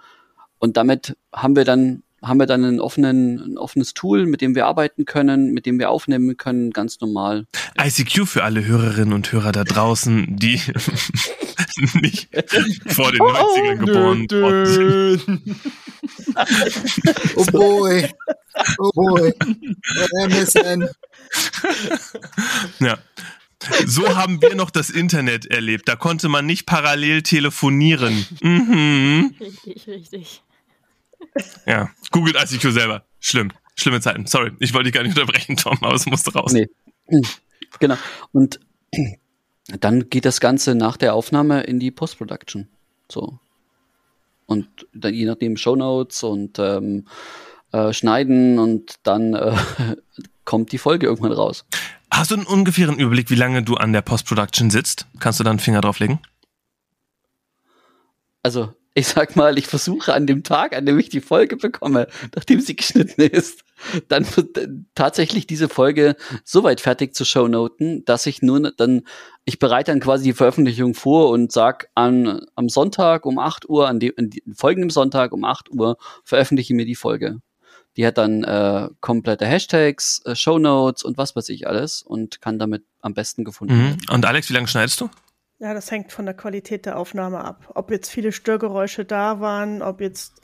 und damit haben wir dann haben wir dann einen offenen, ein offenes Tool, mit dem wir arbeiten können, mit dem wir aufnehmen können, ganz normal. ICQ für alle Hörerinnen und Hörer da draußen, die nicht vor den 90ern geboren worden sind. Oh boy. Oh boy. MSN. Ja. So haben wir noch das Internet erlebt. Da konnte man nicht parallel telefonieren. Mhm. Richtig, richtig. Ja, googelt ICQ selber. Schlimm. Schlimme Zeiten. Sorry, ich wollte dich gar nicht unterbrechen, Tom, aber es musste raus. Nee. Genau. Und dann geht das Ganze nach der Aufnahme in die Post-Production. So. Und dann je nachdem Shownotes und ähm, äh, schneiden und dann äh, kommt die Folge irgendwann raus. Hast du einen ungefähren Überblick, wie lange du an der Post-Production sitzt? Kannst du da einen Finger drauf legen? Also ich sag mal, ich versuche an dem Tag, an dem ich die Folge bekomme, nachdem sie geschnitten ist, dann tatsächlich diese Folge so weit fertig zu shownoten, dass ich nur dann, ich bereite dann quasi die Veröffentlichung vor und sag an, am Sonntag um 8 Uhr, an dem, an dem folgenden Sonntag um 8 Uhr veröffentliche mir die Folge. Die hat dann äh, komplette Hashtags, äh, Shownotes und was weiß ich alles und kann damit am besten gefunden Mhm. werden. Und Alex, wie lange schneidest du? Ja, das hängt von der Qualität der Aufnahme ab. Ob jetzt viele Störgeräusche da waren, ob jetzt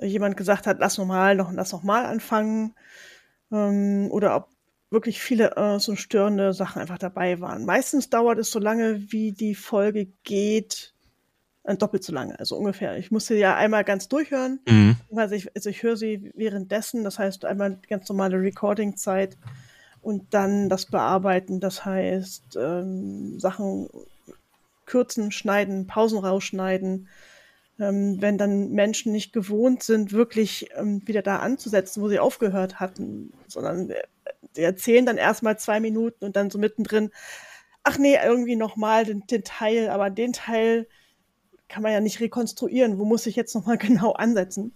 jemand gesagt hat, lass noch mal, noch, lass noch mal anfangen, ähm, oder ob wirklich viele äh, so störende Sachen einfach dabei waren. Meistens dauert es so lange, wie die Folge geht, äh, doppelt so lange, also ungefähr. Ich musste ja einmal ganz durchhören, Mhm. also ich, also ich höre sie währenddessen, das heißt einmal ganz normale Recording-Zeit und dann das Bearbeiten, das heißt ähm, Sachen kürzen, schneiden, Pausen rausschneiden. Ähm, wenn dann Menschen nicht gewohnt sind, wirklich ähm, wieder da anzusetzen, wo sie aufgehört hatten, sondern äh, die erzählen dann erstmal zwei Minuten und dann so mittendrin, ach nee, irgendwie nochmal den, den Teil, aber den Teil kann man ja nicht rekonstruieren. Wo muss ich jetzt nochmal genau ansetzen?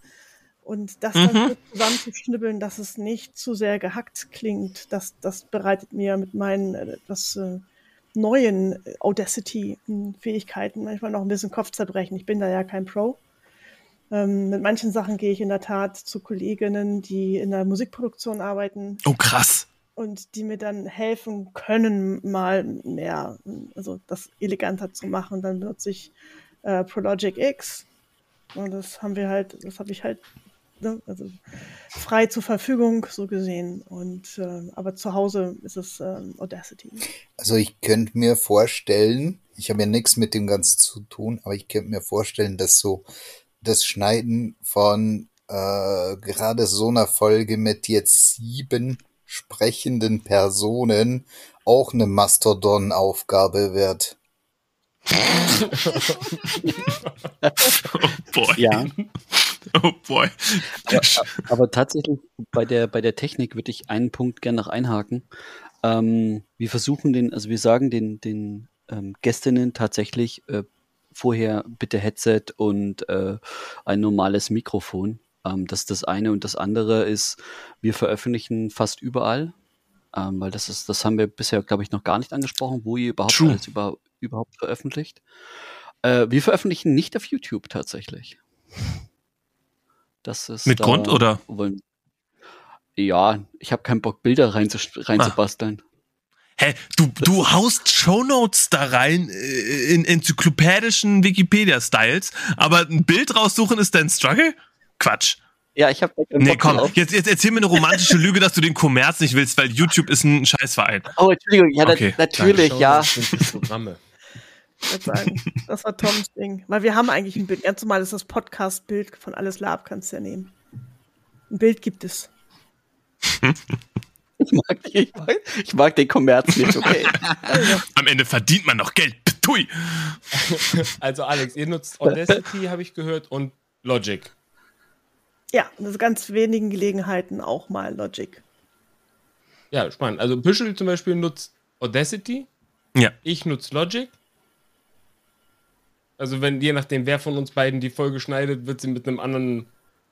Und das dann Mhm. so zusammenzuschnibbeln, dass es nicht zu sehr gehackt klingt, das, das bereitet mir mit meinen äh, etwas äh, neuen Audacity-Fähigkeiten manchmal noch ein bisschen Kopfzerbrechen. Ich bin da ja kein Pro. Ähm, mit manchen Sachen gehe ich in der Tat zu Kolleginnen, die in der Musikproduktion arbeiten Oh, krass. und die mir dann helfen können, mal mehr, also das eleganter zu machen. Dann benutze ich äh, Prologic X und das haben wir halt, das habe ich halt ne, also frei zur Verfügung so gesehen. Und äh, aber zu Hause ist es ähm, Audacity. Also ich könnte mir vorstellen, ich habe ja nichts mit dem Ganzen zu tun, aber ich könnte mir vorstellen, dass so das Schneiden von äh, gerade so einer Folge mit jetzt sieben sprechenden Personen auch eine Mastodon-Aufgabe wird. Oh boy. Ja. Oh boy. Aber tatsächlich bei der, bei der Technik würde ich einen Punkt gerne noch einhaken. Ähm, wir versuchen den, also wir sagen den, den ähm, Gästinnen tatsächlich äh, vorher bitte Headset und äh, ein normales Mikrofon. Ähm, das ist das eine. Und das andere ist, wir veröffentlichen fast überall. Ähm, weil das ist, das haben wir bisher, glaube ich, noch gar nicht angesprochen, wo ihr überhaupt True. alles über, überhaupt veröffentlicht. Äh, wir veröffentlichen nicht auf YouTube tatsächlich. Das ist Mit da Grund, oder? Wollen, ja, ich habe keinen Bock, Bilder reinzubasteln. Rein Ah. Hä, du, du haust Shownotes da rein äh, in enzyklopädischen Wikipedia-Styles, aber ein Bild raussuchen ist dein Struggle? Quatsch. Ja, ich habe Nee, komm, jetzt, jetzt erzähl mir eine romantische Lüge, dass du den Kommerz nicht willst, weil YouTube ist ein Scheißverein. Oh, Entschuldigung, ja, Okay, na, natürlich, ja. Das sind die Programme. Ich würd sagen, das war Toms Ding. Weil wir haben eigentlich ein Bild. Ganz normal ist das Podcast-Bild von Alles Lab, kannst du ja nehmen. Ein Bild gibt es. Ich mag, ich, mag, ich mag den Kommerz nicht, okay. Am Ende verdient man noch Geld. Ptui. Also Alex, ihr nutzt Audacity, habe ich gehört, und Logic. Ja, das ist ganz wenigen Gelegenheiten auch mal Logic. Ja, spannend. Also Büschel zum Beispiel nutzt Audacity, Ja. ich nutze Logic. Also wenn, je nachdem, wer von uns beiden die Folge schneidet, wird sie mit einem anderen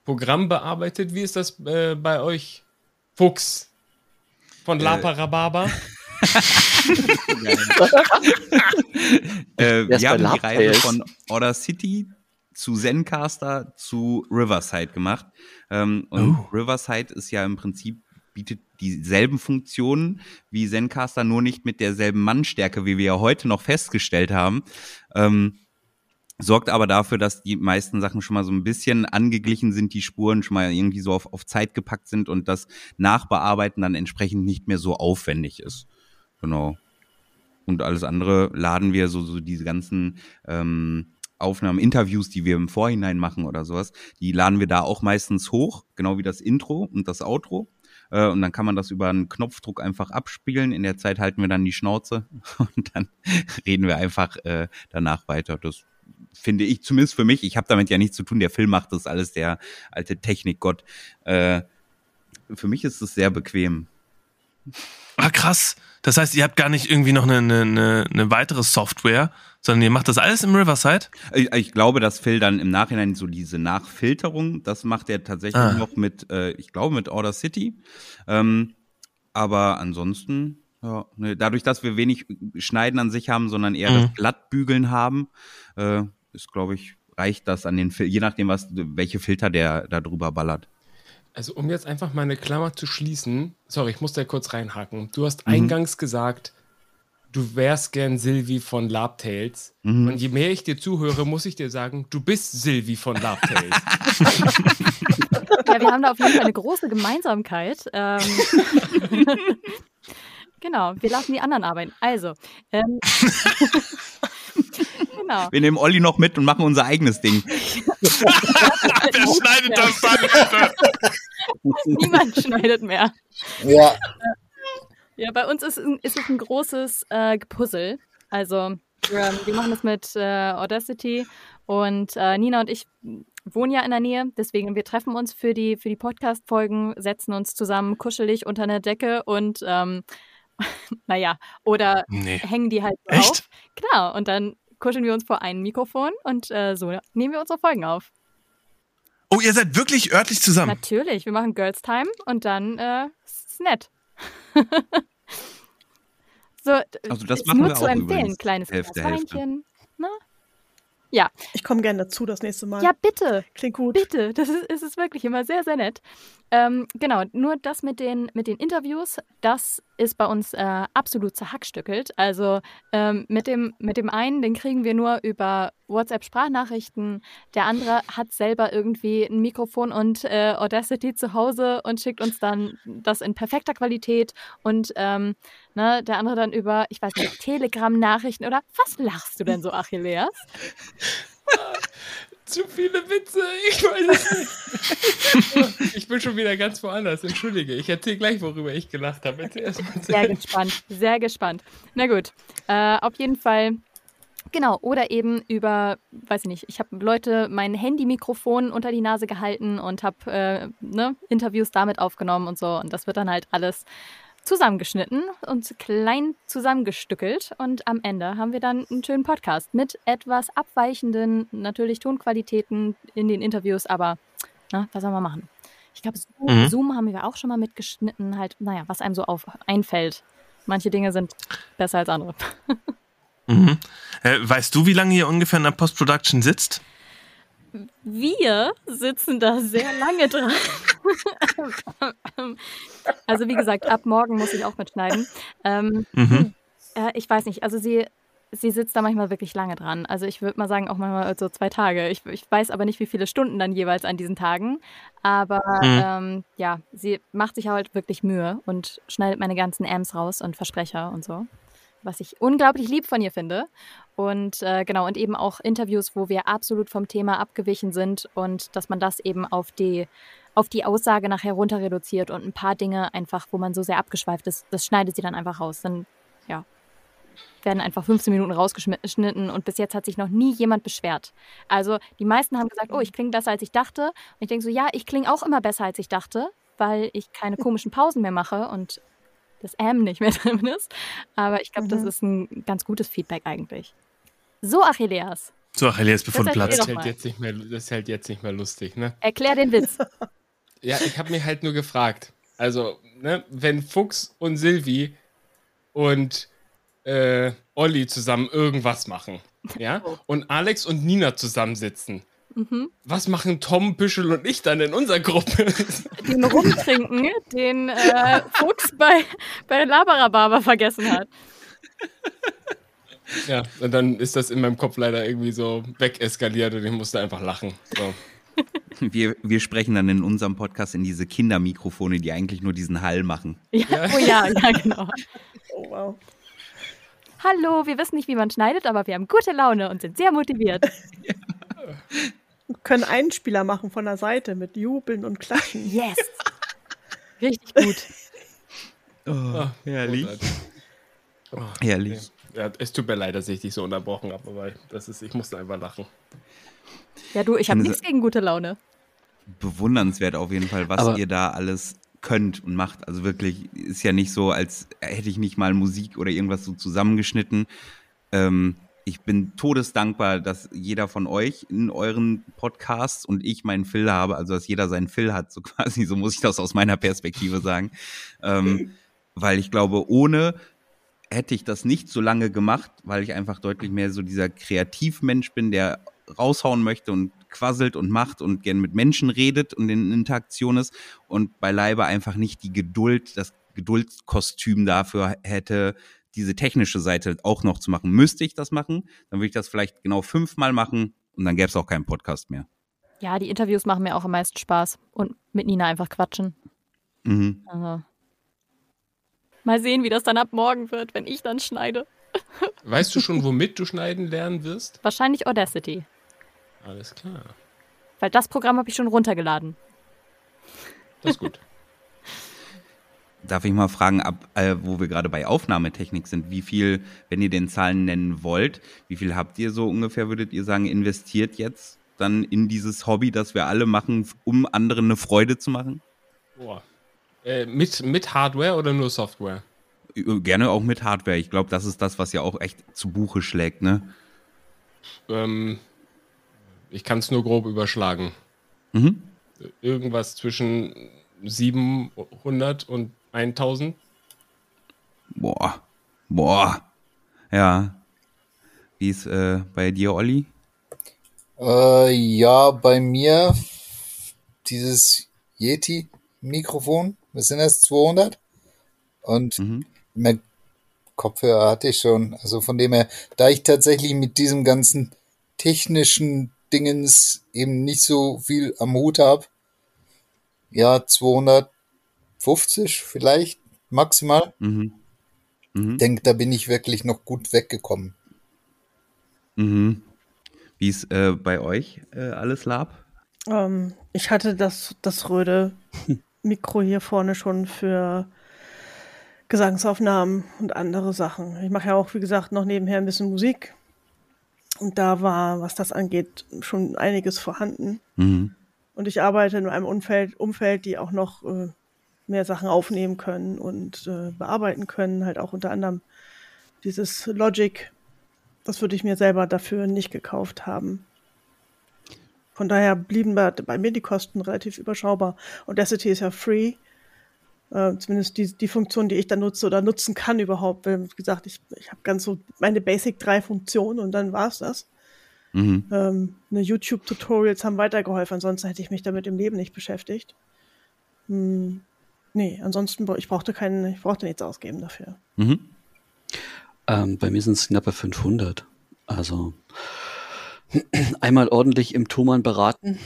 Programm bearbeitet. Wie ist das äh, bei euch? Fuchs von Lapa Rhabarber. Äh, ist wir haben die Reise Love von Order City zu Zencaster zu Riverside gemacht. Ähm, und Riverside ist ja im Prinzip, bietet dieselben Funktionen wie Zencaster, nur nicht mit derselben Mannstärke, wie wir ja heute noch festgestellt haben. Ähm, sorgt aber dafür, dass die meisten Sachen schon mal so ein bisschen angeglichen sind, die Spuren schon mal irgendwie so auf, auf Zeit gepackt sind und das Nachbearbeiten dann entsprechend nicht mehr so aufwendig ist. Genau. Und alles andere laden wir so, so diese ganzen ähm, Aufnahmen, Interviews, die wir im Vorhinein machen oder sowas, die laden wir da auch meistens hoch, genau wie das Intro und das Outro. Äh, und dann kann man das über einen Knopfdruck einfach abspielen. In der Zeit halten wir dann die Schnauze und dann reden wir einfach äh, danach weiter. Das finde ich zumindest für mich. Ich habe damit ja nichts zu tun. Der Film macht das alles, der alte Technikgott. Äh, für mich ist es sehr bequem. Ah, krass. Das heißt, ihr habt gar nicht irgendwie noch eine, eine, eine weitere Software, sondern ihr macht das alles im Riverside? Ich, ich, glaube, dass Phil dann im Nachhinein so diese Nachfilterung, das macht er tatsächlich ah. noch mit, äh, ich glaube, mit Order City. Ähm, aber ansonsten, ja, ne, dadurch, dass wir wenig Schneiden an sich haben, sondern eher mhm. das Glattbügeln haben, äh, ist, glaube ich, reicht das an den, Fil je nachdem, was, welche Filter der da drüber ballert. Also um jetzt einfach mal eine Klammer zu schließen, sorry, ich muss da kurz reinhaken. Du hast mhm. eingangs gesagt, du wärst gern Silvi von Labtails. Mhm. Und je mehr ich dir zuhöre, muss ich dir sagen, du bist Silvi von Labtails. ja, wir haben da auf jeden Fall eine große Gemeinsamkeit. Ähm genau, wir lassen die anderen arbeiten. Also, ähm genau. Wir nehmen Olli noch mit und machen unser eigenes Ding. Wer schneidet das dann bitte? Niemand schneidet mehr. Ja. Ja, bei uns ist, ist es ein großes äh, Puzzle. Also, wir, wir, machen das mit äh, Audacity und äh, Nina und ich wohnen ja in der Nähe, deswegen wir treffen uns für die, für die Podcast-Folgen, setzen uns zusammen kuschelig unter einer Decke und ähm, naja, oder nee. hängen die halt Echt? auf. Genau, und dann kuscheln wir uns vor ein Mikrofon und äh, so nehmen wir unsere Folgen auf. Oh, ihr seid wirklich örtlich zusammen? Natürlich, wir machen Girls Time und dann äh, ist nett. so, also das machen nur wir zu auch empfehlen, kleines Hälfte, Weinchen. Ne? Ja. Ich komme gerne dazu das nächste Mal. Ja, bitte. Klingt gut. Bitte. Das ist, ist es wirklich immer sehr, sehr nett. Ähm, genau, nur das mit den, mit den Interviews, das ist bei uns äh, absolut zerhackstückelt. Also ähm, mit, dem, mit dem einen, den kriegen wir nur über WhatsApp-Sprachnachrichten. Der andere hat selber irgendwie ein Mikrofon und äh, Audacity zu Hause und schickt uns dann das in perfekter Qualität. Und ähm, ne, der andere dann über, ich weiß nicht, Telegram-Nachrichten oder was lachst du denn so, Achilleas? Zu viele Witze, ich weiß es nicht. ich bin schon wieder ganz woanders, entschuldige. Ich erzähle gleich, worüber ich gelacht habe. Sehr gespannt, sehr gespannt. Na gut, äh, auf jeden Fall Genau, oder eben über, weiß ich nicht, ich habe Leute mein Handy-Mikrofon unter die Nase gehalten und habe äh, ne, Interviews damit aufgenommen und so. Und das wird dann halt alles zusammengeschnitten und klein zusammengestückelt. Und am Ende haben wir dann einen schönen Podcast mit etwas abweichenden, natürlich Tonqualitäten in den Interviews, aber na, was soll man machen? Ich glaube, Zoom, mhm. Zoom, haben wir auch schon mal mitgeschnitten, halt, naja, was einem so auf einfällt. Manche Dinge sind besser als andere. Mhm. Äh, weißt du, wie lange ihr ungefähr in der Post-Production sitzt? Wir sitzen da sehr lange dran. also wie gesagt, ab morgen muss ich auch mitschneiden. Ähm, mhm. äh, ich weiß nicht, also sie, sie sitzt da manchmal wirklich lange dran. Also ich würde mal sagen, auch manchmal so zwei Tage. Ich, ich, weiß aber nicht, wie viele Stunden dann jeweils an diesen Tagen. Aber mhm. ähm, ja, sie macht sich halt wirklich Mühe und schneidet meine ganzen Amps raus und Versprecher und so was ich unglaublich lieb von ihr finde. Und äh, genau, und eben auch Interviews, wo wir absolut vom Thema abgewichen sind und dass man das eben auf die, auf die Aussage nachher runter reduziert und ein paar Dinge einfach, wo man so sehr abgeschweift ist, das schneidet sie dann einfach raus. Dann, ja, werden einfach 15 Minuten rausgeschnitten und bis jetzt hat sich noch nie jemand beschwert. Also die meisten haben gesagt, oh, ich klinge besser als ich dachte. Und ich denke so, ja, ich klinge auch immer besser als ich dachte, weil ich keine komischen Pausen mehr mache und das M nicht mehr drin ist. Aber ich glaube, mhm. das ist ein ganz gutes Feedback eigentlich. So, Achilleas. So, Achilleas, bevor du Platz. Das, hält jetzt nicht mehr, das ist halt jetzt nicht mehr lustig, ne? Erklär den Witz. ja, ich habe mich halt nur gefragt. Also, ne, wenn Fuchs und Silvi und äh, Olli zusammen irgendwas machen, ja, oh. und Alex und Nina zusammensitzen, Mhm. Was machen Tom, Büschel und ich dann in unserer Gruppe? Den rumtrinken, den äh, Fuchs bei, bei Labarababa vergessen hat. Ja, und dann ist das in meinem Kopf leider irgendwie so wegeskaliert und ich musste einfach lachen. So. Wir, wir sprechen dann in unserem Podcast in diese Kindermikrofone, die eigentlich nur diesen Hall machen. Ja, ja. Oh ja, ja, genau. Oh wow. Hallo, wir wissen nicht, wie man schneidet, aber wir haben gute Laune und sind sehr motiviert. Ja können einen Spieler machen von der Seite mit Jubeln und Klatschen. Yes! Richtig gut. Oh, oh herrlich. Oh, herrlich. Ja, es tut mir leid, dass ich dich so unterbrochen habe, aber das ist, ich musste einfach lachen. Ja, du, ich habe nichts gegen gute Laune. Bewundernswert auf jeden Fall, was aber ihr da alles könnt und macht. Also wirklich, ist ja nicht so, als hätte ich nicht mal Musik oder irgendwas so zusammengeschnitten. Ähm, ich bin todesdankbar, dass jeder von euch in euren Podcasts und ich meinen Phil habe, also dass jeder seinen Phil hat, so quasi, so muss ich das aus meiner Perspektive sagen. Ähm, weil ich glaube, ohne hätte ich das nicht so lange gemacht, weil ich einfach deutlich mehr so dieser Kreativmensch bin, der raushauen möchte und quasselt und macht und gern mit Menschen redet und in Interaktion ist und beileibe einfach nicht die Geduld, das Geduldskostüm dafür hätte, diese technische Seite auch noch zu machen. Müsste ich das machen, dann würde ich das vielleicht genau fünfmal machen und dann gäbe es auch keinen Podcast mehr. Ja, die Interviews machen mir auch am meisten Spaß und mit Nina einfach quatschen. Mhm. Also. Mal sehen, wie das dann ab morgen wird, wenn ich dann schneide. Weißt du schon, womit du schneiden lernen wirst? Wahrscheinlich Audacity. Alles klar. Weil das Programm habe ich schon runtergeladen. Das ist gut. Darf ich mal fragen, ab, äh, wo wir gerade bei Aufnahmetechnik sind, wie viel, wenn ihr den Zahlen nennen wollt, wie viel habt ihr so ungefähr, würdet ihr sagen, investiert jetzt dann in dieses Hobby, das wir alle machen, um anderen eine Freude zu machen? Boah. Äh, mit, mit Hardware oder nur Software? Gerne auch mit Hardware. Ich glaube, das ist das, was ja auch echt zu Buche schlägt, ne? Ähm, ich kann es nur grob überschlagen. Mhm. Irgendwas zwischen 700 und 1000. Boah. Boah. Ja. Wie ist äh, bei dir, Olli? Äh, ja, bei mir dieses Yeti-Mikrofon, was sind das, 200? Und Mhm. mehr Kopfhörer hatte ich schon. Also von dem her, da ich tatsächlich mit diesem ganzen technischen Dingens eben nicht so viel am Hut habe, ja, 250 vielleicht maximal. Mhm. Mhm. Denk, da bin ich wirklich noch gut weggekommen. Mhm. Wie ist äh, bei euch äh, alles Lab? Ähm, ich hatte das, das röde Mikro hier vorne schon für Gesangsaufnahmen und andere Sachen. Ich mache ja auch, wie gesagt, noch nebenher ein bisschen Musik. Und da war, was das angeht, schon einiges vorhanden. Mhm. Und ich arbeite in einem Umfeld, Umfeld die auch noch äh, mehr Sachen aufnehmen können und äh, bearbeiten können. Halt auch unter anderem dieses Logic. Das würde ich mir selber dafür nicht gekauft haben. Von daher blieben bei, bei mir die Kosten relativ überschaubar. Und Audacity ist ja free. Äh, zumindest die, die Funktion, die ich da nutze oder nutzen kann überhaupt. Weil, wie gesagt, ich, ich habe ganz so meine Basic drei Funktionen und dann war's das. Mhm. Ähm, eine YouTube-Tutorials haben weitergeholfen, ansonsten hätte ich mich damit im Leben nicht beschäftigt. Hm, nee, ansonsten, ich brauchte keinen, ich brauchte nichts ausgeben dafür. Mhm. Ähm, bei mir sind es knappe 500. Also einmal ordentlich im Thomann beraten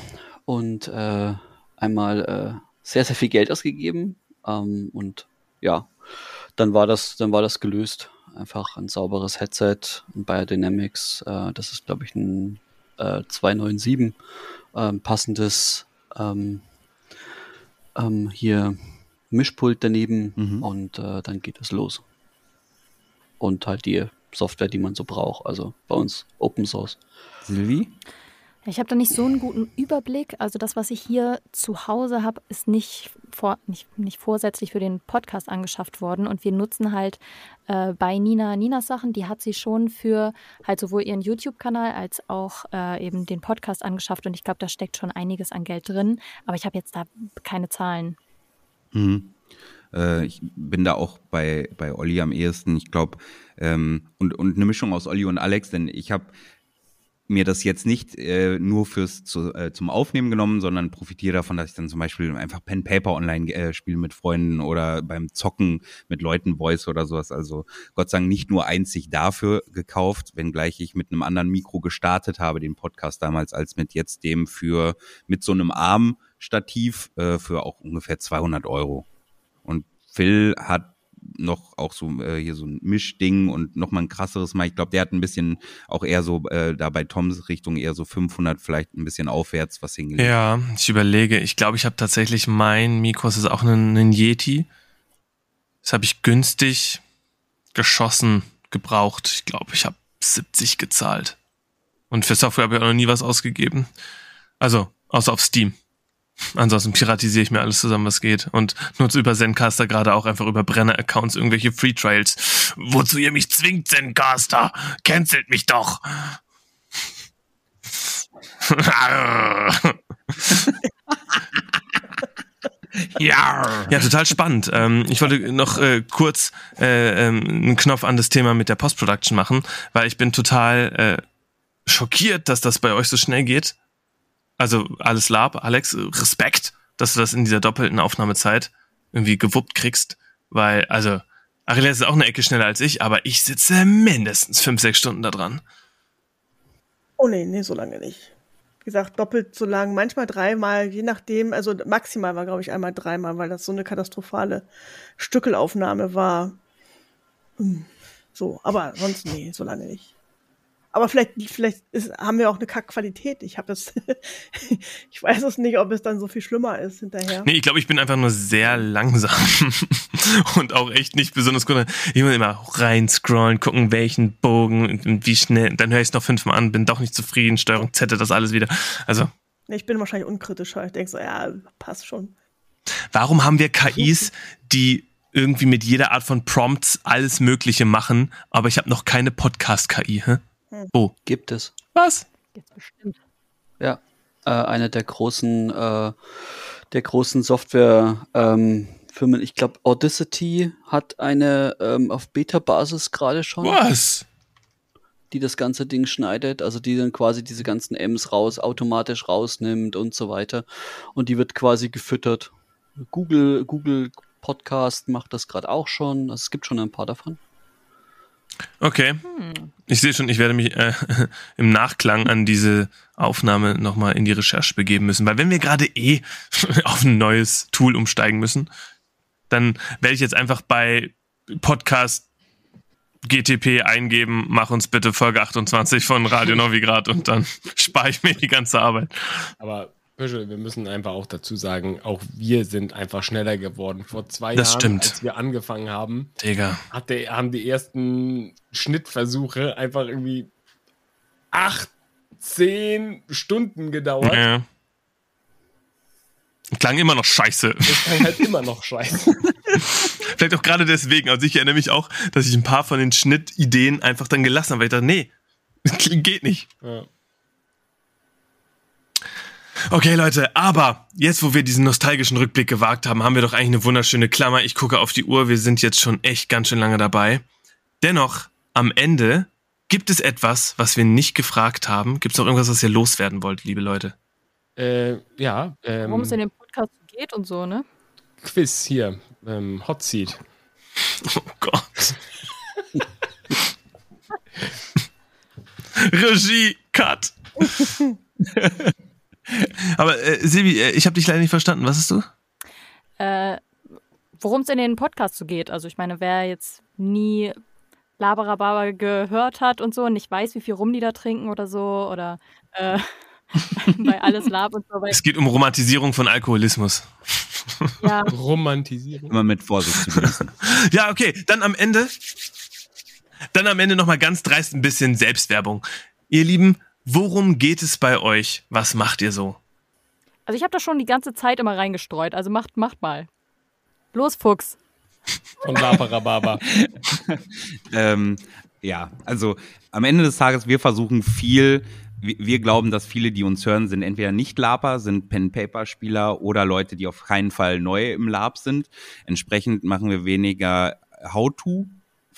und äh, einmal äh, sehr, sehr viel Geld ausgegeben. Ähm, und ja, dann war das, dann war das gelöst. Einfach ein sauberes Headset, ein Biodynamics. Äh, das ist, glaube ich, ein äh, 297 ähm, passendes ähm, ähm, hier Mischpult daneben Mhm. und äh, dann geht es los und halt die Software, die man so braucht. Also bei uns Open Source. Silvi? Ich habe da nicht so einen guten Überblick. Also das, was ich hier zu Hause habe, ist nicht, vor, nicht, nicht vorsätzlich für den Podcast angeschafft worden. Und wir nutzen halt äh, bei Nina Ninas Sachen, die hat sie schon für halt sowohl ihren YouTube-Kanal als auch äh, eben den Podcast angeschafft. Und ich glaube, da steckt schon einiges an Geld drin. Aber ich habe jetzt da keine Zahlen. Mhm. Äh, ich bin da auch bei, bei Olli am ehesten. Ich glaube, ähm, und, und eine Mischung aus Olli und Alex, denn ich habe mir das jetzt nicht äh, nur fürs zu, äh, zum Aufnehmen genommen, sondern profitiere davon, dass ich dann zum Beispiel einfach Pen Paper online äh, spiele mit Freunden oder beim Zocken mit Leuten Voice oder sowas. Also Gott sei Dank nicht nur einzig dafür gekauft, wenngleich ich mit einem anderen Mikro gestartet habe, den Podcast damals, als mit jetzt dem für mit so einem Armstativ äh, für auch ungefähr 200 Euro. Und Phil hat noch auch so äh, hier so ein Mischding und noch mal ein krasseres Mal. Ich glaube, der hat ein bisschen auch eher so äh, da bei Toms Richtung eher so 500 vielleicht ein bisschen aufwärts was hingelegt. Ja, ich überlege. Ich glaube, ich habe tatsächlich mein Mikro, es ist auch ein, ein Yeti. Das habe ich günstig geschossen, gebraucht. Ich glaube, ich habe 70 gezahlt. Und für Software habe ich auch noch nie was ausgegeben. Also, außer auf Steam. Ansonsten piratisiere ich mir alles zusammen, was geht. Und nutze über Zencaster gerade auch einfach über Brenner-Accounts irgendwelche Free Trials. Wozu ihr mich zwingt, Zencaster? Cancelt mich doch! ja. ja, total spannend. Ähm, ich wollte noch äh, kurz äh, ähm, einen Knopf an das Thema mit der Post-Production machen, weil ich bin total äh, schockiert, dass das bei euch so schnell geht. Also alles Lab, Alex, Respekt, dass du das in dieser doppelten Aufnahmezeit irgendwie gewuppt kriegst, weil, also, Ariel ist auch eine Ecke schneller als ich, aber ich sitze mindestens fünf, sechs Stunden da dran. Oh nee, nee, so lange nicht gesagt, doppelt so lang, manchmal dreimal, je nachdem, also maximal war, glaube ich, einmal dreimal, weil das so eine katastrophale Stückelaufnahme war. Hm, so, aber sonst nee, so lange nicht. Aber vielleicht, vielleicht ist, haben wir auch eine Kackqualität. Ich habe es, ich weiß es nicht, ob es dann so viel schlimmer ist hinterher. Nee, ich glaube, ich bin einfach nur sehr langsam und auch echt nicht besonders gut. Ich muss immer reinscrollen, gucken, welchen Bogen und wie schnell. Dann höre ich es noch fünfmal an, bin doch nicht zufrieden, Steuerung Z, das alles wieder. Also. Ich bin wahrscheinlich unkritischer. Ich denke so, ja, passt schon. Warum haben wir KIs, die irgendwie mit jeder Art von Prompts alles Mögliche machen, aber ich habe noch keine Podcast-KI, hä? Hm. Wo? Gibt es. Was? Jetzt bestimmt. Ja. Äh, eine der großen, äh, der großen Software, ähm, Firmen, ich glaube, Audacity hat eine ähm, auf Beta-Basis gerade schon. Was? Die das ganze Ding schneidet, also die dann quasi diese ganzen M's raus, automatisch rausnimmt und so weiter. Und die wird quasi gefüttert. Google, Google Podcast macht das gerade auch schon. Also es gibt schon ein paar davon. Okay. Hm. Ich sehe schon, ich werde mich äh, im Nachklang an diese Aufnahme nochmal in die Recherche begeben müssen, weil wenn wir gerade eh auf ein neues Tool umsteigen müssen, dann werde ich jetzt einfach bei Podcast GTP eingeben, mach uns bitte Folge 28 von Radio Novigrad und dann spare ich mir die ganze Arbeit. Aber wir müssen einfach auch dazu sagen, auch wir sind einfach schneller geworden. Vor zwei das Jahren, stimmt. als wir angefangen haben, Digga. Hatte, haben die ersten Schnittversuche einfach irgendwie acht, zehn Stunden gedauert. Ja. Klang immer noch scheiße. Das klang halt immer noch scheiße. Vielleicht auch gerade deswegen. Also ich erinnere mich auch, dass ich ein paar von den Schnittideen einfach dann gelassen habe, weil ich dachte, nee, geht nicht. Ja. Okay, Leute, aber jetzt, wo wir diesen nostalgischen Rückblick gewagt haben, haben wir doch eigentlich eine wunderschöne Klammer. Ich gucke auf die Uhr, wir sind jetzt schon echt ganz schön lange dabei. Dennoch, am Ende gibt es etwas, was wir nicht gefragt haben. Gibt es noch irgendwas, was ihr loswerden wollt, liebe Leute? Äh, ja. Ähm, Worum es in dem Podcast geht und so, ne? Quiz hier, ähm, Hot Seat. Oh Gott. Regie, Cut. Aber äh, Silvi, äh, ich habe dich leider nicht verstanden. Was hast du? Äh, Worum es in den Podcast so geht. Also ich meine, wer jetzt nie Laberababa gehört hat und so und nicht weiß, wie viel Rum die da trinken oder so oder äh, bei alles Lab und so. Es geht um Romantisierung von Alkoholismus. Ja. Romantisierung. Immer mit Vorsicht zu genießen. ja, okay. Dann am Ende, dann am Ende nochmal ganz dreist ein bisschen Selbstwerbung. Ihr Lieben, Worum geht es bei euch? Was macht ihr so? Also ich habe da schon die ganze Zeit immer reingestreut. Also macht, macht mal. Los, Fuchs. Und Laparababa. ähm, ja, also am Ende des Tages, wir versuchen viel, wir glauben, dass viele, die uns hören, sind entweder nicht Laper, sind Pen-Paper-Spieler oder Leute, die auf keinen Fall neu im Lab sind. Entsprechend machen wir weniger How-To,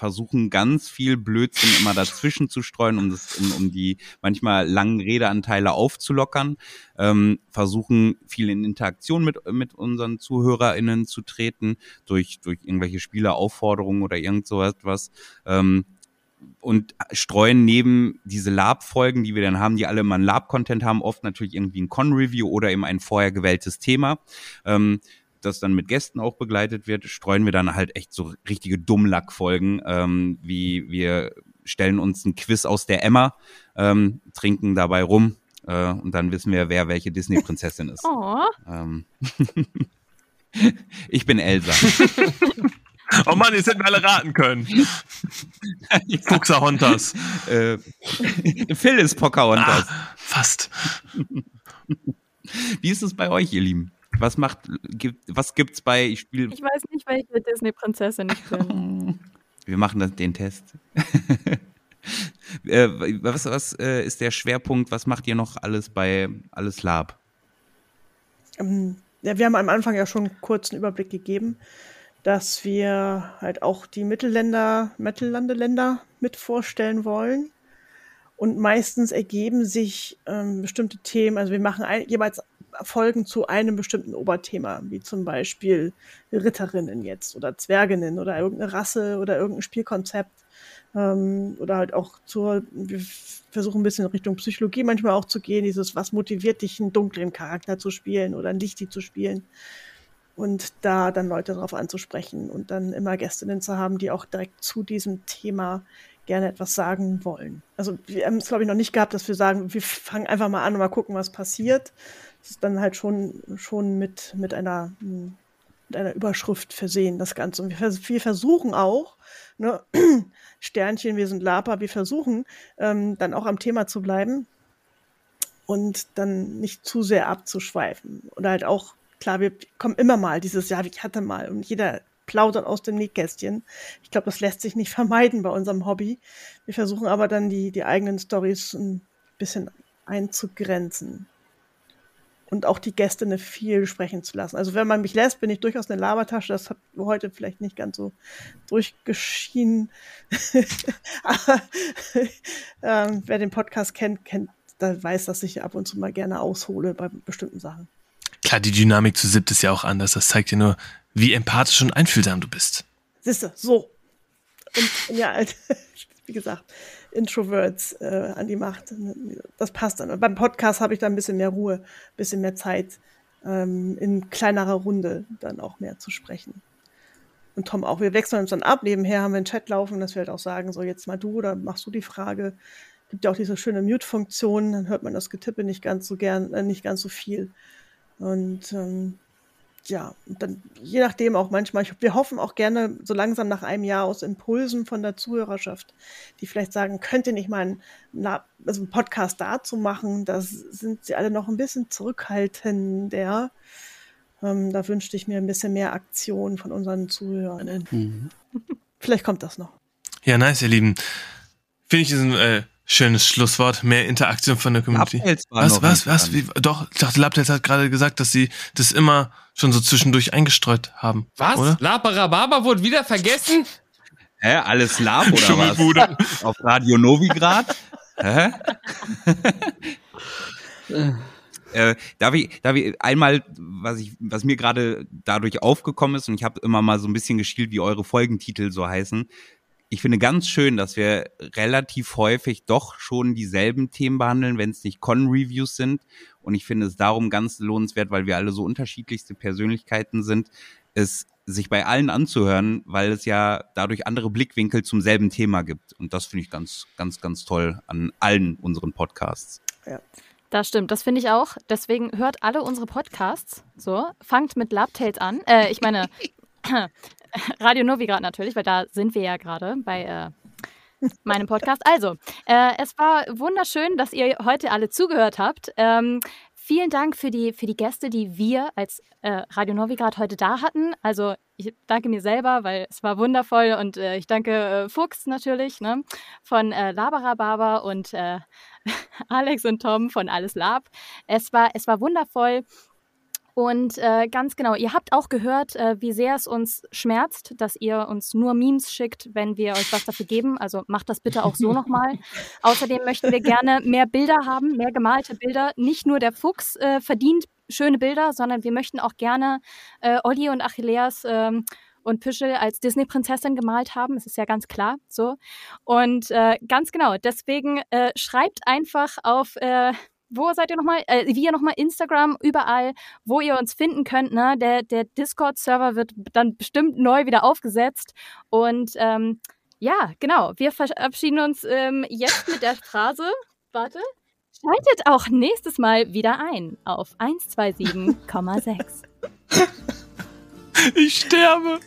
versuchen ganz viel Blödsinn immer dazwischen zu streuen, um, das, um, um die manchmal langen Redeanteile aufzulockern, ähm, versuchen viel in Interaktion mit, mit unseren ZuhörerInnen zu treten, durch, durch irgendwelche Spieleraufforderungen oder irgend so etwas. Ähm, und streuen neben diese Lab-Folgen, die wir dann haben, die alle immer ein Lab-Content haben, oft natürlich irgendwie ein Con-Review oder eben ein vorher gewähltes Thema. Ähm, das dann mit Gästen auch begleitet wird, streuen wir dann halt echt so richtige Dummlack-Folgen, ähm, wie wir stellen uns ein Quiz aus der Emma, ähm, trinken dabei rum äh, und dann wissen wir, wer welche Disney-Prinzessin ist. Oh. Ähm, ich bin Elsa. oh Mann, jetzt hätten wir alle raten können. Pocahontas. Äh, Phil ist Pocahontas. Ah, fast. Wie ist es bei euch, ihr Lieben? Was macht, gibt, was gibt's bei, ich spiele. Ich weiß nicht, welche Disney-Prinzessin ich bin. Wir machen das, den Test. äh, was was äh, ist der Schwerpunkt? Was macht ihr noch alles bei Alles Lab? Ähm, ja, wir haben am Anfang ja schon einen kurzen Überblick gegeben, dass wir halt auch die Mittelländer, Mittellandeländer mit vorstellen wollen. Und meistens ergeben sich ähm, bestimmte Themen, also wir machen ein, jeweils Folgen zu einem bestimmten Oberthema, wie zum Beispiel Ritterinnen jetzt oder Zwerginnen oder irgendeine Rasse oder irgendein Spielkonzept. Ähm, oder halt auch zur, wir versuchen ein bisschen Richtung Psychologie manchmal auch zu gehen, dieses, was motiviert dich, einen dunklen Charakter zu spielen oder ein Lichti zu spielen. Und da dann Leute darauf anzusprechen und dann immer Gästinnen zu haben, die auch direkt zu diesem Thema gerne etwas sagen wollen. Also wir haben es, glaube ich, noch nicht gehabt, dass wir sagen, wir fangen einfach mal an und mal gucken, was passiert. Das ist dann halt schon, schon mit, mit, einer, mit einer Überschrift versehen, das Ganze. Und wir, wir versuchen auch, ne, Sternchen, wir sind Lapa, wir versuchen ähm, dann auch am Thema zu bleiben und dann nicht zu sehr abzuschweifen. Oder halt auch, klar, wir kommen immer mal dieses Jahr, ich hatte mal und jeder plaudert aus dem Nähkästchen. Ich glaube, das lässt sich nicht vermeiden bei unserem Hobby. Wir versuchen aber dann die, die eigenen Stories ein bisschen einzugrenzen und auch die Gäste viel sprechen zu lassen. Also wenn man mich lässt, bin ich durchaus eine Labertasche. Das hat heute vielleicht nicht ganz so durchgeschienen. Aber ähm, wer den Podcast kennt, kennt, da weiß, dass ich ab und zu mal gerne aushole bei bestimmten Sachen. Klar, die Dynamik zu siebt ist ja auch anders. Das zeigt dir nur, wie empathisch und einfühlsam du bist. Siehste, so. Und ja, wie gesagt, Introverts äh, an die Macht. Das passt dann. Beim Podcast habe ich da ein bisschen mehr Ruhe, ein bisschen mehr Zeit, ähm, in kleinerer Runde dann auch mehr zu sprechen. Und Tom auch. Wir wechseln uns dann ab. Nebenher haben wir einen Chat laufen, dass wir halt auch sagen, so jetzt mal du oder machst du die Frage. Gibt ja auch diese schöne Mute-Funktion, dann hört man das Getippe nicht ganz so gern, äh, nicht ganz so viel. Und ähm, ja, dann je nachdem auch manchmal, wir hoffen auch gerne so langsam nach einem Jahr aus Impulsen von der Zuhörerschaft, die vielleicht sagen, könnt ihr nicht mal einen, also einen Podcast dazu machen, da sind sie alle noch ein bisschen zurückhaltender. Ähm, da wünschte ich mir ein bisschen mehr Aktion von unseren Zuhörern. Mhm. Vielleicht kommt das noch. Ja, nice, ihr Lieben. Finde ich diesen äh, Schönes Schlusswort, mehr Interaktion von der Community. Was, was, was? Wie, doch, ich dachte, Labtails hat gerade gesagt, dass sie das immer schon so zwischendurch eingestreut haben. Was? Oder? Labarababa wurde wieder vergessen? Hä? Alles Lab oder was? Auf Radio Novigrad? Hä? äh, darf ich, darf ich einmal, was ich, was mir gerade dadurch aufgekommen ist, und ich habe immer mal so ein bisschen geschielt, wie eure Folgentitel so heißen ich finde ganz schön, dass wir relativ häufig doch schon dieselben Themen behandeln, wenn es nicht Con-Reviews sind. Und ich finde es darum ganz lohnenswert, weil wir alle so unterschiedlichste Persönlichkeiten sind, es sich bei allen anzuhören, weil es ja dadurch andere Blickwinkel zum selben Thema gibt. Und das finde ich ganz, ganz, ganz toll an allen unseren Podcasts. Ja. Das stimmt, das finde ich auch. Deswegen hört alle unsere Podcasts. So, fangt mit Labtails an. Äh, ich meine, Radio Novigrad natürlich, weil da sind wir ja gerade bei äh, meinem Podcast. Also, äh, es war wunderschön, dass ihr heute alle zugehört habt. Ähm, vielen Dank für die, für die Gäste, die wir als äh, Radio Novigrad heute da hatten. Also ich danke mir selber, weil es war wundervoll und äh, ich danke äh, Fuchs natürlich ne, von äh, Labarababa und äh, Alex und Tom von Alles Lab. Es war, es war wundervoll und äh, ganz genau, ihr habt auch gehört, äh, wie sehr es uns schmerzt, dass ihr uns nur Memes schickt, wenn wir euch was dafür geben. Also macht das bitte auch so nochmal. Außerdem möchten wir gerne mehr Bilder haben, mehr gemalte Bilder. Nicht nur der Fuchs äh, verdient schöne Bilder, sondern wir möchten auch gerne äh, Olli und Achilleas ähm, und Püschel als Disney-Prinzessin gemalt haben. Das ist ja ganz klar so. Und äh, ganz genau, deswegen äh, schreibt einfach auf äh, wo seid ihr nochmal? Äh, wir nochmal Instagram, überall, wo ihr uns finden könnt. Ne? Der, der Discord-Server wird dann bestimmt neu wieder aufgesetzt. Und ähm, ja, genau. Wir verabschieden uns ähm, jetzt mit der Phrase. Warte. Schaltet auch nächstes Mal wieder ein auf 127,6. Ich sterbe.